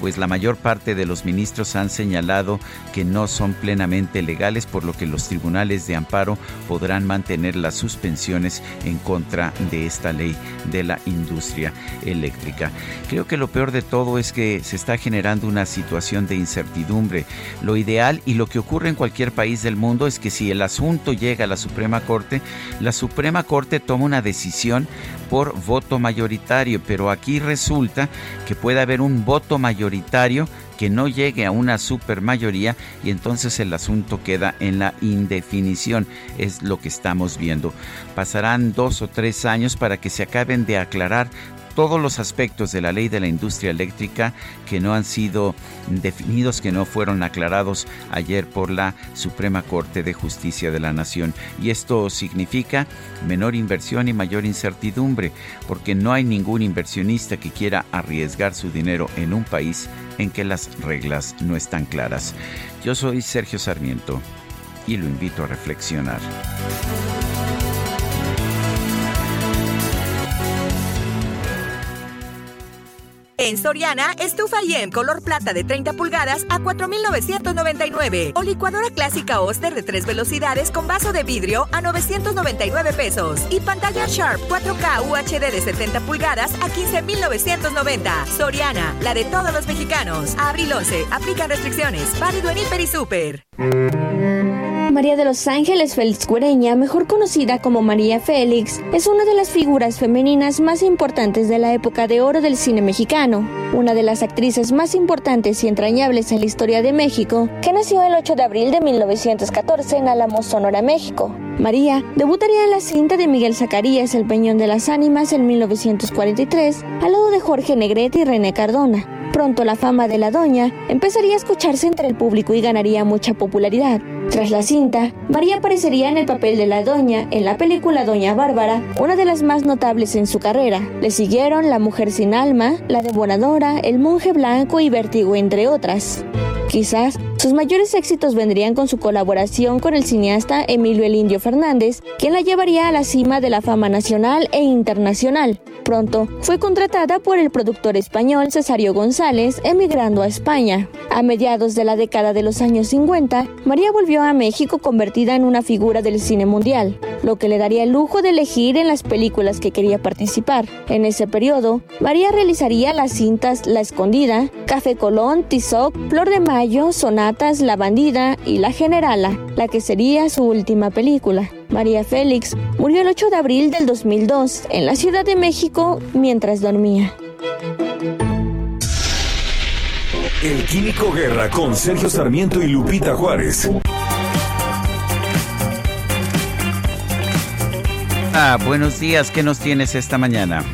pues la mayor parte de los ministros han señalado que no son plenamente legales, por lo que los tribunales de amparo podrán mantener las suspensiones en contra de esta ley de la industria eléctrica. Creo que lo peor de todo es que se está generando una situación de incertidumbre. Lo ideal y lo que ocurre en cualquier país del mundo es que si el asunto llega a la Suprema Corte, la Suprema Corte toma una decisión por voto mayoritario, pero aquí resulta que puede haber un voto mayoritario que no llegue a una supermayoría y entonces el asunto queda en la indefinición. Es lo que estamos viendo. Pasarán dos o tres años para que se acaben de aclarar todos los aspectos de la ley de la industria eléctrica que no han sido definidos, que no fueron aclarados ayer por la Suprema Corte de Justicia de la Nación. Y esto significa menor inversión y mayor incertidumbre, porque no hay ningún inversionista que quiera arriesgar su dinero en un país en que las reglas no están claras. Yo soy Sergio Sarmiento y lo invito a reflexionar. En Soriana, estufa IEM color plata de 30 pulgadas a 4,999. O licuadora clásica Oster de 3 velocidades con vaso de vidrio a 999 pesos. Y pantalla Sharp 4K UHD de 70 pulgadas a 15,990. Soriana, la de todos los mexicanos. abril 11, aplica restricciones. Válido en Hiper y Super. María de los Ángeles Félix Cuereña, mejor conocida como María Félix, es una de las figuras femeninas más importantes de la época de oro del cine mexicano, una de las actrices más importantes y entrañables en la historia de México, que nació el 8 de abril de 1914 en Álamos, Sonora, México. María debutaría en la cinta de Miguel Zacarías, El Peñón de las Ánimas, en 1943, al lado de Jorge Negrete y René Cardona. Pronto la fama de la doña empezaría a escucharse entre el público y ganaría mucha popularidad. Tras la cinta, María aparecería en el papel de la doña en la película Doña Bárbara, una de las más notables en su carrera. Le siguieron La Mujer sin Alma, La Devoradora, El Monje Blanco y Vértigo, entre otras. Quizás sus mayores éxitos vendrían con su colaboración con el cineasta Emilio El Indio Fernández, quien la llevaría a la cima de la fama nacional e internacional. Pronto fue contratada por el productor español Cesario González, emigrando a España. A mediados de la década de los años 50, María volvió a México convertida en una figura del cine mundial, lo que le daría el lujo de elegir en las películas que quería participar. En ese periodo, María realizaría las cintas La Escondida, Café Colón, Tizoc, Flor de Mayo, Sonatas, La Bandida y La Generala, la que sería su última película. María Félix murió el 8 de abril del 2002 en la Ciudad de México mientras dormía. El Químico Guerra con Sergio Sarmiento y Lupita Juárez. Ah, buenos días, ¿qué nos tienes esta mañana?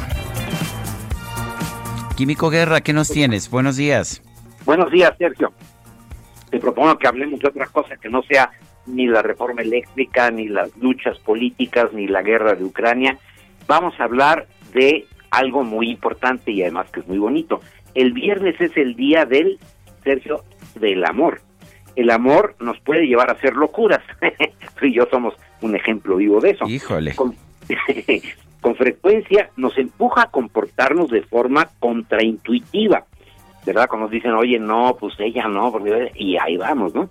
Químico Guerra, ¿qué nos tienes? Buenos días. Buenos días, Sergio. Te propongo que hablemos de otra cosa que no sea ni la reforma eléctrica, ni las luchas políticas, ni la guerra de Ucrania. Vamos a hablar de algo muy importante y además que es muy bonito. El viernes es el día del, Sergio, del amor. El amor nos puede llevar a hacer locuras. Tú y yo somos un ejemplo vivo de eso. Híjole. con frecuencia nos empuja a comportarnos de forma contraintuitiva. ¿Verdad? Cuando nos dicen, oye, no, pues ella no, porque... y ahí vamos, ¿no?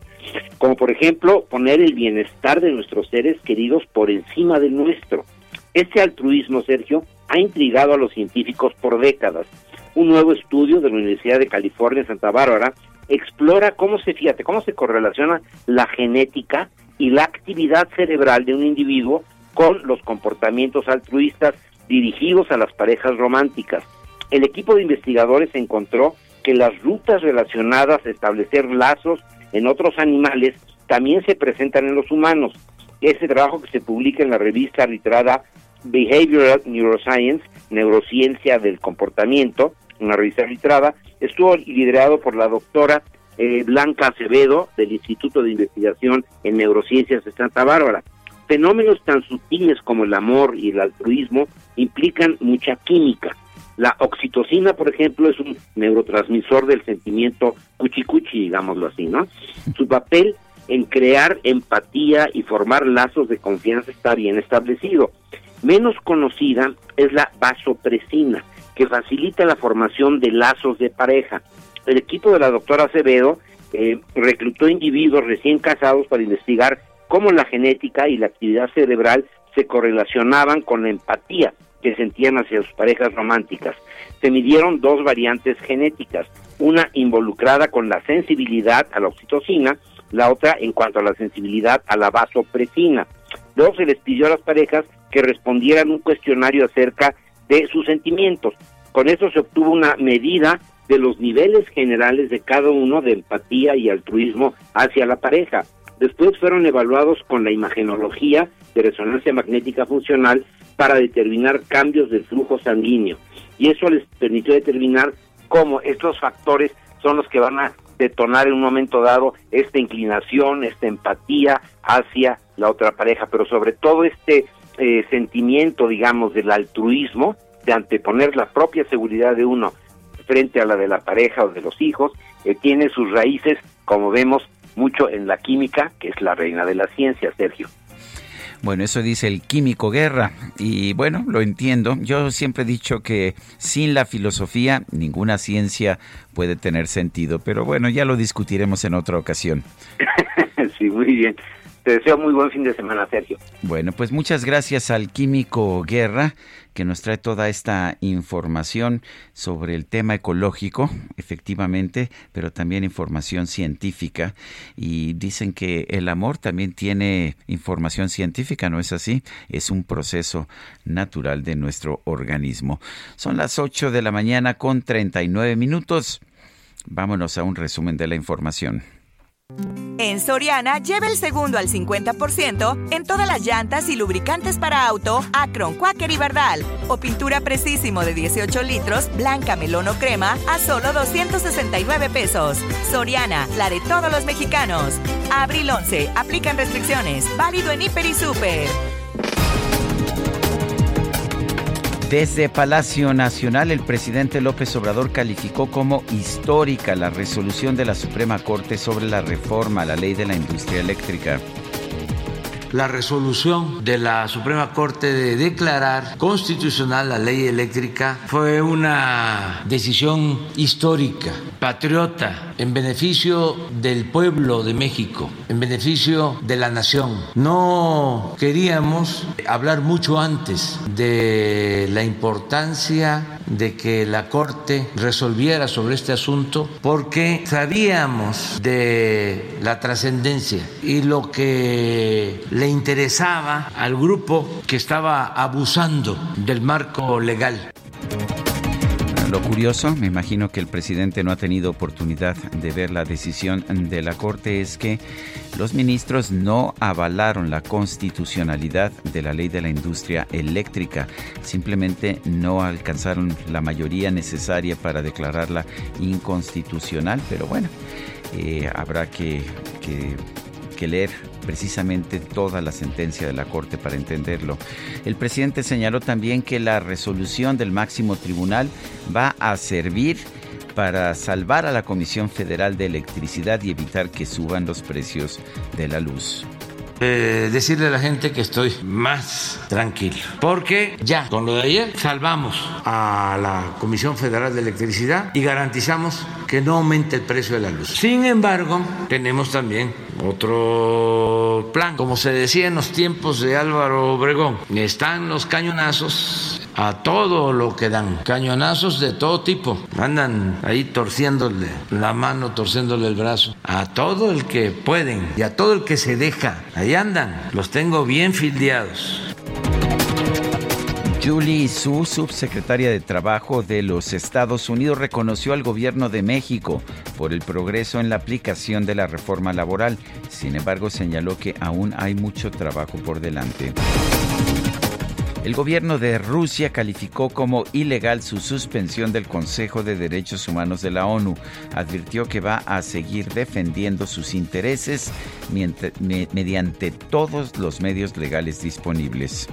Como por ejemplo, poner el bienestar de nuestros seres queridos por encima del nuestro. Este altruismo, Sergio, ha intrigado a los científicos por décadas. Un nuevo estudio de la Universidad de California Santa Bárbara explora cómo se, fíjate, cómo se correlaciona la genética y la actividad cerebral de un individuo con los comportamientos altruistas dirigidos a las parejas románticas. El equipo de investigadores encontró que las rutas relacionadas a establecer lazos en otros animales también se presentan en los humanos. Este trabajo que se publica en la revista arbitrada Behavioral Neuroscience, Neurociencia del Comportamiento, una revista arbitrada, estuvo liderado por la doctora eh, Blanca Acevedo del Instituto de Investigación en Neurociencias de Santa Bárbara. Fenómenos tan sutiles como el amor y el altruismo implican mucha química. La oxitocina, por ejemplo, es un neurotransmisor del sentimiento cuchicuchi, digámoslo así, ¿no? Su papel en crear empatía y formar lazos de confianza está bien establecido. Menos conocida es la vasopresina, que facilita la formación de lazos de pareja. El equipo de la doctora Acevedo eh, reclutó individuos recién casados para investigar cómo la genética y la actividad cerebral se correlacionaban con la empatía que sentían hacia sus parejas románticas. Se midieron dos variantes genéticas, una involucrada con la sensibilidad a la oxitocina, la otra en cuanto a la sensibilidad a la vasopresina. Luego se les pidió a las parejas que respondieran un cuestionario acerca de sus sentimientos. Con eso se obtuvo una medida de los niveles generales de cada uno de empatía y altruismo hacia la pareja. Después fueron evaluados con la imagenología de resonancia magnética funcional para determinar cambios del flujo sanguíneo. Y eso les permitió determinar cómo estos factores son los que van a detonar en un momento dado esta inclinación, esta empatía hacia la otra pareja, pero sobre todo este eh, sentimiento, digamos, del altruismo, de anteponer la propia seguridad de uno frente a la de la pareja o de los hijos, eh, tiene sus raíces, como vemos, mucho en la química, que es la reina de la ciencia, Sergio. Bueno, eso dice el químico Guerra y bueno, lo entiendo. Yo siempre he dicho que sin la filosofía ninguna ciencia puede tener sentido, pero bueno, ya lo discutiremos en otra ocasión. sí, muy bien. Te deseo muy buen fin de semana, Sergio. Bueno, pues muchas gracias al químico Guerra que nos trae toda esta información sobre el tema ecológico, efectivamente, pero también información científica. Y dicen que el amor también tiene información científica, ¿no es así? Es un proceso natural de nuestro organismo. Son las 8 de la mañana con 39 minutos. Vámonos a un resumen de la información. En Soriana, lleva el segundo al 50% en todas las llantas y lubricantes para auto, Acron, Quaker y Bardal. O pintura Precisimo de 18 litros, blanca, melón o crema, a solo 269 pesos. Soriana, la de todos los mexicanos. Abril 11, aplican restricciones. Válido en Hiper y Super. Desde Palacio Nacional, el presidente López Obrador calificó como histórica la resolución de la Suprema Corte sobre la reforma a la ley de la industria eléctrica. La resolución de la Suprema Corte de declarar constitucional la ley eléctrica fue una decisión histórica, patriota, en beneficio del pueblo de México, en beneficio de la nación. No queríamos hablar mucho antes de la importancia de que la Corte resolviera sobre este asunto porque sabíamos de la trascendencia y lo que le interesaba al grupo que estaba abusando del marco legal. Lo curioso, me imagino que el presidente no ha tenido oportunidad de ver la decisión de la Corte, es que los ministros no avalaron la constitucionalidad de la ley de la industria eléctrica, simplemente no alcanzaron la mayoría necesaria para declararla inconstitucional, pero bueno, eh, habrá que, que que leer precisamente toda la sentencia de la Corte para entenderlo. El presidente señaló también que la resolución del máximo tribunal va a servir para salvar a la Comisión Federal de Electricidad y evitar que suban los precios de la luz. Eh, decirle a la gente que estoy más tranquilo. Porque ya, con lo de ayer, salvamos a la Comisión Federal de Electricidad y garantizamos que no aumente el precio de la luz. Sin embargo, tenemos también otro plan. Como se decía en los tiempos de Álvaro Obregón, están los cañonazos a todo lo que dan. Cañonazos de todo tipo. Andan ahí torciéndole la mano, torciéndole el brazo. A todo el que pueden y a todo el que se deja. Ahí andan. Los tengo bien fildeados. Julie Su, subsecretaria de Trabajo de los Estados Unidos, reconoció al gobierno de México por el progreso en la aplicación de la reforma laboral. Sin embargo, señaló que aún hay mucho trabajo por delante. El gobierno de Rusia calificó como ilegal su suspensión del Consejo de Derechos Humanos de la ONU. Advirtió que va a seguir defendiendo sus intereses mediante todos los medios legales disponibles.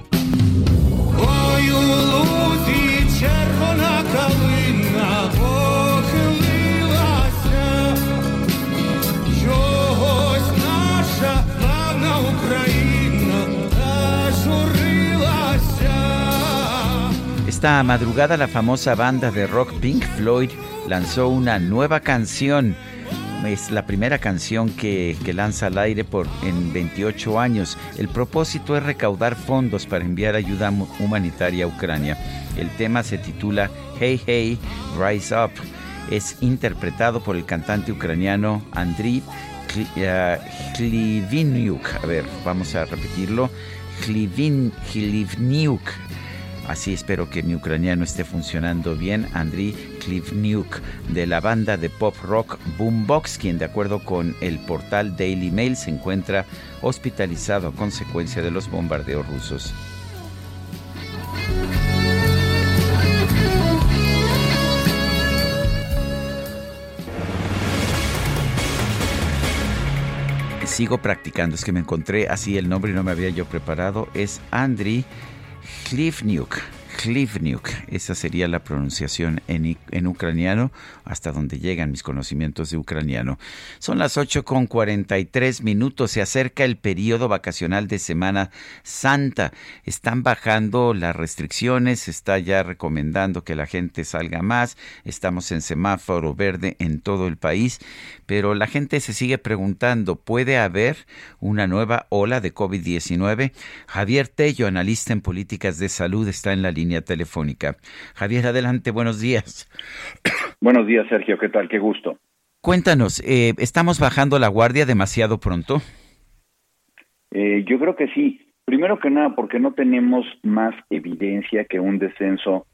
Esta madrugada la famosa banda de rock Pink Floyd lanzó una nueva canción. Es la primera canción que, que lanza al aire por, en 28 años. El propósito es recaudar fondos para enviar ayuda humanitaria a Ucrania. El tema se titula Hey Hey, Rise Up. Es interpretado por el cantante ucraniano Andriy Kli- eh. A ver, vamos a repetirlo. Klivin. Así espero que mi ucraniano esté funcionando bien. Andriy Klivniuk, de la banda de pop rock Boombox, quien de acuerdo con el portal Daily Mail se encuentra hospitalizado a consecuencia de los bombardeos rusos. Sigo practicando, es que me encontré así el nombre y no me había yo preparado. Es Andriy Klivniuk. Klivniuk, esa sería la pronunciación en, en ucraniano, hasta donde llegan mis conocimientos de ucraniano. Son las 8 con 43 minutos, se acerca el periodo vacacional de Semana Santa. Están bajando las restricciones, se está ya recomendando que la gente salga más, estamos en semáforo verde en todo el país, pero la gente se sigue preguntando, ¿puede haber una nueva ola de COVID-19? Javier Tello, analista en políticas de salud, está en la línea telefónica. Javier, adelante, buenos días. Buenos días, Sergio. ¿Qué tal? Qué gusto. Cuéntanos, eh, ¿estamos bajando la guardia demasiado pronto? Eh, yo creo que sí. Primero que nada, porque no tenemos más evidencia que un descenso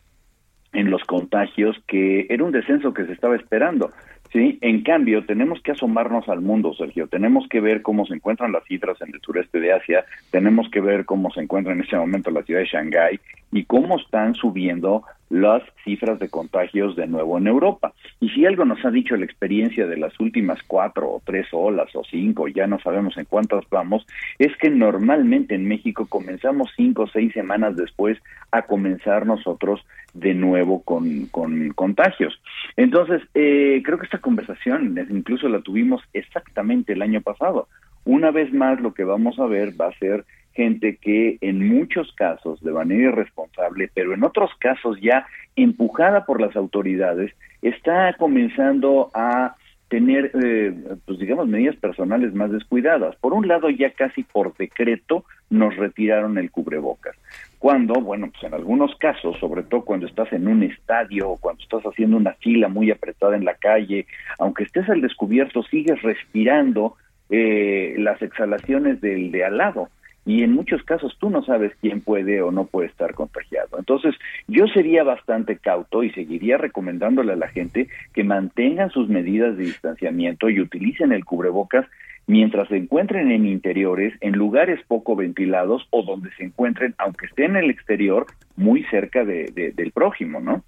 en los contagios, que era un descenso que se estaba esperando. Sí, en cambio, tenemos que asomarnos al mundo, Sergio. Tenemos que ver cómo se encuentran las cifras en el sureste de Asia, tenemos que ver cómo se encuentra en este momento la ciudad de Shanghái y cómo están subiendo las cifras de contagios de nuevo en Europa. Y si algo nos ha dicho la experiencia de las últimas cuatro o tres olas o cinco, ya no sabemos en cuántas vamos, es que normalmente en México comenzamos cinco o seis semanas después a comenzar nosotros de nuevo con, con contagios. Entonces, eh, creo que esta conversación incluso la tuvimos exactamente el año pasado. Una vez más, lo que vamos a ver va a ser gente que en muchos casos de manera irresponsable, pero en otros casos ya empujada por las autoridades, está comenzando a tener, eh, pues digamos, medidas personales más descuidadas. Por un lado, ya casi por decreto nos retiraron el cubrebocas. Cuando, bueno, pues en algunos casos, sobre todo cuando estás en un estadio o cuando estás haciendo una fila muy apretada en la calle, aunque estés al descubierto, sigues respirando eh, las exhalaciones del de al lado y en muchos casos tú no sabes quién puede o no puede estar contagiado. Entonces, yo sería bastante cauto y seguiría recomendándole a la gente que mantengan sus medidas de distanciamiento y utilicen el cubrebocas mientras se encuentren en interiores, en lugares poco ventilados o donde se encuentren, aunque estén en el exterior, muy cerca de, de- del prójimo, ¿no?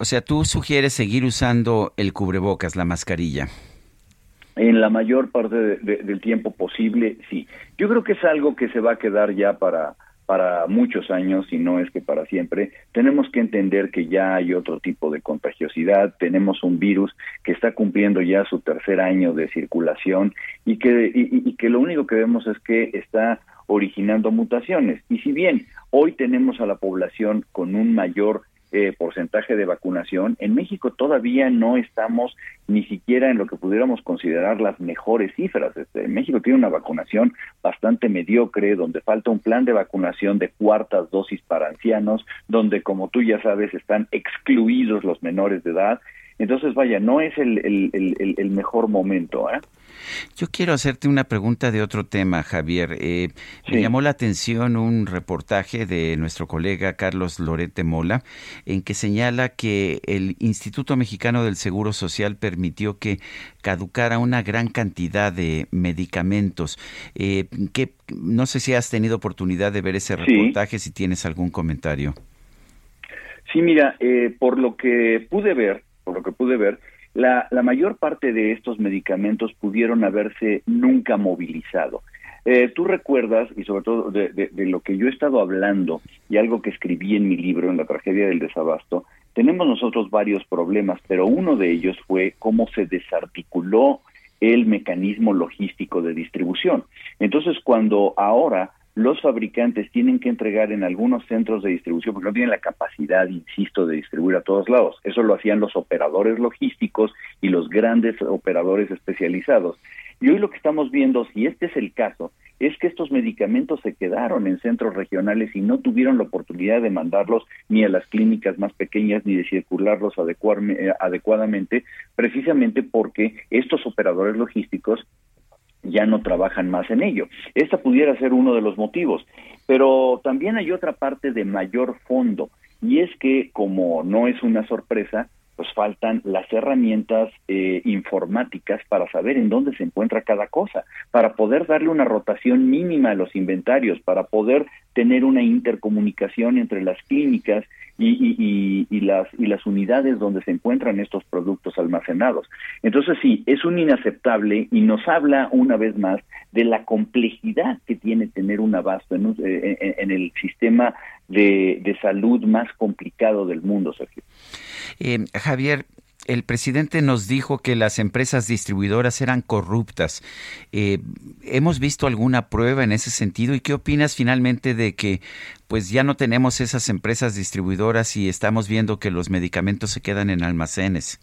O sea, tú sugieres seguir usando el cubrebocas, la mascarilla. En la mayor parte de- de- del tiempo posible, sí. Yo creo que es algo que se va a quedar ya para para muchos años, y no es que para siempre, tenemos que entender que ya hay otro tipo de contagiosidad, tenemos un virus que está cumpliendo ya su tercer año de circulación y que, y que lo único que vemos es que está originando mutaciones. Y si bien hoy tenemos a la población con un mayor eh, porcentaje de vacunación, en México todavía no estamos ni siquiera en lo que pudiéramos considerar las mejores cifras. Este, México tiene una vacunación bastante mediocre, donde falta un plan de vacunación de cuartas dosis para ancianos, donde, como tú ya sabes, están excluidos los menores de edad. Entonces, vaya, no es el, el, el, el mejor momento. ¿eh? Yo quiero hacerte una pregunta de otro tema, Javier. Eh, Me llamó la atención un reportaje de nuestro colega Carlos Lorete Mola, en que señala que el Instituto Mexicano del Seguro Social permitió que caducara una gran cantidad de medicamentos. Eh, que, no sé si has tenido oportunidad de ver ese reportaje, si tienes algún comentario. Sí, mira, eh, por lo que pude ver, por lo que pude ver, la, mayor parte de estos medicamentos pudieron haberse nunca movilizado. Eh, Tú recuerdas, y sobre todo de, lo que yo he estado hablando y algo que escribí en mi libro, en la tragedia del desabasto, tenemos nosotros varios problemas, pero uno de ellos fue cómo se desarticuló el mecanismo logístico de distribución. Entonces, cuando ahora los fabricantes tienen que entregar en algunos centros de distribución porque no tienen la capacidad, insisto, de distribuir a todos lados. Eso lo hacían los operadores logísticos y los grandes operadores especializados. Y hoy lo que estamos viendo, si este es el caso, es que estos medicamentos se quedaron en centros regionales y no tuvieron la oportunidad de mandarlos ni a las clínicas más pequeñas ni de circularlos adecuadamente, precisamente porque estos operadores logísticos ya no trabajan más en ello. Esta pudiera ser uno de los motivos, pero también hay otra parte de mayor fondo, y es que, como no es una sorpresa, pues faltan las herramientas eh, informáticas para saber en dónde se encuentra cada cosa, para poder darle una rotación mínima a los inventarios, para poder tener una intercomunicación entre las clínicas y, y, y, las, y las unidades donde se encuentran estos productos almacenados. Entonces sí, es un inaceptable y nos habla una vez más de la complejidad que tiene tener un abasto en, un, en, en el sistema de, de salud más complicado del mundo, Sergio. Eh, Javier, el presidente nos dijo que las empresas distribuidoras eran corruptas. Eh, ¿Hemos visto alguna prueba en ese sentido? ¿Y qué opinas finalmente de que pues ya no tenemos esas empresas distribuidoras y estamos viendo que los medicamentos se quedan en almacenes?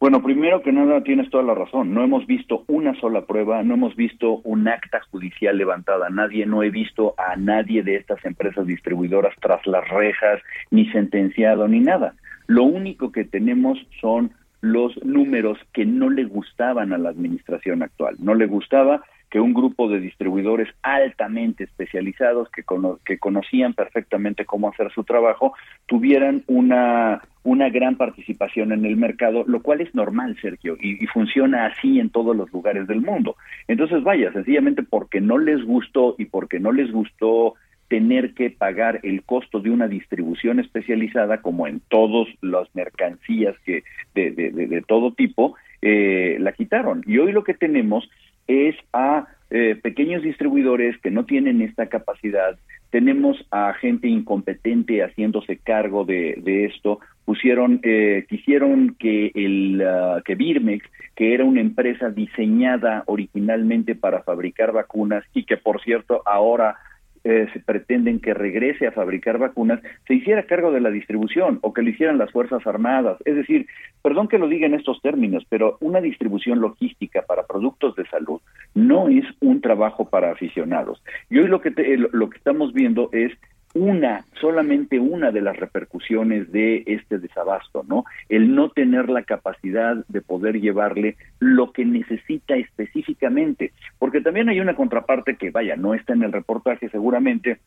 Bueno, primero que nada tienes toda la razón. No hemos visto una sola prueba, no hemos visto un acta judicial levantada nadie, no he visto a nadie de estas empresas distribuidoras tras las rejas, ni sentenciado, ni nada. Lo único que tenemos son los números que no le gustaban a la administración actual. No le gustaba que un grupo de distribuidores altamente especializados que, cono que conocían perfectamente cómo hacer su trabajo tuvieran una una gran participación en el mercado, lo cual es normal, Sergio, y, y, funciona así en todos los lugares del mundo. Entonces, vaya, sencillamente porque no les gustó y porque no les gustó tener que pagar el costo de una distribución especializada, como en todas las mercancías que de, todo tipo, eh, la quitaron. Y hoy lo que tenemos es a eh, pequeños distribuidores que no tienen esta capacidad, tenemos a gente incompetente haciéndose cargo de, de esto, pusieron, eh, quisieron que el uh, que Birmex, que era una empresa diseñada originalmente para fabricar vacunas y que por cierto ahora eh, se pretenden que regrese a fabricar vacunas, se hiciera cargo de la distribución o que lo hicieran las Fuerzas Armadas. Es decir, perdón que lo diga en estos términos, pero una distribución logística para productos de salud no es un trabajo para aficionados. Y hoy lo que, te, lo que estamos viendo es una, solamente una de las repercusiones de este desabasto, ¿no? El no tener la capacidad de poder llevarle lo que necesita específicamente, porque también hay una contraparte que, vaya, no está en el reportaje seguramente,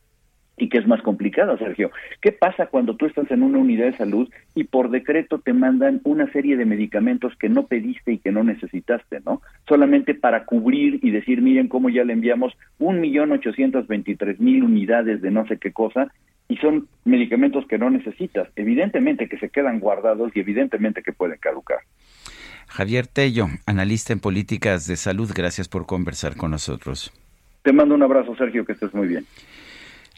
y que es más complicada, Sergio. ¿Qué pasa cuando tú estás en una unidad de salud y por decreto te mandan una serie de medicamentos que no pediste y que no necesitaste, ¿no? Solamente para cubrir y decir, miren cómo ya le enviamos un millón ochocientos veintitrés mil unidades de no sé qué cosa y son medicamentos que no necesitas. Evidentemente que se quedan guardados y evidentemente que pueden caducar. Javier Tello, analista en políticas de salud, gracias por conversar con nosotros. Te mando un abrazo, Sergio, que estés muy bien.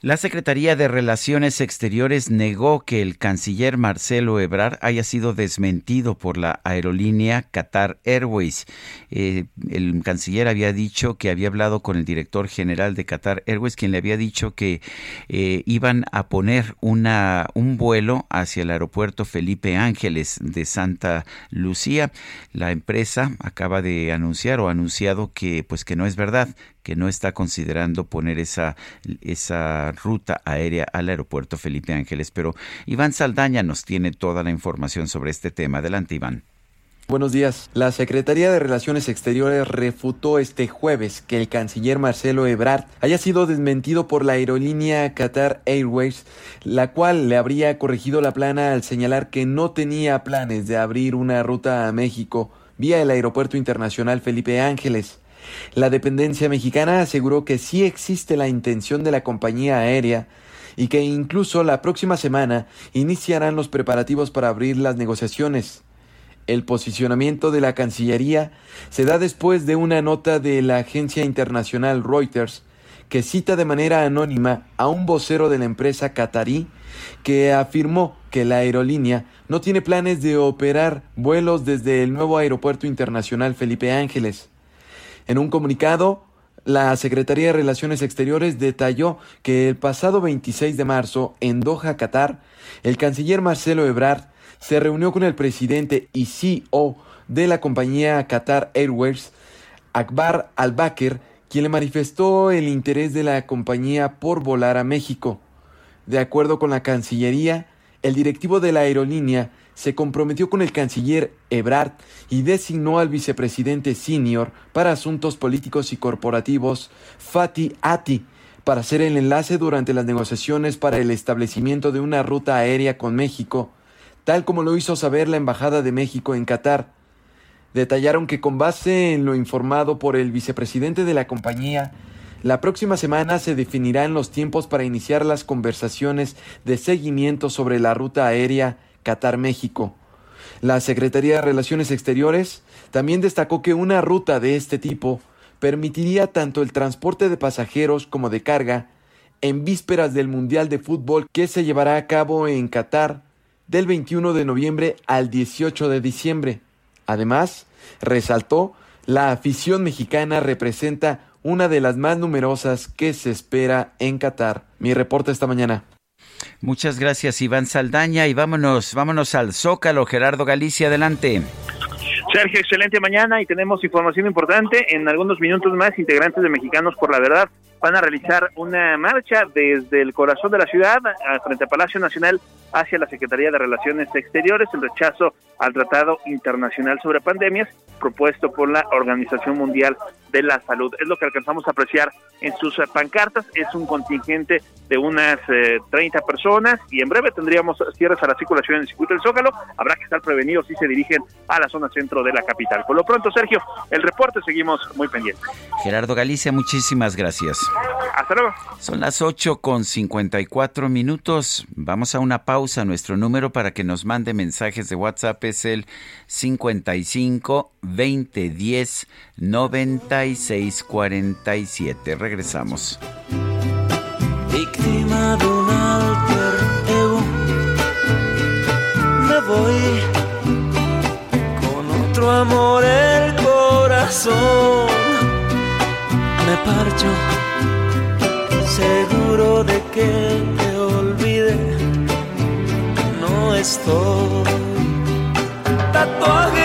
La Secretaría de Relaciones Exteriores negó que el canciller Marcelo Ebrard haya sido desmentido por la aerolínea Qatar Airways. Eh, el canciller había dicho que había hablado con el director general de Qatar Airways, quien le había dicho que eh, iban a poner una, un vuelo hacia el aeropuerto Felipe Ángeles de Santa Lucía. La empresa acaba de anunciar o ha anunciado que pues que no es verdad, que no está considerando poner esa, esa ruta aérea al aeropuerto Felipe Ángeles. Pero Iván Saldaña nos tiene toda la información sobre este tema. Adelante, Iván. Buenos días. La Secretaría de Relaciones Exteriores refutó este jueves que el canciller Marcelo Ebrard haya sido desmentido por la aerolínea Qatar Airways, la cual le habría corregido la plana al señalar que no tenía planes de abrir una ruta a México vía el Aeropuerto Internacional Felipe Ángeles. La dependencia mexicana aseguró que sí existe la intención de la compañía aérea y que incluso la próxima semana iniciarán los preparativos para abrir las negociaciones. El posicionamiento de la Cancillería se da después de una nota de la agencia internacional Reuters que cita de manera anónima a un vocero de la empresa qatarí que afirmó que la aerolínea no tiene planes de operar vuelos desde el nuevo aeropuerto internacional Felipe Ángeles. En un comunicado, la Secretaría de Relaciones Exteriores detalló que el pasado 26 de marzo, en Doha, Qatar, el canciller Marcelo Ebrard se reunió con el presidente y CEO de la compañía Qatar Airways, Akbar Al-Bakr, quien le manifestó el interés de la compañía por volar a México. De acuerdo con la Cancillería, el directivo de la aerolínea se comprometió con el canciller Ebrard y designó al vicepresidente senior para asuntos políticos y corporativos, Fatih Ati, para hacer el enlace durante las negociaciones para el establecimiento de una ruta aérea con México, tal como lo hizo saber la Embajada de México en Qatar. Detallaron que con base en lo informado por el vicepresidente de la compañía, la próxima semana se definirán los tiempos para iniciar las conversaciones de seguimiento sobre la ruta aérea Qatar-México. La Secretaría de Relaciones Exteriores también destacó que una ruta de este tipo permitiría tanto el transporte de pasajeros como de carga en vísperas del Mundial de Fútbol que se llevará a cabo en Qatar del 21 de noviembre al 18 de diciembre. Además, resaltó, la afición mexicana representa una de las más numerosas que se espera en Qatar. Mi reporte esta mañana. Muchas gracias, Iván Saldaña. Y vámonos, vámonos al Zócalo. Gerardo Galicia, adelante. Sergio, excelente mañana y tenemos información importante. En algunos minutos más, integrantes de Mexicanos por la Verdad van a realizar una marcha desde el corazón de la ciudad, frente al Palacio Nacional, hacia la Secretaría de Relaciones Exteriores, en rechazo al Tratado Internacional sobre Pandemias propuesto por la Organización Mundial de la Salud. Es lo que alcanzamos a apreciar en sus pancartas. Es un contingente de unas eh, 30 personas y en breve tendríamos cierres a la circulación en el circuito del Zócalo. Habrá que estar prevenidos si se dirigen a la zona centro de la capital. Por lo pronto, Sergio, el reporte seguimos muy pendientes. Gerardo Galicia, muchísimas gracias. Hasta luego. Son las 8 con 54 minutos. Vamos a una pausa. Nuestro número para que nos mande mensajes de WhatsApp es el 55 2010 9647. Regresamos. Víctima de un alter ego, me voy con otro amor el corazón. Me parcho, seguro de que te olvide. No estoy. Tatuajes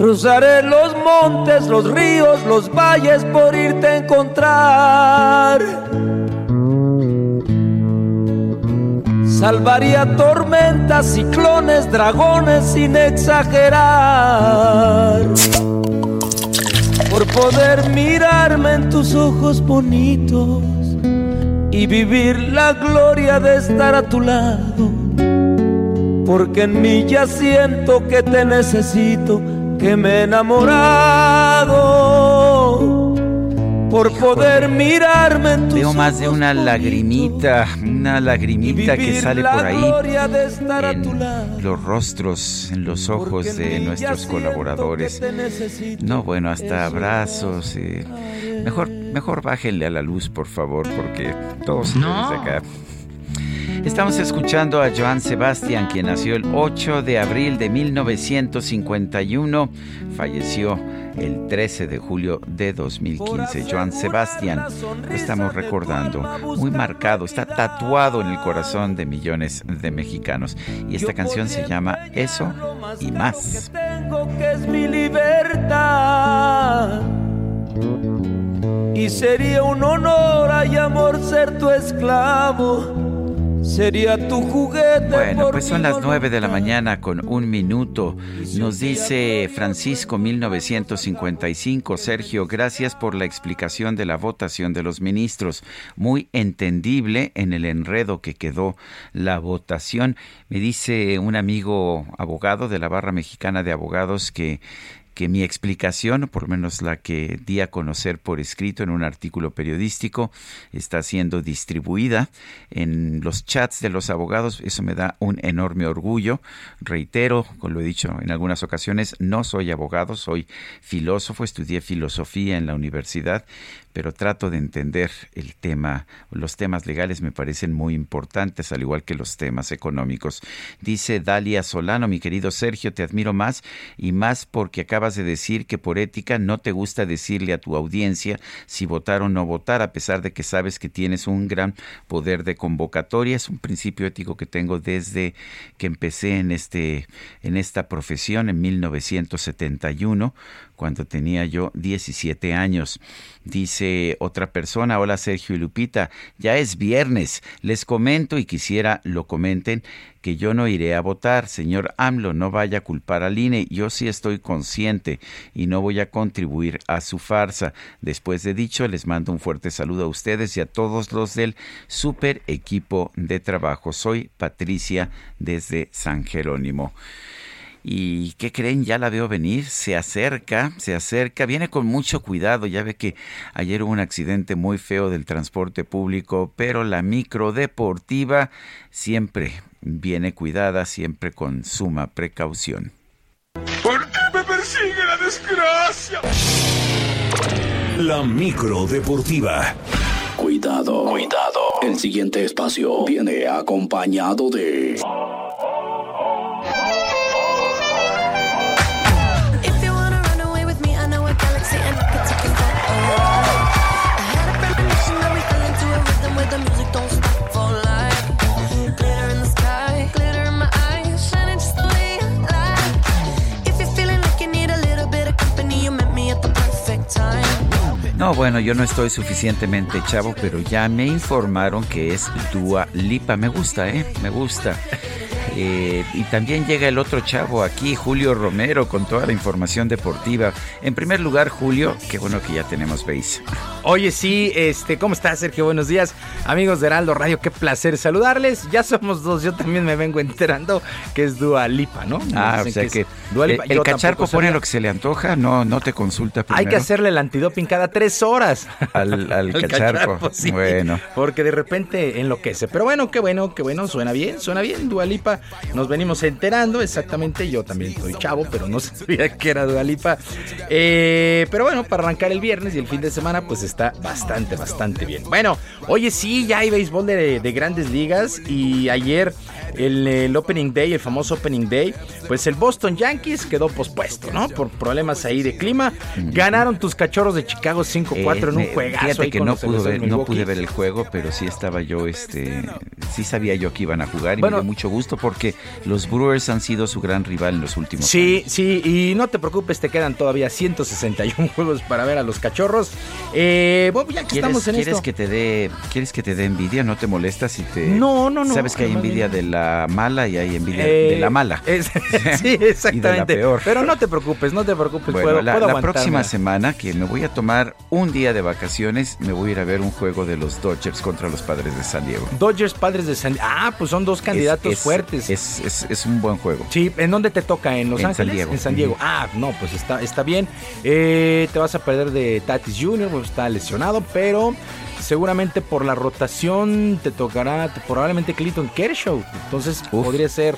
Cruzaré los montes, los ríos, los valles por irte a encontrar. Salvaría tormentas, ciclones, dragones sin exagerar. Por poder mirarme en tus ojos bonitos y vivir la gloria de estar a tu lado. Porque en mí ya siento que te necesito, que me he enamorado por poder mirarme en tus Veo más de una lagrimita, una lagrimita que sale por ahí en los rostros, en los ojos de nuestros colaboradores. No, bueno, hasta abrazos. eh. Mejor, mejor bájenle a la luz, por favor, porque todos No. acá. Estamos escuchando a Joan Sebastián, quien nació el 8 de abril de 1951, falleció el 13 de julio de 2015. Joan Sebastián, lo estamos recordando, muy marcado, está tatuado en el corazón de millones de mexicanos. Y esta canción se llama Eso y más. tengo que es mi libertad. Y sería un honor y amor ser tu esclavo. Sería tu juguete. Bueno, pues son las 9 de la mañana con un minuto. Nos dice Francisco 1955, Sergio, gracias por la explicación de la votación de los ministros. Muy entendible en el enredo que quedó la votación. Me dice un amigo abogado de la Barra Mexicana de Abogados que que mi explicación, por lo menos la que di a conocer por escrito en un artículo periodístico, está siendo distribuida en los chats de los abogados. Eso me da un enorme orgullo. Reitero, como lo he dicho en algunas ocasiones, no soy abogado, soy filósofo, estudié filosofía en la universidad, pero trato de entender el tema. Los temas legales me parecen muy importantes, al igual que los temas económicos. Dice Dalia Solano, mi querido Sergio, te admiro más y más porque acabas de decir que por ética no te gusta decirle a tu audiencia si votar o no votar, a pesar de que sabes que tienes un gran poder de convocatoria. Es un principio ético que tengo desde que empecé en este en esta profesión en 1971 cuando tenía yo 17 años. Dice otra persona, hola Sergio y Lupita, ya es viernes, les comento y quisiera lo comenten que yo no iré a votar. Señor AMLO, no vaya a culpar al INE, yo sí estoy consciente y no voy a contribuir a su farsa. Después de dicho, les mando un fuerte saludo a ustedes y a todos los del super equipo de trabajo. Soy Patricia desde San Jerónimo. ¿Y qué creen? Ya la veo venir, se acerca, se acerca, viene con mucho cuidado, ya ve que ayer hubo un accidente muy feo del transporte público, pero la micro deportiva siempre viene cuidada, siempre con suma precaución. ¿Por qué me persigue la desgracia? La micro deportiva. Cuidado, cuidado. El siguiente espacio viene acompañado de... No, bueno, yo no estoy suficientemente chavo, pero ya me informaron que es Dua Lipa. Me gusta, ¿eh? Me gusta. Eh, y también llega el otro chavo aquí, Julio Romero, con toda la información deportiva. En primer lugar, Julio, qué bueno que ya tenemos base. Oye, sí, este, ¿cómo estás, Sergio? Buenos días, amigos de Heraldo Radio, qué placer saludarles. Ya somos dos, yo también me vengo enterando que es Dua Lipa, ¿no? Ah, o sea que Dua el, el cacharpo pone sabía. lo que se le antoja, no, no te consulta primero. Hay que hacerle el antidoping cada tres horas. Al, al cacharpo. sí, Bueno. Porque de repente enloquece. Pero bueno, qué bueno, qué bueno. Suena bien, suena bien. Dualipa. Nos venimos enterando. Exactamente. Yo también estoy chavo, pero no sabía que era Dualipa. pero bueno, para arrancar el viernes y el fin de semana, pues está bastante, bastante bien. Bueno, oye, sí, ya hay béisbol de grandes ligas. Y ayer el, el Opening Day, el famoso Opening Day, pues el Boston Yankees quedó pospuesto, ¿no? Por problemas ahí de clima. Ganaron tus cachorros de Chicago 5-4 en un Eh, juegazo. Fíjate que no, pudo ver, no pude ver el juego, pero sí estaba yo, este, sí sabía yo que iban a jugar y Bueno. me dio mucho gusto porque los Brewers han sido su gran rival en los últimos Sí, sí, y no te preocupes, te quedan todavía 161 juegos para ver a los cachorros. Eh, bueno, ya que ¿Quieres, estamos en quieres esto. que te dé quieres que te dé envidia? ¿No te molesta si te No, no, no, Sabes que hay envidia de la mala y hay envidia Eh, de la mala. es- sí, exactamente. peor. Pero no te preocupes, no te preocupes. Bueno, puedo, la, puedo la aguantarme. próxima semana que me voy a tomar un día de vacaciones, me voy a ir a ver un juego de los Dodgers contra los Padres de San Diego. Dodgers Padres de San Ah, pues son dos candidatos Es- es- fuertes. Es, es- un buen juego. Sí, ¿en dónde te toca? ¿En Los En San Ángeles? Diego. En San Diego. Ah, no, pues está, está bien. Eh, te vas a perder de Tatis Jr., pues está lesionado, pero seguramente por la rotación te tocará te- probablemente Clinton Kershaw. Entonces podría ser.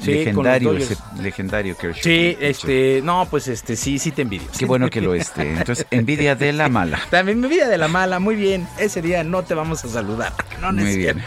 Sí, los legendario, ese- legendario Kershaw. Sí, este, no, pues este, sí, sí te envidio. Qué bueno que lo esté. Entonces, envidia de la mala. También mi vida de la mala, muy bien. Ese día no te vamos a saludar. No, Muy bien.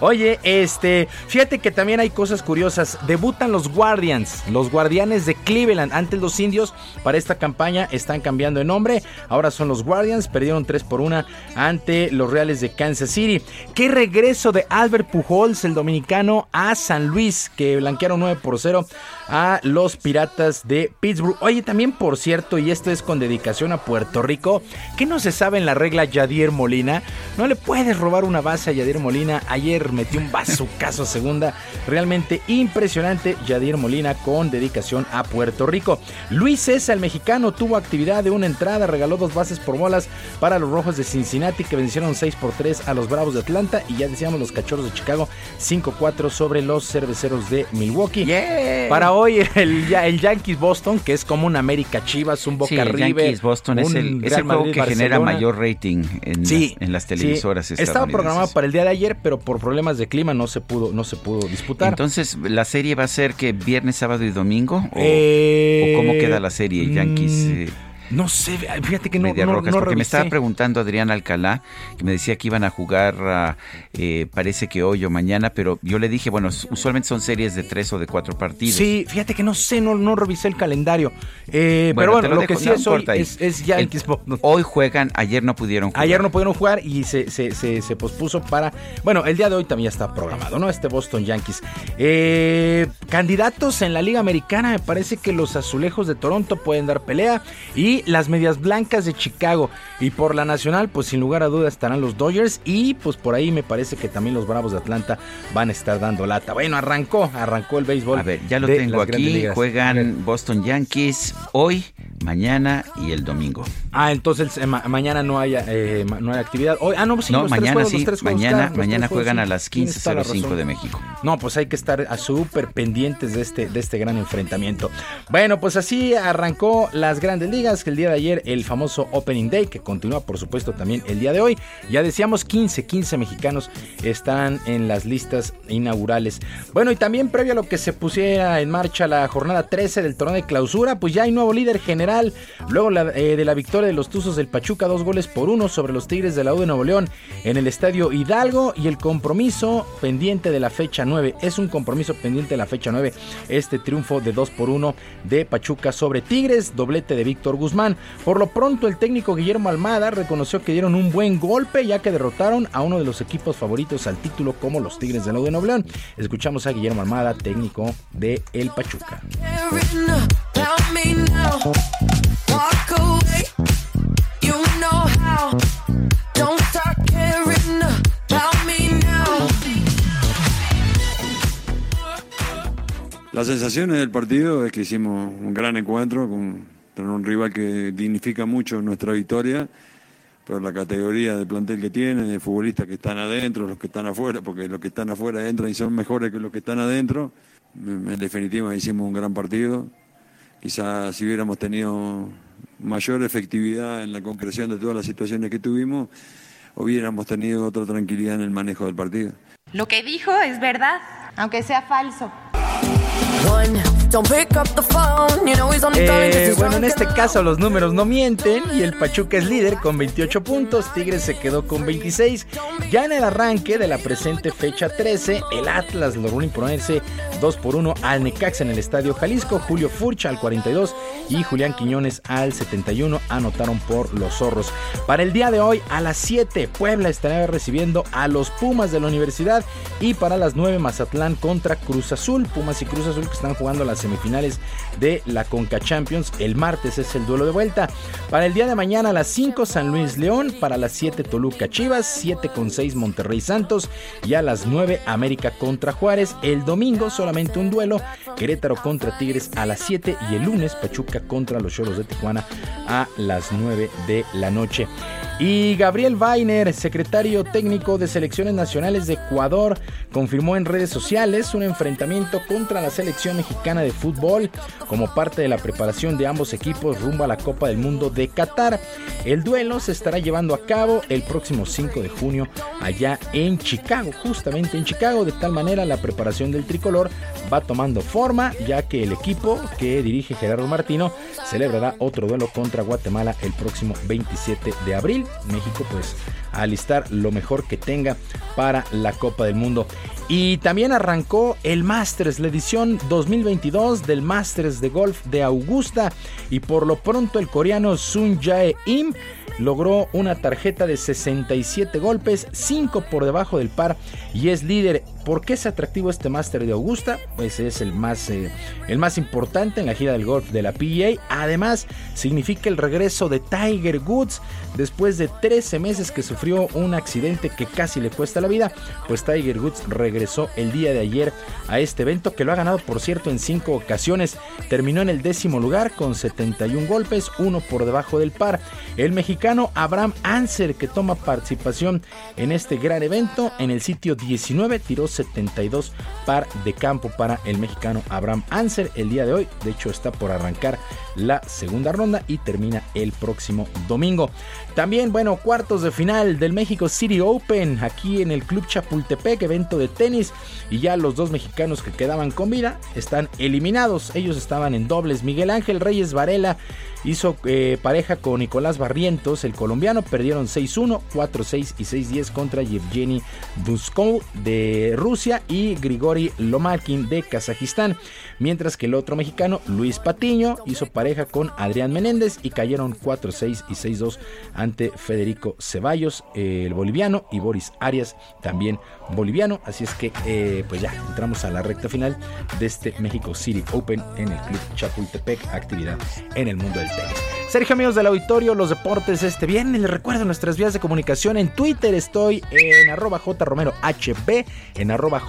Oye, este, fíjate que también hay cosas curiosas. Debutan los Guardians, los Guardianes de Cleveland. Antes los indios para esta campaña están cambiando de nombre. Ahora son los Guardians. Perdieron 3 por 1 ante los Reales de Kansas City. Qué regreso de Albert Pujols, el dominicano, a San Luis, que blanquearon 9 por 0 a los Piratas de Pittsburgh. Oye, también por cierto, y esto es con dedicación a Puerto Rico, que no se sabe en la regla Yadier Molina. No le puedes robar una base a Yadier Molina. Ayer metió un bazucazo a segunda. Realmente impresionante Yadier Molina con dedicación a Puerto Rico. Luis César, el mexicano, tuvo actividad de una entrada, regaló dos bases por bolas para los Rojos de Cincinnati que vencieron 6 por 3 a los Bravos de Atlanta y ya decíamos los Cachorros de Chicago 5-4 sobre los Cerveceros de Milwaukee. Para hoy el, ya- el Yankees Boston, que es como un América Chivas, un Boca Sí, River. Yankees Boston es el, es Real el juego Madrid, que genera mayor rating en, Sí, las, en las sí. televisoras Estaba programado para el día de ayer, pero por problemas de clima no se pudo, no se pudo disputar. Entonces, ¿la serie va a ser que viernes, sábado y domingo? ¿O, Eh, o cómo queda la serie? Yankees. mm, eh, No sé, fíjate que no, Medias no, Rojas, no porque me estaba preguntando Adrián Alcalá, que me decía que iban a jugar, ah, eh, parece que hoy o mañana, pero yo le dije, bueno, usualmente son series de tres o de cuatro partidos. Sí, fíjate que no sé, no, no revisé el calendario. Eh, Bueno, pero bueno, lo lo, que sí no es hoy es. Hoy juegan, ayer no pudieron jugar. Ayer no pudieron jugar y se, se, se, se pospuso para. Bueno, el día de hoy también ya está programado, ¿no? Este Boston Yankees. Eh, candidatos en la Liga Americana, me parece que los azulejos de Toronto pueden dar pelea y las medias blancas de Chicago. Y por la nacional, pues sin lugar a dudas estarán los Dodgers y pues por ahí me parece que también los Bravos de Atlanta van a estar dando lata. Bueno, arrancó, arrancó el béisbol. A ver, ya lo tengo aquí. Juegan Boston Yankees hoy, mañana y el domingo. Ah, entonces eh, ma- mañana no hay, eh, no hay actividad. Hoy, ah, no, sí, no, los tres mañana juegos, sí. los tres juegos, mañana los mañana juegos, juegan sí. a las Tienes toda la 15.05 razón. de México. No, pues hay que estar a súper pendientes de este, de este gran enfrentamiento. Bueno, pues así arrancó las grandes ligas, el día de ayer el famoso Opening Day, que continúa por supuesto también el día de hoy. Ya decíamos 15, 15 mexicanos están en las listas inaugurales. Bueno, y también previo a lo que se pusiera en marcha la jornada 13 del torneo de clausura, pues ya hay nuevo líder general. Luego eh, de la victoria de los Tuzos del Pachuca, dos goles por uno sobre los Tigres de la U de Nuevo León en el Estadio Hidalgo y el compromiso pendiente de la fecha 9. Es un compromiso pendiente de la fecha 9 este triunfo de 2 por 1 de Pachuca sobre Tigres, doblete de Víctor Guzmán. Por lo pronto el técnico Guillermo Almada reconoció que dieron un buen golpe ya que derrotaron a uno de los equipos favoritos al título como los Tigres de la León. Escuchamos a Guillermo Almada, técnico de El Pachuca. Las sensaciones del partido es que hicimos un gran encuentro con tener un rival que dignifica mucho nuestra victoria, pero la categoría de plantel que tiene, de futbolistas que están adentro, los que están afuera, porque los que están afuera entran y son mejores que los que están adentro. En definitiva hicimos un gran partido. Quizás si hubiéramos tenido mayor efectividad en la concreción de todas las situaciones que tuvimos, hubiéramos tenido otra tranquilidad en el manejo del partido. Lo que dijo es verdad, aunque sea falso. One Don't pick up the phone, you know he's only calling 'cause Eh, bueno, en este caso los números no mienten y el Pachuca es líder con 28 puntos, Tigres se quedó con 26. Ya en el arranque de la presente fecha 13, el Atlas logró imponerse 2 por 1 al Necaxa en el Estadio Jalisco, Julio Furch al 42 y Julián Quiñones al 71 anotaron por los zorros. Para el día de hoy a las 7, Puebla estará recibiendo a los Pumas de la Universidad y para las 9 Mazatlán contra Cruz Azul, Pumas y Cruz Azul que están jugando las semifinales de la Conca Champions. El martes es el duelo de vuelta. Para el día de mañana a las 5 San Luis León, para las 7 Toluca Chivas, 7 con 6 Monterrey Santos y a las 9 América contra Juárez. El domingo solamente un duelo, Querétaro contra Tigres a las 7 y el lunes Pachuca contra los Cholos de Tijuana a las 9 de la noche. Y Gabriel Weiner, secretario técnico de selecciones nacionales de Ecuador, confirmó en redes sociales un enfrentamiento contra la selección mexicana de fútbol como parte de la preparación de ambos equipos rumbo a la Copa del Mundo de Qatar. El duelo se estará llevando a cabo el próximo 5 de junio allá en Chicago, justamente en Chicago. De tal manera la preparación del tricolor va tomando forma ya que el equipo que dirige Gerardo Martino celebrará otro duelo contra Guatemala el próximo 27 de abril. México pues a alistar lo mejor que tenga para la Copa del Mundo. Y también arrancó el Masters, la edición 2022 del Masters de Golf de Augusta. Y por lo pronto el coreano Sun Jae Im logró una tarjeta de 67 golpes, 5 por debajo del par y es líder. ¿Por qué es atractivo este Master de Augusta? Pues es el más, eh, el más importante en la gira del golf de la PGA. Además, significa el regreso de Tiger Woods después de 13 meses que sufrió un accidente que casi le cuesta la vida. Pues Tiger Woods regresó el día de ayer a este evento que lo ha ganado, por cierto, en 5 ocasiones. Terminó en el décimo lugar con 71 golpes, uno por debajo del par. El mexicano Abraham Anser, que toma participación en este gran evento, en el sitio 19 tiró 72 par de campo para el mexicano Abraham Anser el día de hoy. De hecho, está por arrancar la segunda ronda y termina el próximo domingo. También, bueno, cuartos de final del México City Open aquí en el Club Chapultepec, evento de tenis. Y ya los dos mexicanos que quedaban con vida están eliminados. Ellos estaban en dobles. Miguel Ángel Reyes Varela hizo eh, pareja con Nicolás Barrientos, el colombiano. Perdieron 6-1, 4-6 y 6-10 contra Yevgeny Duskov de Rusia y Grigori Lomalkin de Kazajistán. Mientras que el otro mexicano, Luis Patiño, hizo pareja con Adrián Menéndez y cayeron 4-6 y 6-2 ante Federico Ceballos, eh, el boliviano, y Boris Arias, también boliviano. Así es que, eh, pues ya, entramos a la recta final de este México City Open en el Club Chapultepec, actividad en el mundo del tenis. Sergio, amigos del auditorio, los deportes este viernes. Les recuerdo nuestras vías de comunicación. En Twitter estoy en jromerohb, en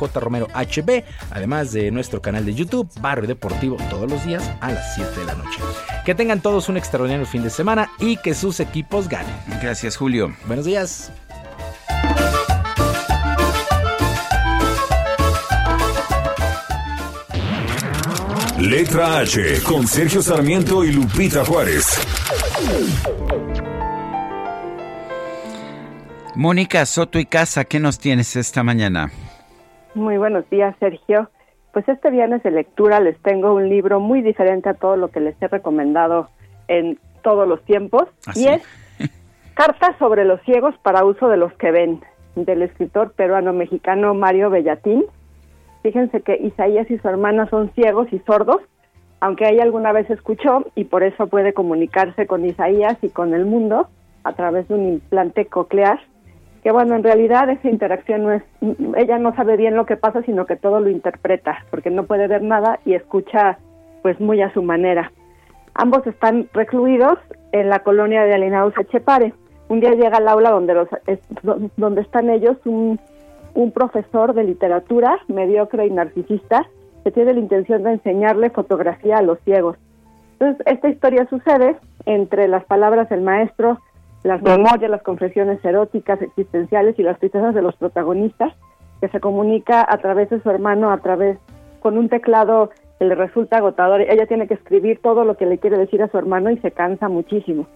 jromerohb, además de nuestro canal de YouTube, Barrio Deportivo, todos los días a las 7 de la noche. Que tengan todos un extraordinario fin de semana y que sus equipos ganen. Gracias, Julio. Buenos días. Letra H con Sergio Sarmiento y Lupita Juárez. Mónica Soto y Casa, ¿qué nos tienes esta mañana? Muy buenos días, Sergio. Pues este viernes de lectura les tengo un libro muy diferente a todo lo que les he recomendado en todos los tiempos y es Cartas sobre los ciegos para uso de los que ven, del escritor peruano-mexicano Mario Bellatín. Fíjense que Isaías y su hermana son ciegos y sordos, aunque ella alguna vez escuchó y por eso puede comunicarse con Isaías y con el mundo a través de un implante coclear que bueno, en realidad esa interacción no es, ella no sabe bien lo que pasa, sino que todo lo interpreta, porque no puede ver nada y escucha pues muy a su manera. Ambos están recluidos en la colonia de alienados Echepare. Un día llega al aula donde los donde están ellos un, un profesor de literatura mediocre y narcisista que tiene la intención de enseñarle fotografía a los ciegos. Entonces, esta historia sucede entre las palabras del maestro las memorias, las confesiones eróticas, existenciales y las tristezas de los protagonistas, que se comunica a través de su hermano, a través con un teclado que le resulta agotador. Ella tiene que escribir todo lo que le quiere decir a su hermano y se cansa muchísimo.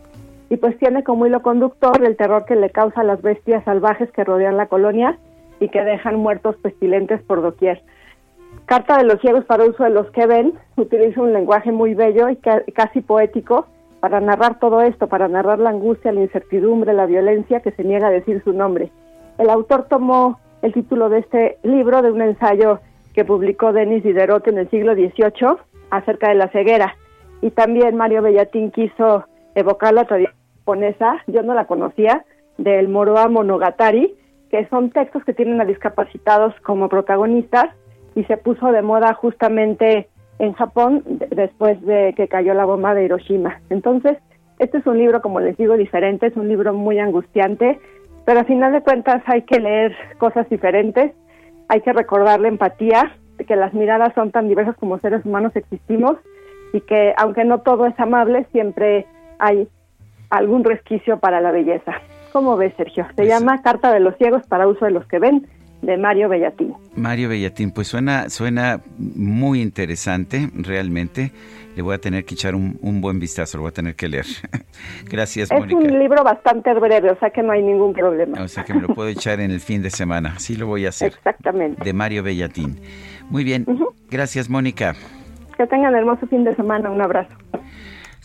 Y pues tiene como hilo conductor el terror que le causa las bestias salvajes que rodean la colonia y que dejan muertos pestilentes por doquier. Carta de los ciegos para uso de los que ven utiliza un lenguaje muy bello y ca- casi poético para narrar todo esto, para narrar la angustia, la incertidumbre, la violencia que se niega a decir su nombre. El autor tomó el título de este libro de un ensayo que publicó Denis Diderot en el siglo XVIII acerca de la ceguera. Y también Mario Bellatín quiso evocar la tradición japonesa, yo no la conocía, del Moroa Monogatari, que son textos que tienen a discapacitados como protagonistas y se puso de moda justamente en Japón de- después de que cayó la bomba de Hiroshima. Entonces, este es un libro, como les digo, diferente, es un libro muy angustiante, pero al final de cuentas hay que leer cosas diferentes, hay que recordar la empatía, que las miradas son tan diversas como seres humanos existimos y que aunque no todo es amable, siempre hay algún resquicio para la belleza. ¿Cómo ves, Sergio? Se llama Carta de los Ciegos para uso de los que ven, de Mario Bellatín. Mario Bellatín, pues suena, suena muy interesante, realmente. Le voy a tener que echar un, un buen vistazo, lo voy a tener que leer. Gracias, Es Mónica. un libro bastante breve, o sea que no hay ningún problema. O sea que me lo puedo echar en el fin de semana. Así lo voy a hacer. Exactamente. De Mario Bellatín. Muy bien. Gracias, Mónica. Que tengan hermoso fin de semana. Un abrazo.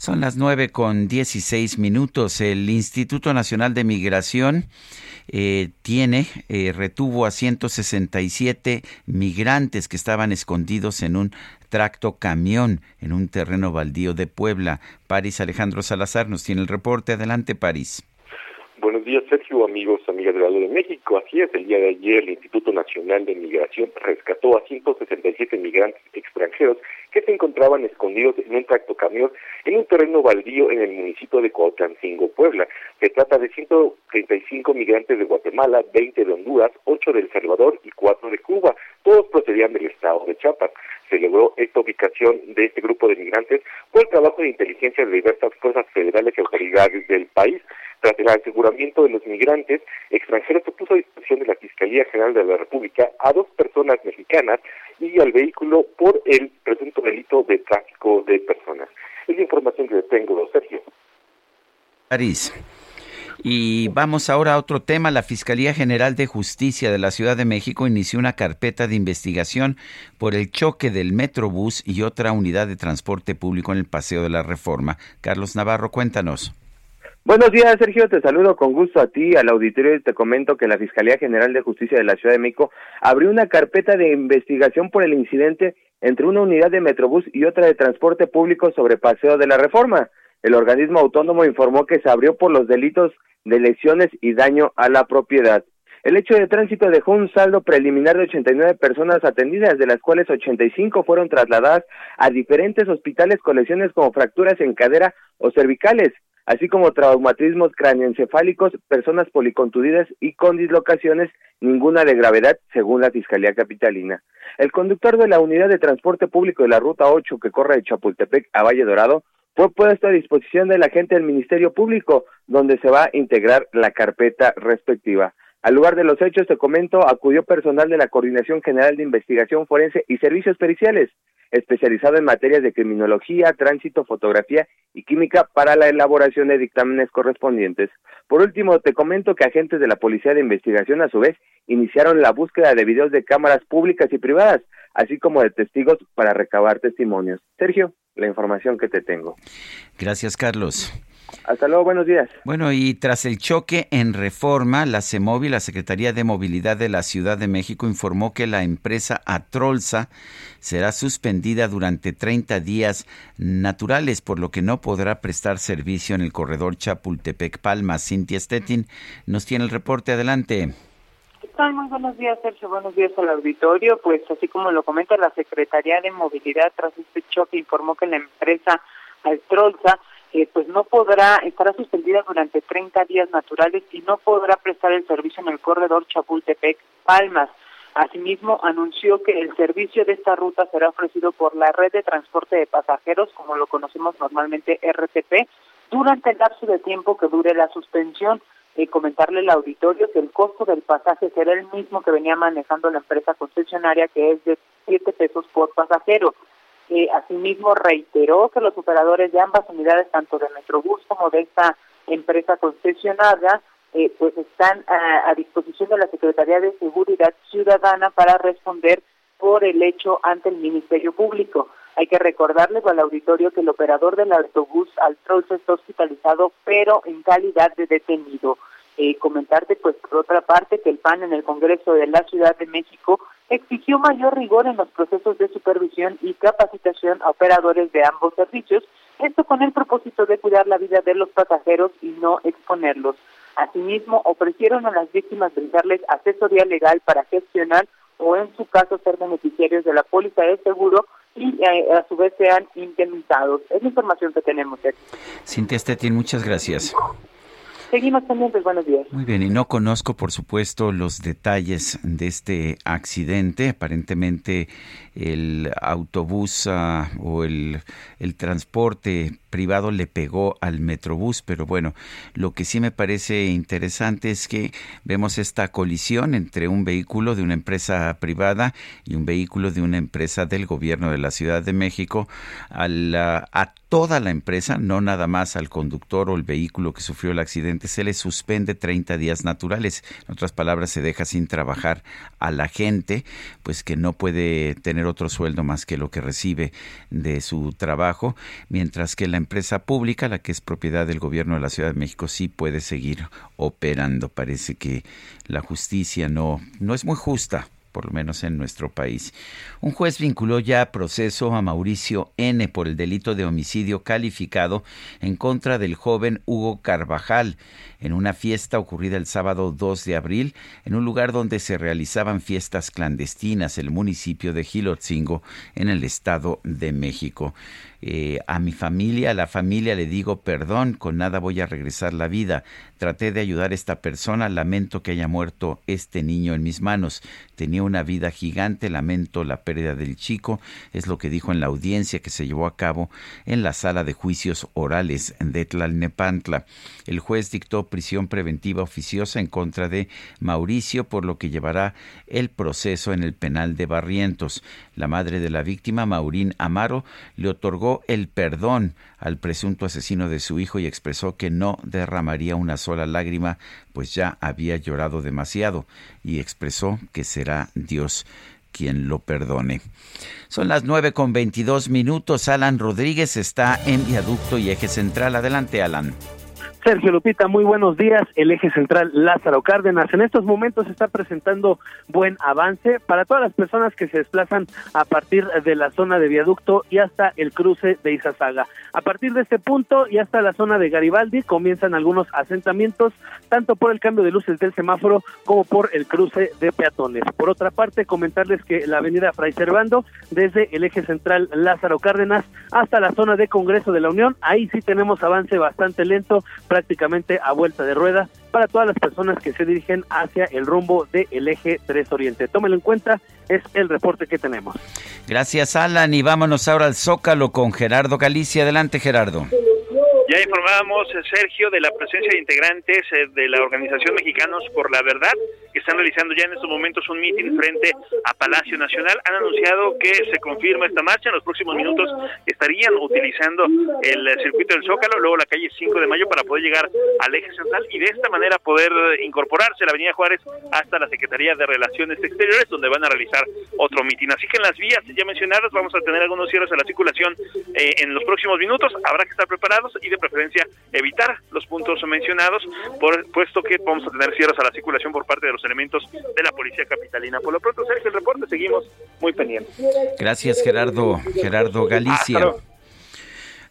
Son las 9 con 16 minutos. El Instituto Nacional de Migración eh, tiene, eh, retuvo a 167 migrantes que estaban escondidos en un tracto camión en un terreno baldío de Puebla. París Alejandro Salazar nos tiene el reporte. Adelante, París. Buenos días, Sergio, amigos, amigas del lado de México. Así es, el día de ayer el Instituto Nacional de Migración rescató a 167 migrantes extranjeros que se encontraban escondidos en un tractocamión en un terreno baldío en el municipio de Coatlancingo, Puebla. Se trata de 135 migrantes de Guatemala, 20 de Honduras, 8 de El Salvador y 4 de Cuba. Todos procedían del estado de Chiapas. Se logró esta ubicación de este grupo de migrantes por el trabajo de inteligencia de diversas fuerzas federales y autoridades del país. Tras el aseguramiento de los migrantes extranjeros, se puso a disposición de la Fiscalía General de la República a dos personas mexicanas y al vehículo por el presunto delito de tráfico de personas. Es la información que tengo, Sergio. París. Y vamos ahora a otro tema. La Fiscalía General de Justicia de la Ciudad de México inició una carpeta de investigación por el choque del Metrobús y otra unidad de transporte público en el Paseo de la Reforma. Carlos Navarro, cuéntanos. Buenos días, Sergio. Te saludo con gusto a ti, al auditorio, y te comento que la Fiscalía General de Justicia de la Ciudad de México abrió una carpeta de investigación por el incidente entre una unidad de Metrobús y otra de transporte público sobre Paseo de la Reforma. El organismo autónomo informó que se abrió por los delitos de lesiones y daño a la propiedad. El hecho de tránsito dejó un saldo preliminar de 89 personas atendidas, de las cuales 85 fueron trasladadas a diferentes hospitales con lesiones como fracturas en cadera o cervicales, así como traumatismos cráneoencefálicos, personas policontudidas y con dislocaciones, ninguna de gravedad, según la Fiscalía Capitalina. El conductor de la unidad de transporte público de la Ruta 8 que corre de Chapultepec a Valle Dorado fue puesto a disposición del agente del Ministerio Público, donde se va a integrar la carpeta respectiva. Al lugar de los hechos, te comento, acudió personal de la Coordinación General de Investigación Forense y Servicios Periciales, especializado en materias de criminología, tránsito, fotografía y química para la elaboración de dictámenes correspondientes. Por último, te comento que agentes de la Policía de Investigación, a su vez, iniciaron la búsqueda de videos de cámaras públicas y privadas, así como de testigos para recabar testimonios. Sergio, la información que te tengo. Gracias, Carlos. Hasta luego, buenos días. Bueno, y tras el choque en reforma, la CEMOVI, la Secretaría de Movilidad de la Ciudad de México, informó que la empresa Atrolsa será suspendida durante 30 días naturales, por lo que no podrá prestar servicio en el corredor Chapultepec-Palma. Cintia Stettin nos tiene el reporte. Adelante. ¿Qué? Muy buenos días, Sergio. Buenos días al auditorio. Pues así como lo comenta la Secretaría de Movilidad, tras este choque informó que la empresa Altrolza eh, pues no podrá, estará suspendida durante 30 días naturales y no podrá prestar el servicio en el corredor Chapultepec-Palmas. Asimismo, anunció que el servicio de esta ruta será ofrecido por la red de transporte de pasajeros, como lo conocemos normalmente RTP, durante el lapso de tiempo que dure la suspensión. Eh, comentarle al auditorio que el costo del pasaje será el mismo que venía manejando la empresa concesionaria, que es de 7 pesos por pasajero. Eh, asimismo, reiteró que los operadores de ambas unidades, tanto de Metrobús como de esta empresa concesionaria, eh, pues están a, a, disposición de la Secretaría de Seguridad Ciudadana para responder por el hecho ante el Ministerio Público. Hay que recordarles al auditorio que el operador del autobús Altrolce está hospitalizado, pero en calidad de detenido. Eh, comentarte, pues, por otra parte, que el PAN en el Congreso de la Ciudad de México exigió mayor rigor en los procesos de supervisión y capacitación a operadores de ambos servicios, esto con el propósito de cuidar la vida de los pasajeros y no exponerlos. Asimismo, ofrecieron a las víctimas brindarles asesoría legal para gestionar o en su caso ser beneficiarios de la póliza de seguro y eh, a su vez sean indemnizados. Es la información que tenemos. Cintia Stettin, muchas gracias. Seguimos pendientes, buenos días. Muy bien, y no conozco, por supuesto, los detalles de este accidente. Aparentemente el autobús ah, o el, el transporte privado le pegó al Metrobús, pero bueno, lo que sí me parece interesante es que vemos esta colisión entre un vehículo de una empresa privada y un vehículo de una empresa del gobierno de la Ciudad de México a, la- a toda la empresa, no nada más al conductor o el vehículo que sufrió el accidente, se le suspende 30 días naturales. En otras palabras, se deja sin trabajar a la gente, pues que no puede tener otro sueldo más que lo que recibe de su trabajo, mientras que la empresa pública, la que es propiedad del gobierno de la Ciudad de México, sí puede seguir operando. Parece que la justicia no, no es muy justa por lo menos en nuestro país. Un juez vinculó ya a proceso a Mauricio N por el delito de homicidio calificado en contra del joven Hugo Carvajal en una fiesta ocurrida el sábado 2 de abril en un lugar donde se realizaban fiestas clandestinas, el municipio de Gilotzingo, en el Estado de México. Eh, a mi familia, a la familia le digo perdón, con nada voy a regresar la vida. Traté de ayudar a esta persona, lamento que haya muerto este niño en mis manos. Tenía una vida gigante, lamento la pérdida del chico, es lo que dijo en la audiencia que se llevó a cabo en la sala de juicios orales de Tlalnepantla. El juez dictó prisión preventiva oficiosa en contra de Mauricio, por lo que llevará el proceso en el penal de Barrientos. La madre de la víctima, Maurín Amaro, le otorgó el perdón al presunto asesino de su hijo y expresó que no derramaría una sola lágrima, pues ya había llorado demasiado, y expresó que será Dios quien lo perdone. Son las nueve con veintidós minutos. Alan Rodríguez está en viaducto y eje central. Adelante, Alan. Sergio Lupita, muy buenos días. El eje central Lázaro Cárdenas en estos momentos está presentando buen avance para todas las personas que se desplazan a partir de la zona de viaducto y hasta el cruce de Izazaga. A partir de este punto y hasta la zona de Garibaldi comienzan algunos asentamientos, tanto por el cambio de luces del semáforo como por el cruce de peatones. Por otra parte, comentarles que la avenida Fray Servando, desde el eje central Lázaro Cárdenas hasta la zona de Congreso de la Unión, ahí sí tenemos avance bastante lento, prácticamente a vuelta de rueda para todas las personas que se dirigen hacia el rumbo del eje 3 Oriente. Tómelo en cuenta, es el reporte que tenemos. Gracias, Alan. Y vámonos ahora al Zócalo con Gerardo Galicia. Adelante, Gerardo. Ya informábamos, eh, Sergio, de la presencia de integrantes eh, de la Organización Mexicanos por la Verdad, que están realizando ya en estos momentos un mitin frente a Palacio Nacional. Han anunciado que se confirma esta marcha. En los próximos minutos estarían utilizando el eh, circuito del Zócalo, luego la calle 5 de Mayo para poder llegar al eje central y de esta manera poder incorporarse a la Avenida Juárez hasta la Secretaría de Relaciones Exteriores, donde van a realizar otro mitin. Así que en las vías ya mencionadas vamos a tener algunos cierres a la circulación en los próximos minutos. Habrá que estar preparados y de preferencia evitar los puntos mencionados, por, puesto que vamos a tener cierres a la circulación por parte de los elementos de la Policía Capitalina. Por lo pronto, Sergio, el reporte seguimos muy pendientes. Gracias, Gerardo. Gerardo Galicia. Luego.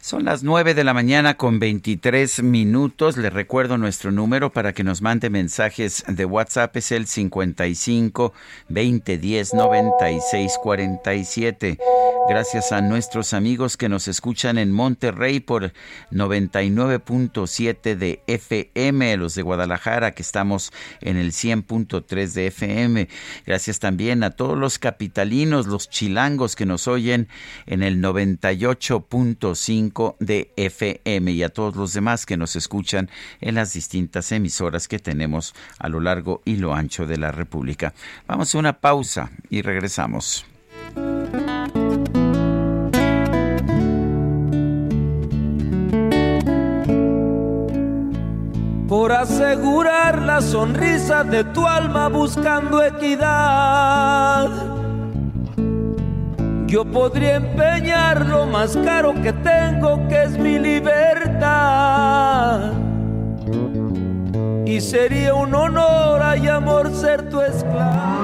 Son las 9 de la mañana con 23 minutos. Les recuerdo nuestro número para que nos mande mensajes de WhatsApp. Es el 55 2010 96 47. Gracias a nuestros amigos que nos escuchan en Monterrey por 99.7 de FM, los de Guadalajara que estamos en el 100.3 de FM. Gracias también a todos los capitalinos, los chilangos que nos oyen en el 98.5 de FM y a todos los demás que nos escuchan en las distintas emisoras que tenemos a lo largo y lo ancho de la República. Vamos a una pausa y regresamos. Por asegurar la sonrisa de tu alma buscando equidad. Yo podría empeñar lo más caro que tengo, que es mi libertad. Y sería un honor y amor ser tu esclavo.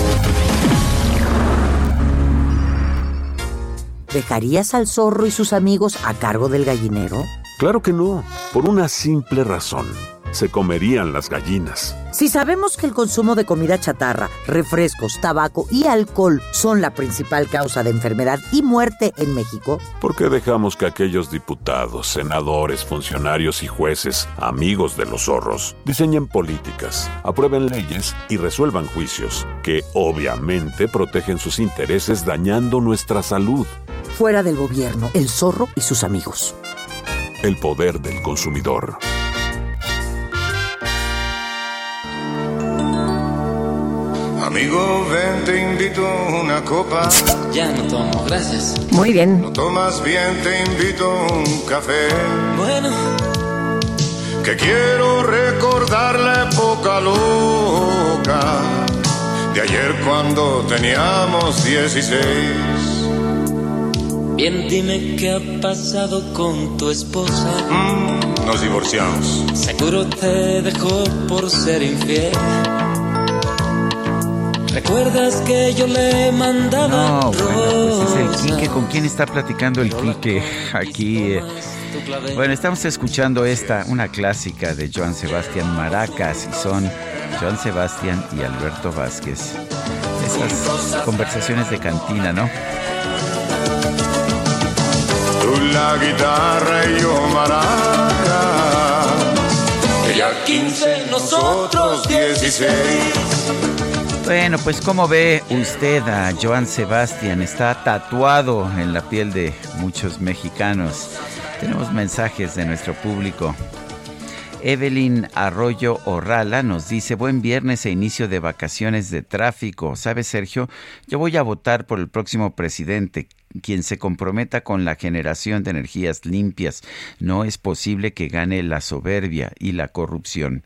¿Dejarías al zorro y sus amigos a cargo del gallinero? Claro que no, por una simple razón. Se comerían las gallinas. Si sabemos que el consumo de comida chatarra, refrescos, tabaco y alcohol son la principal causa de enfermedad y muerte en México, ¿Por qué dejamos que aquellos diputados, senadores, funcionarios y jueces, amigos de los zorros, diseñen políticas, aprueben leyes y resuelvan juicios que obviamente protegen sus intereses dañando nuestra salud? fuera del gobierno, el zorro y sus amigos. El poder del consumidor. Amigo, ven, te invito a una copa. Ya no tomo, gracias. Muy bien. No tomas bien, te invito a un café. Bueno, Que quiero recordar la época loca de ayer cuando teníamos 16. bien, dime qué ha pasado con tu esposa. Mm, Nos divorciamos. Seguro te dejó por ser infiel. ¿Recuerdas que yo le mandaba No, bueno, pues es el? Quique. ¿Con quién está platicando el Quique aquí? eh? Bueno, estamos escuchando esta, una clásica de Joan Sebastián Maracas, y son Joan Sebastián y Alberto Vázquez. Esas conversaciones de cantina, ¿no? Tú la guitarra y yo maraca. Ella 15, nosotros 16. Bueno, pues como ve usted a Joan Sebastián, está tatuado en la piel de muchos mexicanos. Tenemos mensajes de nuestro público. Evelyn Arroyo Orrala nos dice, buen viernes e inicio de vacaciones de tráfico. ¿Sabes, Sergio? Yo voy a votar por el próximo presidente, quien se comprometa con la generación de energías limpias. No es posible que gane la soberbia y la corrupción.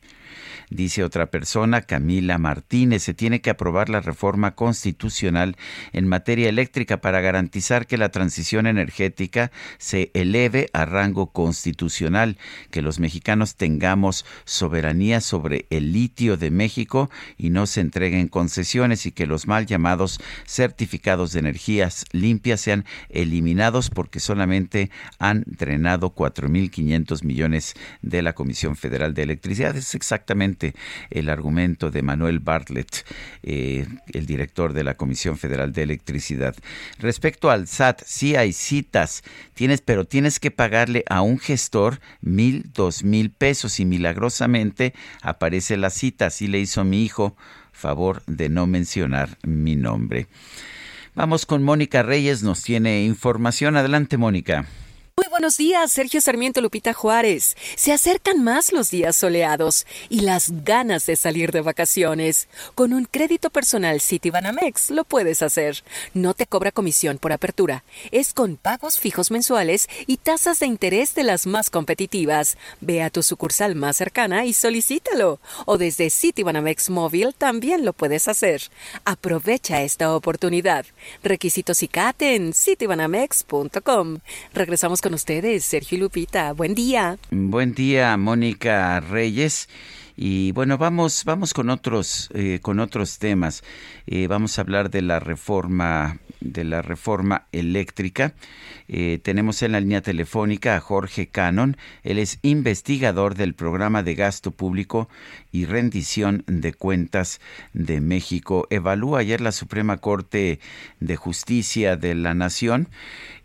Dice otra persona, Camila Martínez, se tiene que aprobar la reforma constitucional en materia eléctrica para garantizar que la transición energética se eleve a rango constitucional, que los mexicanos tengamos soberanía sobre el litio de México y no se entreguen concesiones y que los mal llamados certificados de energías limpias sean eliminados porque solamente han drenado 4.500 millones de la Comisión Federal de Electricidad. Es exactamente el argumento de Manuel Bartlett, eh, el director de la Comisión Federal de Electricidad. Respecto al SAT, sí hay citas, tienes, pero tienes que pagarle a un gestor mil, dos mil pesos y milagrosamente aparece la cita. Así le hizo mi hijo, favor de no mencionar mi nombre. Vamos con Mónica Reyes, nos tiene información. Adelante, Mónica. Muy buenos días, Sergio Sarmiento Lupita Juárez. Se acercan más los días soleados y las ganas de salir de vacaciones. Con un crédito personal Citibanamex lo puedes hacer. No te cobra comisión por apertura. Es con pagos fijos mensuales y tasas de interés de las más competitivas. Ve a tu sucursal más cercana y solicítalo. O desde Citibanamex Móvil también lo puedes hacer. Aprovecha esta oportunidad. Requisitos y CAT en citibanamex.com. Regresamos con ustedes, Sergio Lupita. Buen día. Buen día, Mónica Reyes. Y bueno, vamos, vamos con otros, eh, con otros temas. Eh, vamos a hablar de la reforma, de la reforma eléctrica. Eh, tenemos en la línea telefónica a Jorge Cannon. Él es investigador del programa de gasto público y rendición de cuentas de México. Evalúa ayer la Suprema Corte de Justicia de la Nación.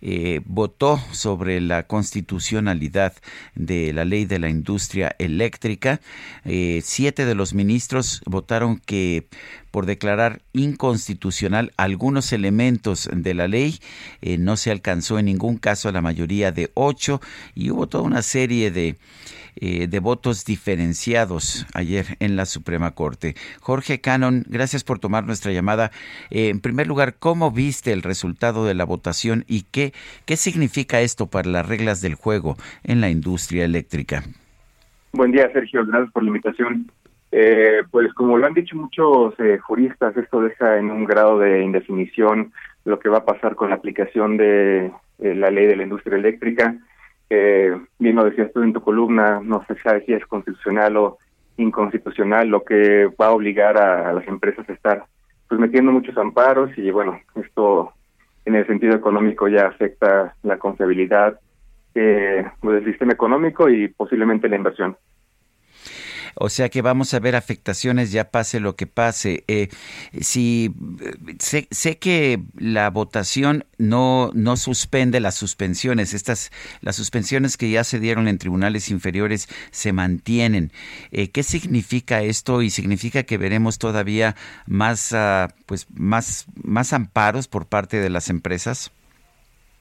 Eh, votó sobre la constitucionalidad de la ley de la industria eléctrica. Eh, siete de los ministros votaron que por declarar inconstitucional algunos elementos de la ley eh, no se alcanzó en ningún caso la mayoría de ocho y hubo toda una serie de eh, de votos diferenciados ayer en la Suprema Corte. Jorge Cannon, gracias por tomar nuestra llamada. Eh, en primer lugar, ¿cómo viste el resultado de la votación y qué, qué significa esto para las reglas del juego en la industria eléctrica? Buen día, Sergio. Gracias por la invitación. Eh, pues como lo han dicho muchos eh, juristas, esto deja en un grado de indefinición lo que va a pasar con la aplicación de eh, la ley de la industria eléctrica. Eh, bien lo decías tú en tu columna, no sabe si es constitucional o inconstitucional, lo que va a obligar a, a las empresas a estar pues metiendo muchos amparos y bueno, esto en el sentido económico ya afecta la confiabilidad eh, del sistema económico y posiblemente la inversión. O sea que vamos a ver afectaciones ya pase lo que pase. Eh, si sé, sé, que la votación no no suspende las suspensiones, estas las suspensiones que ya se dieron en tribunales inferiores se mantienen. Eh, ¿Qué significa esto? Y significa que veremos todavía más uh, pues más más amparos por parte de las empresas.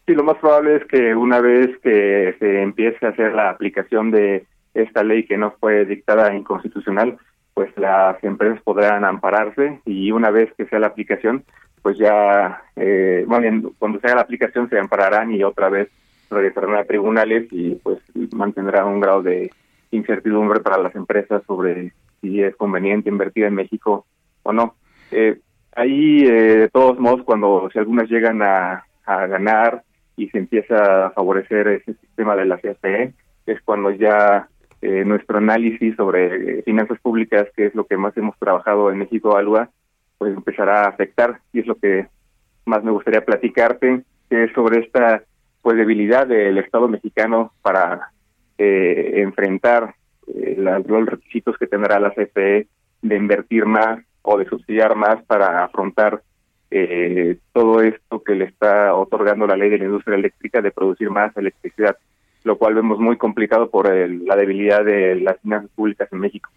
Sí, lo más probable es que una vez que se empiece a hacer la aplicación de esta ley que no fue dictada inconstitucional, pues las empresas podrán ampararse y una vez que sea la aplicación, pues ya, eh, bueno, cuando sea la aplicación se ampararán y otra vez regresarán a tribunales y pues mantendrán un grado de incertidumbre para las empresas sobre si es conveniente invertir en México o no. Eh, ahí, eh, de todos modos, cuando si algunas llegan a, a ganar y se empieza a favorecer ese sistema de la CFE, es cuando ya eh, nuestro análisis sobre eh, finanzas públicas, que es lo que más hemos trabajado en México Alua, pues empezará a afectar y es lo que más me gustaría platicarte, que es sobre esta pues debilidad del Estado mexicano para eh, enfrentar eh, la, los requisitos que tendrá la CFE de invertir más o de subsidiar más para afrontar eh, todo esto que le está otorgando la ley de la industria eléctrica de producir más electricidad lo cual vemos muy complicado por el, la debilidad de las finanzas públicas en México.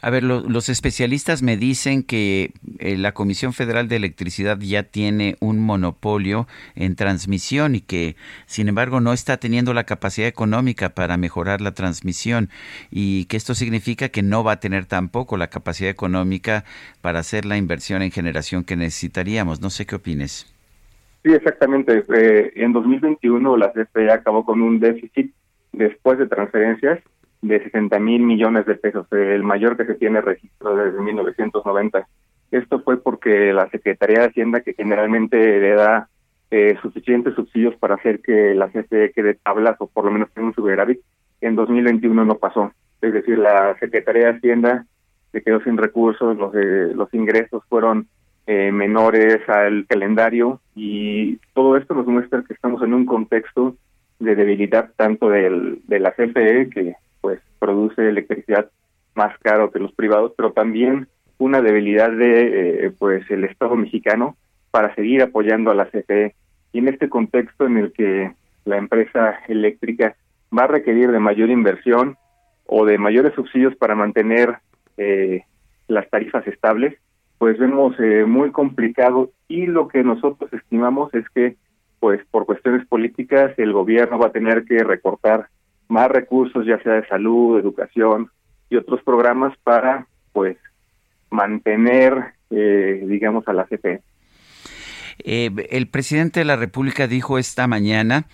A ver, lo, los especialistas me dicen que eh, la Comisión Federal de Electricidad ya tiene un monopolio en transmisión y que, sin embargo, no está teniendo la capacidad económica para mejorar la transmisión y que esto significa que no va a tener tampoco la capacidad económica para hacer la inversión en generación que necesitaríamos. No sé qué opines. Sí, exactamente. Eh, en 2021 la CFE acabó con un déficit después de transferencias de 60 mil millones de pesos, el mayor que se tiene registro desde 1990. Esto fue porque la Secretaría de Hacienda, que generalmente le da eh, suficientes subsidios para hacer que la CFE quede tablas o por lo menos tenga un superávit, en 2021 no pasó. Es decir, la Secretaría de Hacienda se quedó sin recursos, los, eh, los ingresos fueron eh, menores al calendario y todo esto nos muestra que estamos en un contexto de debilidad tanto del, de la CFE que pues produce electricidad más caro que los privados, pero también una debilidad de eh, pues el Estado mexicano para seguir apoyando a la CFE y en este contexto en el que la empresa eléctrica va a requerir de mayor inversión o de mayores subsidios para mantener eh, las tarifas estables, pues vemos eh, muy complicado y lo que nosotros estimamos es que pues por cuestiones políticas el gobierno va a tener que recortar más recursos ya sea de salud, educación y otros programas para pues mantener eh, digamos a la CFE. Eh, el presidente de la República dijo esta mañana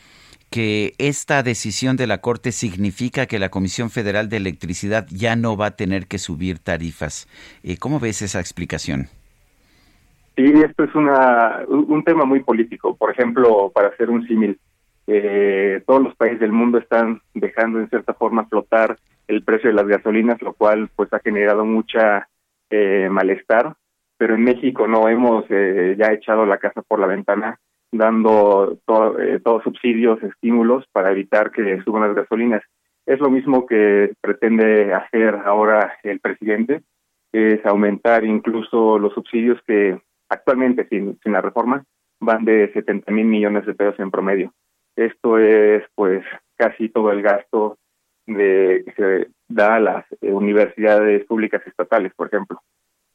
que esta decisión de la Corte significa que la Comisión Federal de Electricidad ya no va a tener que subir tarifas. Eh, ¿Cómo ves esa explicación? Sí, esto es una, un tema muy político. Por ejemplo, para hacer un símil, eh, todos los países del mundo están dejando en cierta forma flotar el precio de las gasolinas, lo cual pues ha generado mucha eh, malestar. Pero en México no hemos eh, ya echado la casa por la ventana dando eh, todos subsidios, estímulos para evitar que suban las gasolinas. Es lo mismo que pretende hacer ahora el presidente, es aumentar incluso los subsidios que actualmente, sin, sin la reforma, van de 70 mil millones de pesos en promedio. Esto es, pues, casi todo el gasto de que se da a las eh, universidades públicas estatales, por ejemplo.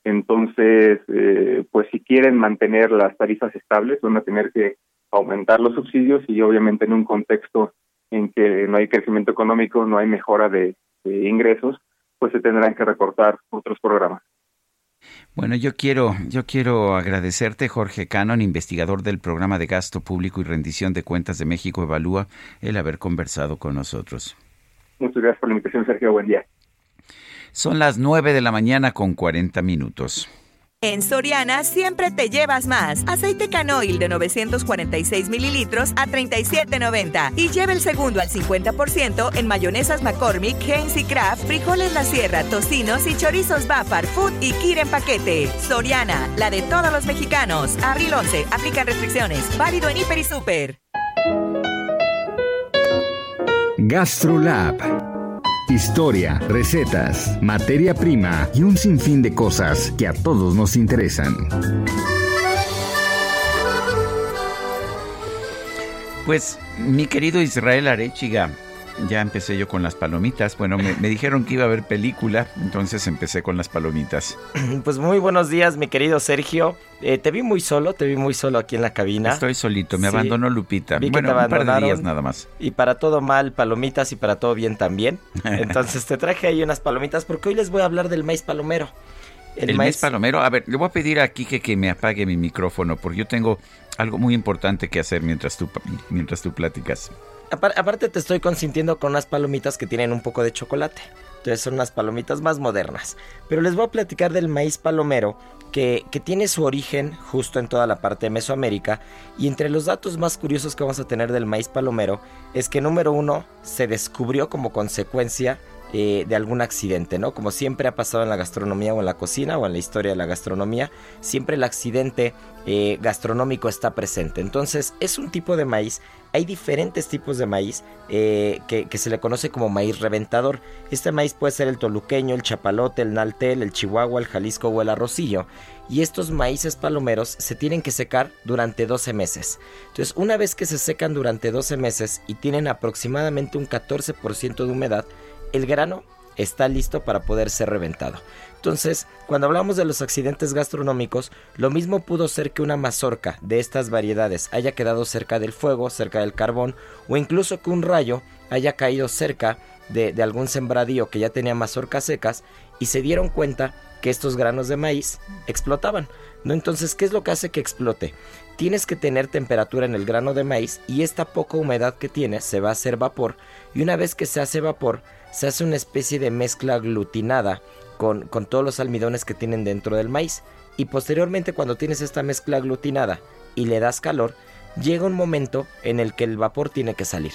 Entonces, eh, pues si quieren mantener las tarifas estables, van a tener que aumentar los subsidios y obviamente en un contexto en que no hay crecimiento económico, no hay mejora de, de ingresos, pues se tendrán que recortar otros programas. Bueno, yo quiero, yo quiero agradecerte, Jorge Cannon, investigador del programa de gasto público y rendición de cuentas de México Evalúa, el haber conversado con nosotros. Muchas gracias por la invitación, Sergio. Buen día. Son las 9 de la mañana con 40 minutos. En Soriana siempre te llevas más. Aceite canoil de 946 mililitros a 37.90. Y lleva el segundo al 50% en mayonesas McCormick, Heinz y Kraft, frijoles La Sierra, tocinos y chorizos Bafar, Food y Kir en paquete. Soriana, la de todos los mexicanos. Abril 11. Aplican restricciones. Válido en Hiper y Super. GastroLab. Historia, recetas, materia prima y un sinfín de cosas que a todos nos interesan. Pues, mi querido Israel Arechiga, ya empecé yo con las palomitas. Bueno, me, me, dijeron que iba a haber película, entonces empecé con las palomitas. Pues muy buenos días, mi querido Sergio. Eh, te vi muy solo, te vi muy solo aquí en la cabina. Estoy solito, me sí. abandonó Lupita. Vi bueno, que te un par de días nada más. Y para todo mal, palomitas y para todo bien también. Entonces te traje ahí unas palomitas porque hoy les voy a hablar del maíz palomero. El, el maíz... maíz palomero, a ver, le voy a pedir a Kike que me apague mi micrófono porque yo tengo algo muy importante que hacer mientras tú, mientras tú platicas. Aparte te estoy consintiendo con unas palomitas que tienen un poco de chocolate. Entonces son unas palomitas más modernas. Pero les voy a platicar del maíz palomero que, que, tiene su origen justo en toda la parte de Mesoamérica. Y entre los datos más curiosos que vamos a tener del maíz palomero es que número uno se descubrió como consecuencia eh, de algún accidente, ¿no? Como siempre ha pasado en la gastronomía o en la cocina o en la historia de la gastronomía, siempre el accidente eh, gastronómico está presente. Entonces es un tipo de maíz hay diferentes tipos de maíz eh, que, que, se le conoce como maíz reventador. Este maíz puede ser el toluqueño, el chapalote, el naltel, el chihuahua, el jalisco o el arrocillo. Y estos maíces palomeros se tienen que secar durante 12 meses. Entonces, una vez que se secan durante 12 meses y tienen aproximadamente un 14% de humedad, el grano está listo para poder ser reventado. Entonces, cuando hablamos de los accidentes gastronómicos, lo mismo pudo ser que una mazorca de estas variedades haya quedado cerca del fuego, cerca del carbón, o incluso que un rayo haya caído cerca de, algún sembradío que ya tenía mazorcas secas y se dieron cuenta que estos granos de maíz explotaban. ¿no? Entonces, ¿qué es lo que hace que explote? Tienes que tener temperatura en el grano de maíz y esta poca humedad que tiene se va a hacer vapor y una vez que se hace vapor se hace una especie de mezcla aglutinada con, con, todos los almidones que tienen dentro del maíz. Y posteriormente cuando tienes esta mezcla aglutinada y le das calor, llega un momento en el que el vapor tiene que salir.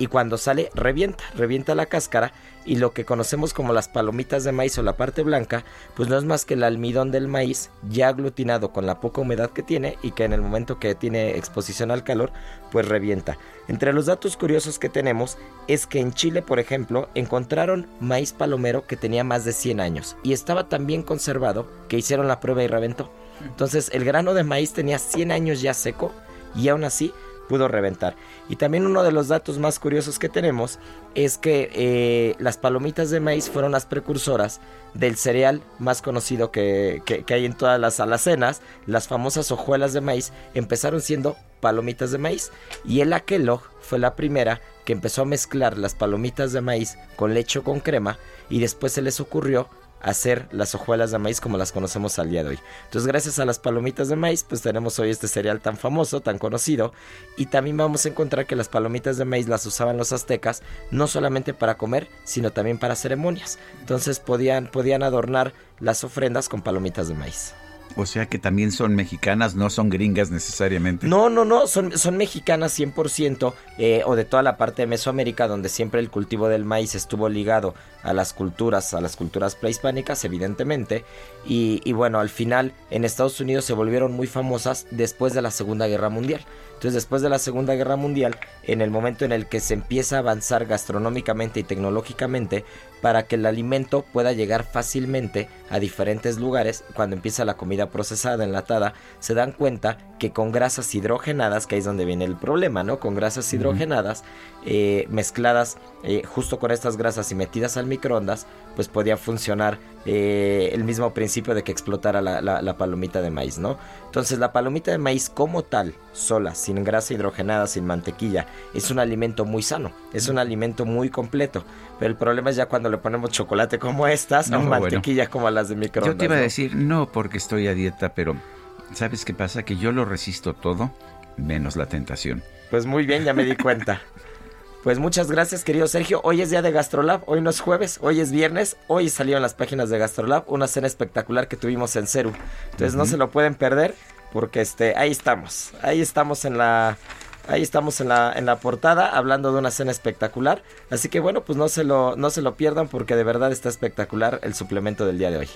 Y cuando sale, revienta, revienta la cáscara y lo que conocemos como las palomitas de maíz o la parte blanca, pues no es más que el almidón del maíz ya aglutinado con la poca humedad que tiene y que en el momento que tiene exposición al calor, pues revienta. Entre los datos curiosos que tenemos es que en Chile, por ejemplo, encontraron maíz palomero que tenía más de 100 años y estaba tan bien conservado que hicieron la prueba y reventó. Entonces el grano de maíz tenía 100 años ya seco y aún así pudo reventar. Y también uno de los datos más curiosos que tenemos es que eh, las palomitas de maíz fueron las precursoras del cereal más conocido que, que, hay en todas las alacenas. Las famosas hojuelas de maíz empezaron siendo palomitas de maíz. Y el Kellogg fue la primera que empezó a mezclar las palomitas de maíz con leche o con crema. Y después se les ocurrió hacer las hojuelas de maíz como las conocemos al día de hoy. Entonces, gracias a las palomitas de maíz, pues tenemos hoy este cereal tan famoso, tan conocido. Y también vamos a encontrar que las palomitas de maíz las usaban los aztecas no solamente para comer, sino también para ceremonias. Entonces podían, podían adornar las ofrendas con palomitas de maíz. O sea que también son mexicanas, no son gringas necesariamente. No, no, no, son, son mexicanas 100% eh, o de toda la parte de Mesoamérica donde siempre el cultivo del maíz estuvo ligado a las culturas, a las culturas prehispánicas, evidentemente. Y, y bueno, al final en Estados Unidos se volvieron muy famosas después de la Segunda Guerra Mundial. Entonces, después de la Segunda Guerra Mundial, en el momento en el que se empieza a avanzar gastronómicamente y tecnológicamente, para que el alimento pueda llegar fácilmente a diferentes lugares, cuando empieza la comida procesada, enlatada, se dan cuenta que con grasas hidrogenadas, que ahí es donde viene el problema, ¿no? Con grasas hidrogenadas eh, mezcladas eh, justo con estas grasas y metidas al microondas, pues podía funcionar eh, el mismo principio de que explotara la, la- la palomita de maíz, ¿no? Entonces la palomita de maíz como tal, sola, sin grasa hidrogenada, sin mantequilla, es un alimento muy sano, es un alimento muy completo. Pero el problema es ya cuando le ponemos chocolate como estas No, o bueno. mantequilla como las de microondas. Yo te iba a decir, no porque estoy a dieta, pero ¿sabes qué pasa? Que yo lo resisto todo, menos la tentación. Pues muy bien, ya me di cuenta. Pues muchas gracias, querido Sergio. Hoy es día de Gastrolab, hoy no es jueves, hoy es viernes. Hoy salió en las páginas de Gastrolab una cena espectacular que tuvimos en Ceru. Entonces no se lo pueden perder porque este ahí estamos. Ahí estamos en la ahí estamos en la en la portada hablando de una cena espectacular. Así que bueno, pues no se lo no se lo pierdan porque de verdad está espectacular el suplemento del día de hoy.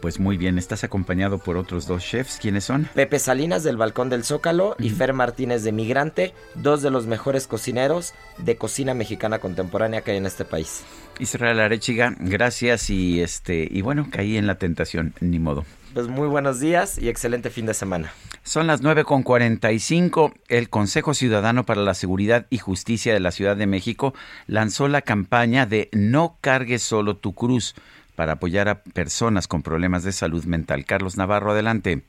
Pues muy bien, estás acompañado por otros dos chefs. ¿Quiénes son? Pepe Salinas del Balcón del Zócalo y Fer Martínez de Migrante, dos de los mejores cocineros de cocina mexicana contemporánea que hay en este país. Israel Arechiga, gracias y este y bueno, caí en la tentación, ni modo. Pues muy buenos días y excelente fin de semana. Son las 9.45. El Consejo Ciudadano para la Seguridad y Justicia de la Ciudad de México lanzó la campaña de No cargues solo tu cruz para apoyar a personas con problemas de salud mental. Carlos Navarro, adelante.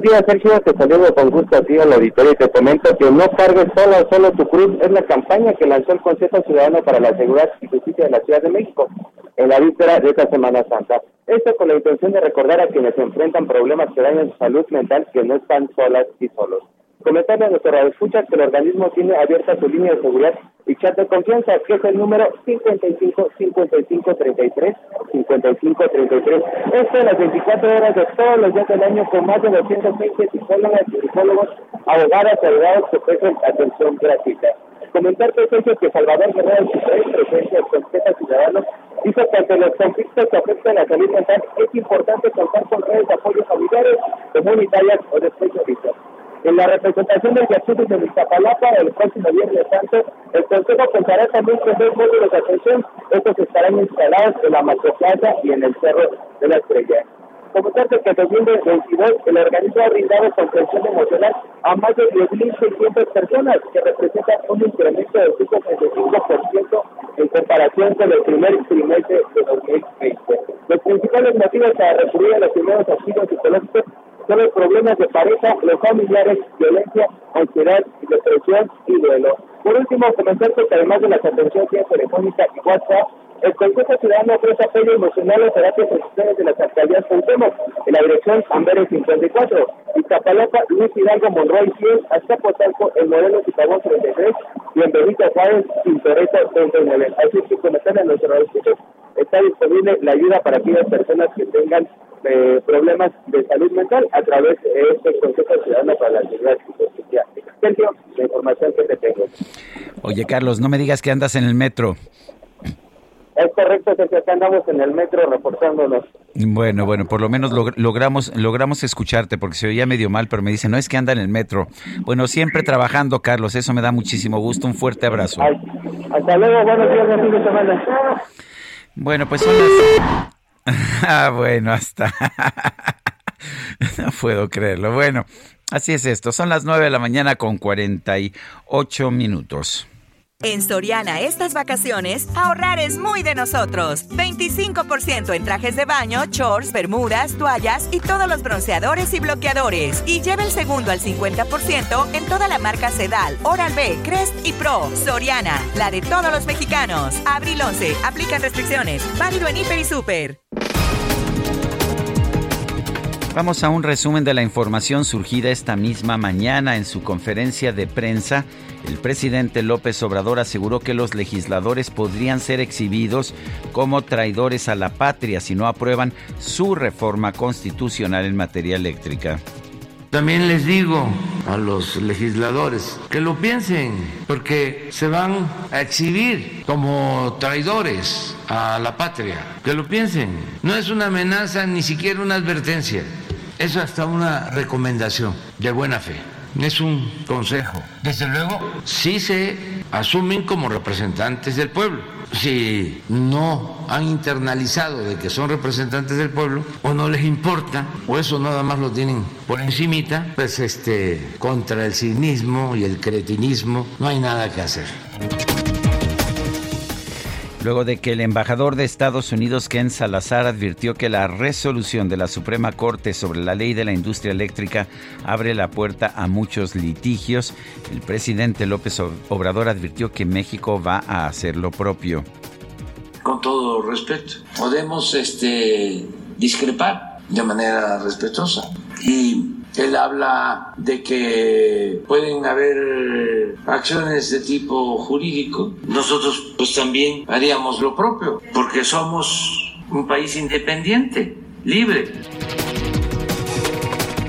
Día Sergio, te saludo con gusto a ti al auditorio y te comento que no cargues solo, solo tu cruz. Es la campaña que lanzó el Consejo Ciudadano para la Seguridad y Justicia de la Ciudad de México en la víspera de esta Semana Santa. Esto con la intención de recordar a quienes enfrentan problemas que dañan su salud mental que no están solas y solos. Comentarle a nuestro escucha que el organismo tiene abierta su línea de seguridad y chat de confianza, que es el número 55 55 33 55 33. Esto en las 24 horas de todos los días del año con más de 220 psicólogas y psicólogos, abogadas y abogados que ofrecen atención gratuita. Comentarte, Sergio, que Salvador Guerrero, breve presencia del Consejo Ciudadano, dijo que ante los conflictos que afectan la salud mental es importante contar con redes de apoyo familiares, comunitarias o de especialistas. En la representación del Yasuti de Iztapalapa el próximo Viernes Santo, el Consejo contará también con dos módulos de atención. Estos estarán instalados en la Macroplaza y en el Cerro de la Estrella. Comentarte que en 2022 el organismo ha brindado comprensión emocional a más de 10.600 personas, que representa un incremento del 5.35% en comparación con el primer trimestre de 2020. Los principales motivos para recurrir a los primeros auxilios psicológicos son problemas de pareja, los familiares, violencia, ansiedad, depresión y duelo. Por último, comentarte que además de las atenciones telefónica y WhatsApp, el Consejo Ciudadano ofrece apoyo emocional a terapias sociales de las alcaldías Cuauhtémoc, en la dirección Amberes 54, Iztapalapa, Luis Hidalgo, Monroy 100, Azcapotzalco, El Morelos y Pavón 33, y en Benito Juárez, Tintoretto 39. Así que comentarle a nuestros escuchos, está disponible la ayuda para aquellas personas que tengan eh, problemas de salud mental a través de este Consejo Ciudadano para la Seguridad Justicia. Sergio, la información que te tengo. Oye, Carlos, no me digas que andas en el metro. Es correcto, Sergio, acá andamos en el metro reportándonos. Bueno, bueno, por lo menos log- logramos logramos escucharte porque se oía medio mal, pero me dice, no es que anda en el metro. Bueno, siempre trabajando, Carlos, eso me da muchísimo gusto. Un fuerte abrazo. Ay, hasta luego, buenos días, buen fin de semana. Bueno, pues son las... Ah, bueno, hasta... no puedo creerlo. Bueno, así es esto. Son las 9 de la mañana con 48 minutos. En Soriana estas vacaciones, ahorrar es muy de nosotros. 25% en trajes de baño, shorts, bermudas, toallas y todos los bronceadores y bloqueadores. Y lleva el segundo al 50% en toda la marca Sedal, Oral-B, Crest y Pro. Soriana, la de todos los mexicanos. Abril 11, aplican restricciones. Válido en Hiper y Super. Vamos a un resumen de la información surgida esta misma mañana en su conferencia de prensa. El presidente López Obrador aseguró que los legisladores podrían ser exhibidos como traidores a la patria si no aprueban su reforma constitucional en materia eléctrica. También les digo a los legisladores que lo piensen, porque se van a exhibir como traidores a la patria. Que lo piensen. No es una amenaza ni siquiera una advertencia. Es hasta una recomendación de buena fe. Es un consejo. Desde luego, sí se asumen como representantes del pueblo. Si no han internalizado de que son representantes del pueblo, o no les importa, o eso nada más lo tienen por encimita, pues este, contra el cinismo y el cretinismo no hay nada que hacer. Luego de que el embajador de Estados Unidos, Ken Salazar, advirtió que la resolución de la Suprema Corte sobre la ley de la industria eléctrica abre la puerta a muchos litigios, el presidente López Obrador advirtió que México va a hacer lo propio. Con todo respeto, podemos este, discrepar de manera respetuosa y él habla de que pueden haber acciones de tipo jurídico. Nosotros pues también haríamos lo propio, porque somos un país independiente, libre.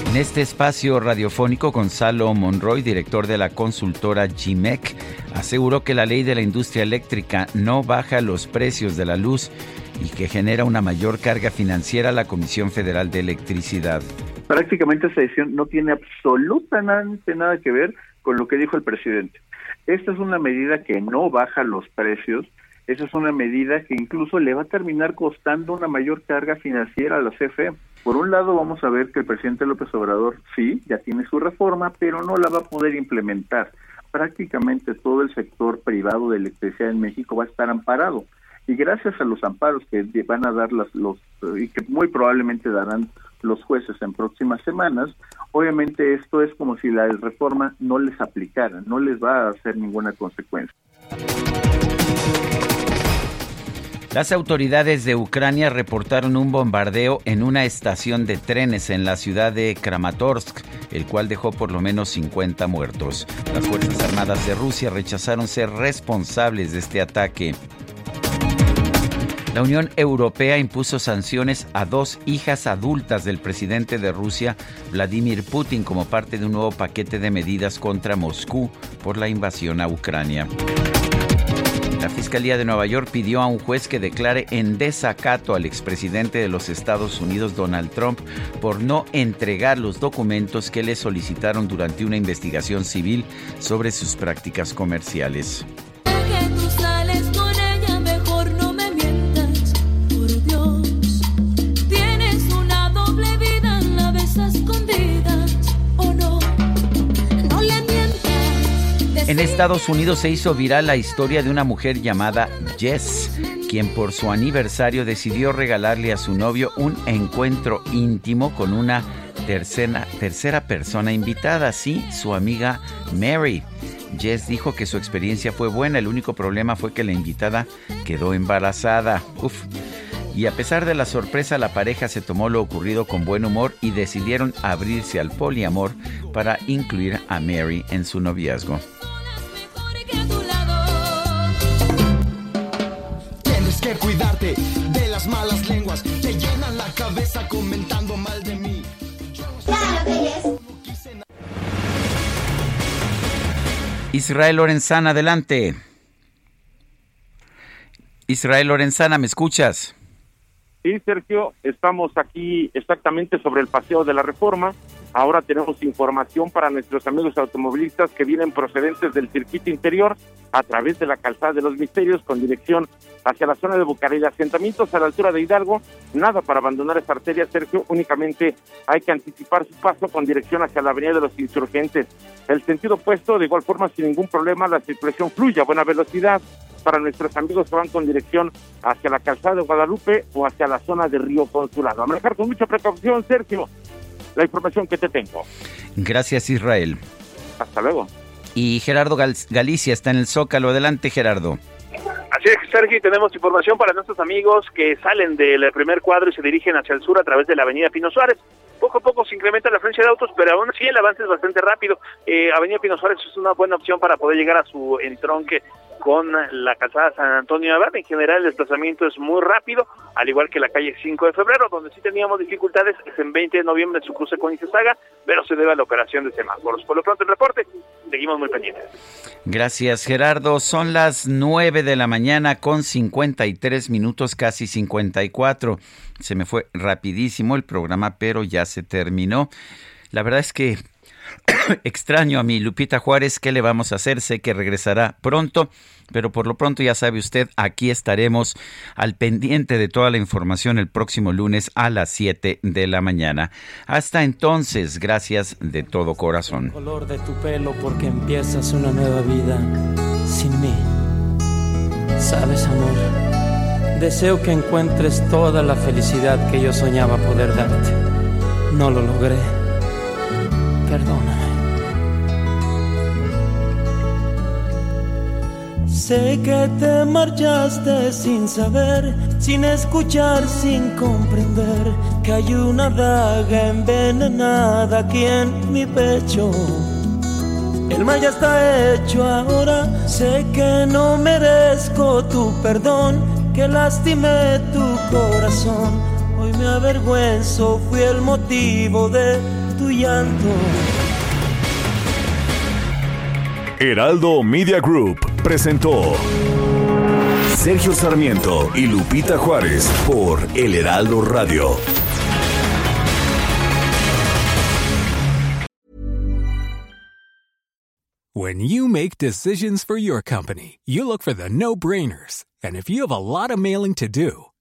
En este espacio radiofónico, Gonzalo Monroy, director de la consultora GIMEC, aseguró que la ley de la industria eléctrica no baja los precios de la luz y que genera una mayor carga financiera a la Comisión Federal de Electricidad prácticamente esa decisión no tiene absolutamente nada que ver con lo que dijo el presidente. Esta es una medida que no baja los precios, esa es una medida que incluso le va a terminar costando una mayor carga financiera a la CFE. Por un lado vamos a ver que el presidente López Obrador sí, ya tiene su reforma, pero no la va a poder implementar. Prácticamente todo el sector privado de electricidad en México va a estar amparado. Y gracias a los amparos que van a dar las, los, y que muy probablemente darán los jueces en próximas semanas, obviamente esto es como si la reforma no les aplicara, no les va a hacer ninguna consecuencia. Las autoridades de Ucrania reportaron un bombardeo en una estación de trenes en la ciudad de Kramatorsk, el cual dejó por lo menos 50 muertos. Las Fuerzas Armadas de Rusia rechazaron ser responsables de este ataque. La Unión Europea impuso sanciones a dos hijas adultas del presidente de Rusia, Vladimir Putin, como parte de un nuevo paquete de medidas contra Moscú por la invasión a Ucrania. La Fiscalía de Nueva York pidió a un juez que declare en desacato al expresidente de los Estados Unidos, Donald Trump, por no entregar los documentos que le solicitaron durante una investigación civil sobre sus prácticas comerciales. En Estados Unidos se hizo viral la historia de una mujer llamada Jess, quien por su aniversario decidió regalarle a su novio un encuentro íntimo con una tercera, tercera persona invitada, sí, su amiga Mary. Jess dijo que su experiencia fue buena, el único problema fue que la invitada quedó embarazada. Uf. Y a pesar de la sorpresa, la pareja se tomó lo ocurrido con buen humor y decidieron abrirse al poliamor para incluir a Mary en su noviazgo. Que cuidarte de las malas lenguas, te llenan la cabeza comentando mal de mí. Israel Lorenzana, adelante. Israel Lorenzana, ¿me escuchas? Sí, Sergio, estamos aquí exactamente sobre el paseo de la reforma. Ahora tenemos información para nuestros amigos automovilistas que vienen procedentes del circuito interior a través de la calzada de los misterios con dirección hacia la zona de Bucareli. Asentamientos a la altura de Hidalgo, nada para abandonar esta arteria, Sergio, únicamente hay que anticipar su paso con dirección hacia la avenida de los insurgentes. El sentido opuesto, de igual forma, sin ningún problema, la circulación fluye a buena velocidad para nuestros amigos que van con dirección hacia la calzada de Guadalupe o hacia la zona de Río Consulado. A manejar con mucha precaución, Sergio, la información que te tengo. Gracias, Israel. Hasta luego. Y Gerardo Gal- Galicia está en el Zócalo. Adelante, Gerardo. Así es, Sergio, y tenemos información para nuestros amigos que salen del primer cuadro y se dirigen hacia el sur a través de la avenida Pino Suárez. Poco a poco se incrementa la afluencia de autos, pero aún así el avance es bastante rápido. Eh, avenida Pino Suárez es una buena opción para poder llegar a su entronque con la calzada San Antonio Abad. En general el desplazamiento es muy rápido, al igual que la calle 5 de febrero, donde sí teníamos dificultades es en 20 de noviembre en su cruce con Icesaga, pero se debe a la operación de semáforos. Por lo pronto el reporte, seguimos muy pendientes. Gracias, Gerardo. Son las 9 de la mañana con 53 minutos, casi 54. Se me fue rapidísimo el programa, pero ya se terminó. La verdad es que extraño a mi Lupita Juárez. ¿Qué le vamos a hacer? Sé que regresará pronto, pero por lo pronto ya sabe usted, aquí estaremos al pendiente de toda la información el próximo lunes a las 7 de la mañana. Hasta entonces, gracias de todo corazón. El color de tu pelo porque empiezas una nueva vida sin mí. Sabes, amor, deseo que encuentres toda la felicidad que yo soñaba poder darte. No lo logré. Perdóname. Sé que te marchaste sin saber, sin escuchar, sin comprender que hay una daga envenenada aquí en mi pecho. El mal ya está hecho ahora, sé que no merezco tu perdón, que lastimé tu corazón. Hoy me avergüenzo, fui el motivo de tu llanto. Heraldo Media Group presentó Sergio Sarmiento y Lupita Juárez por El Heraldo Radio. When you make decisions for your company, you look for the no-brainers. And if you have a lot of mailing to do,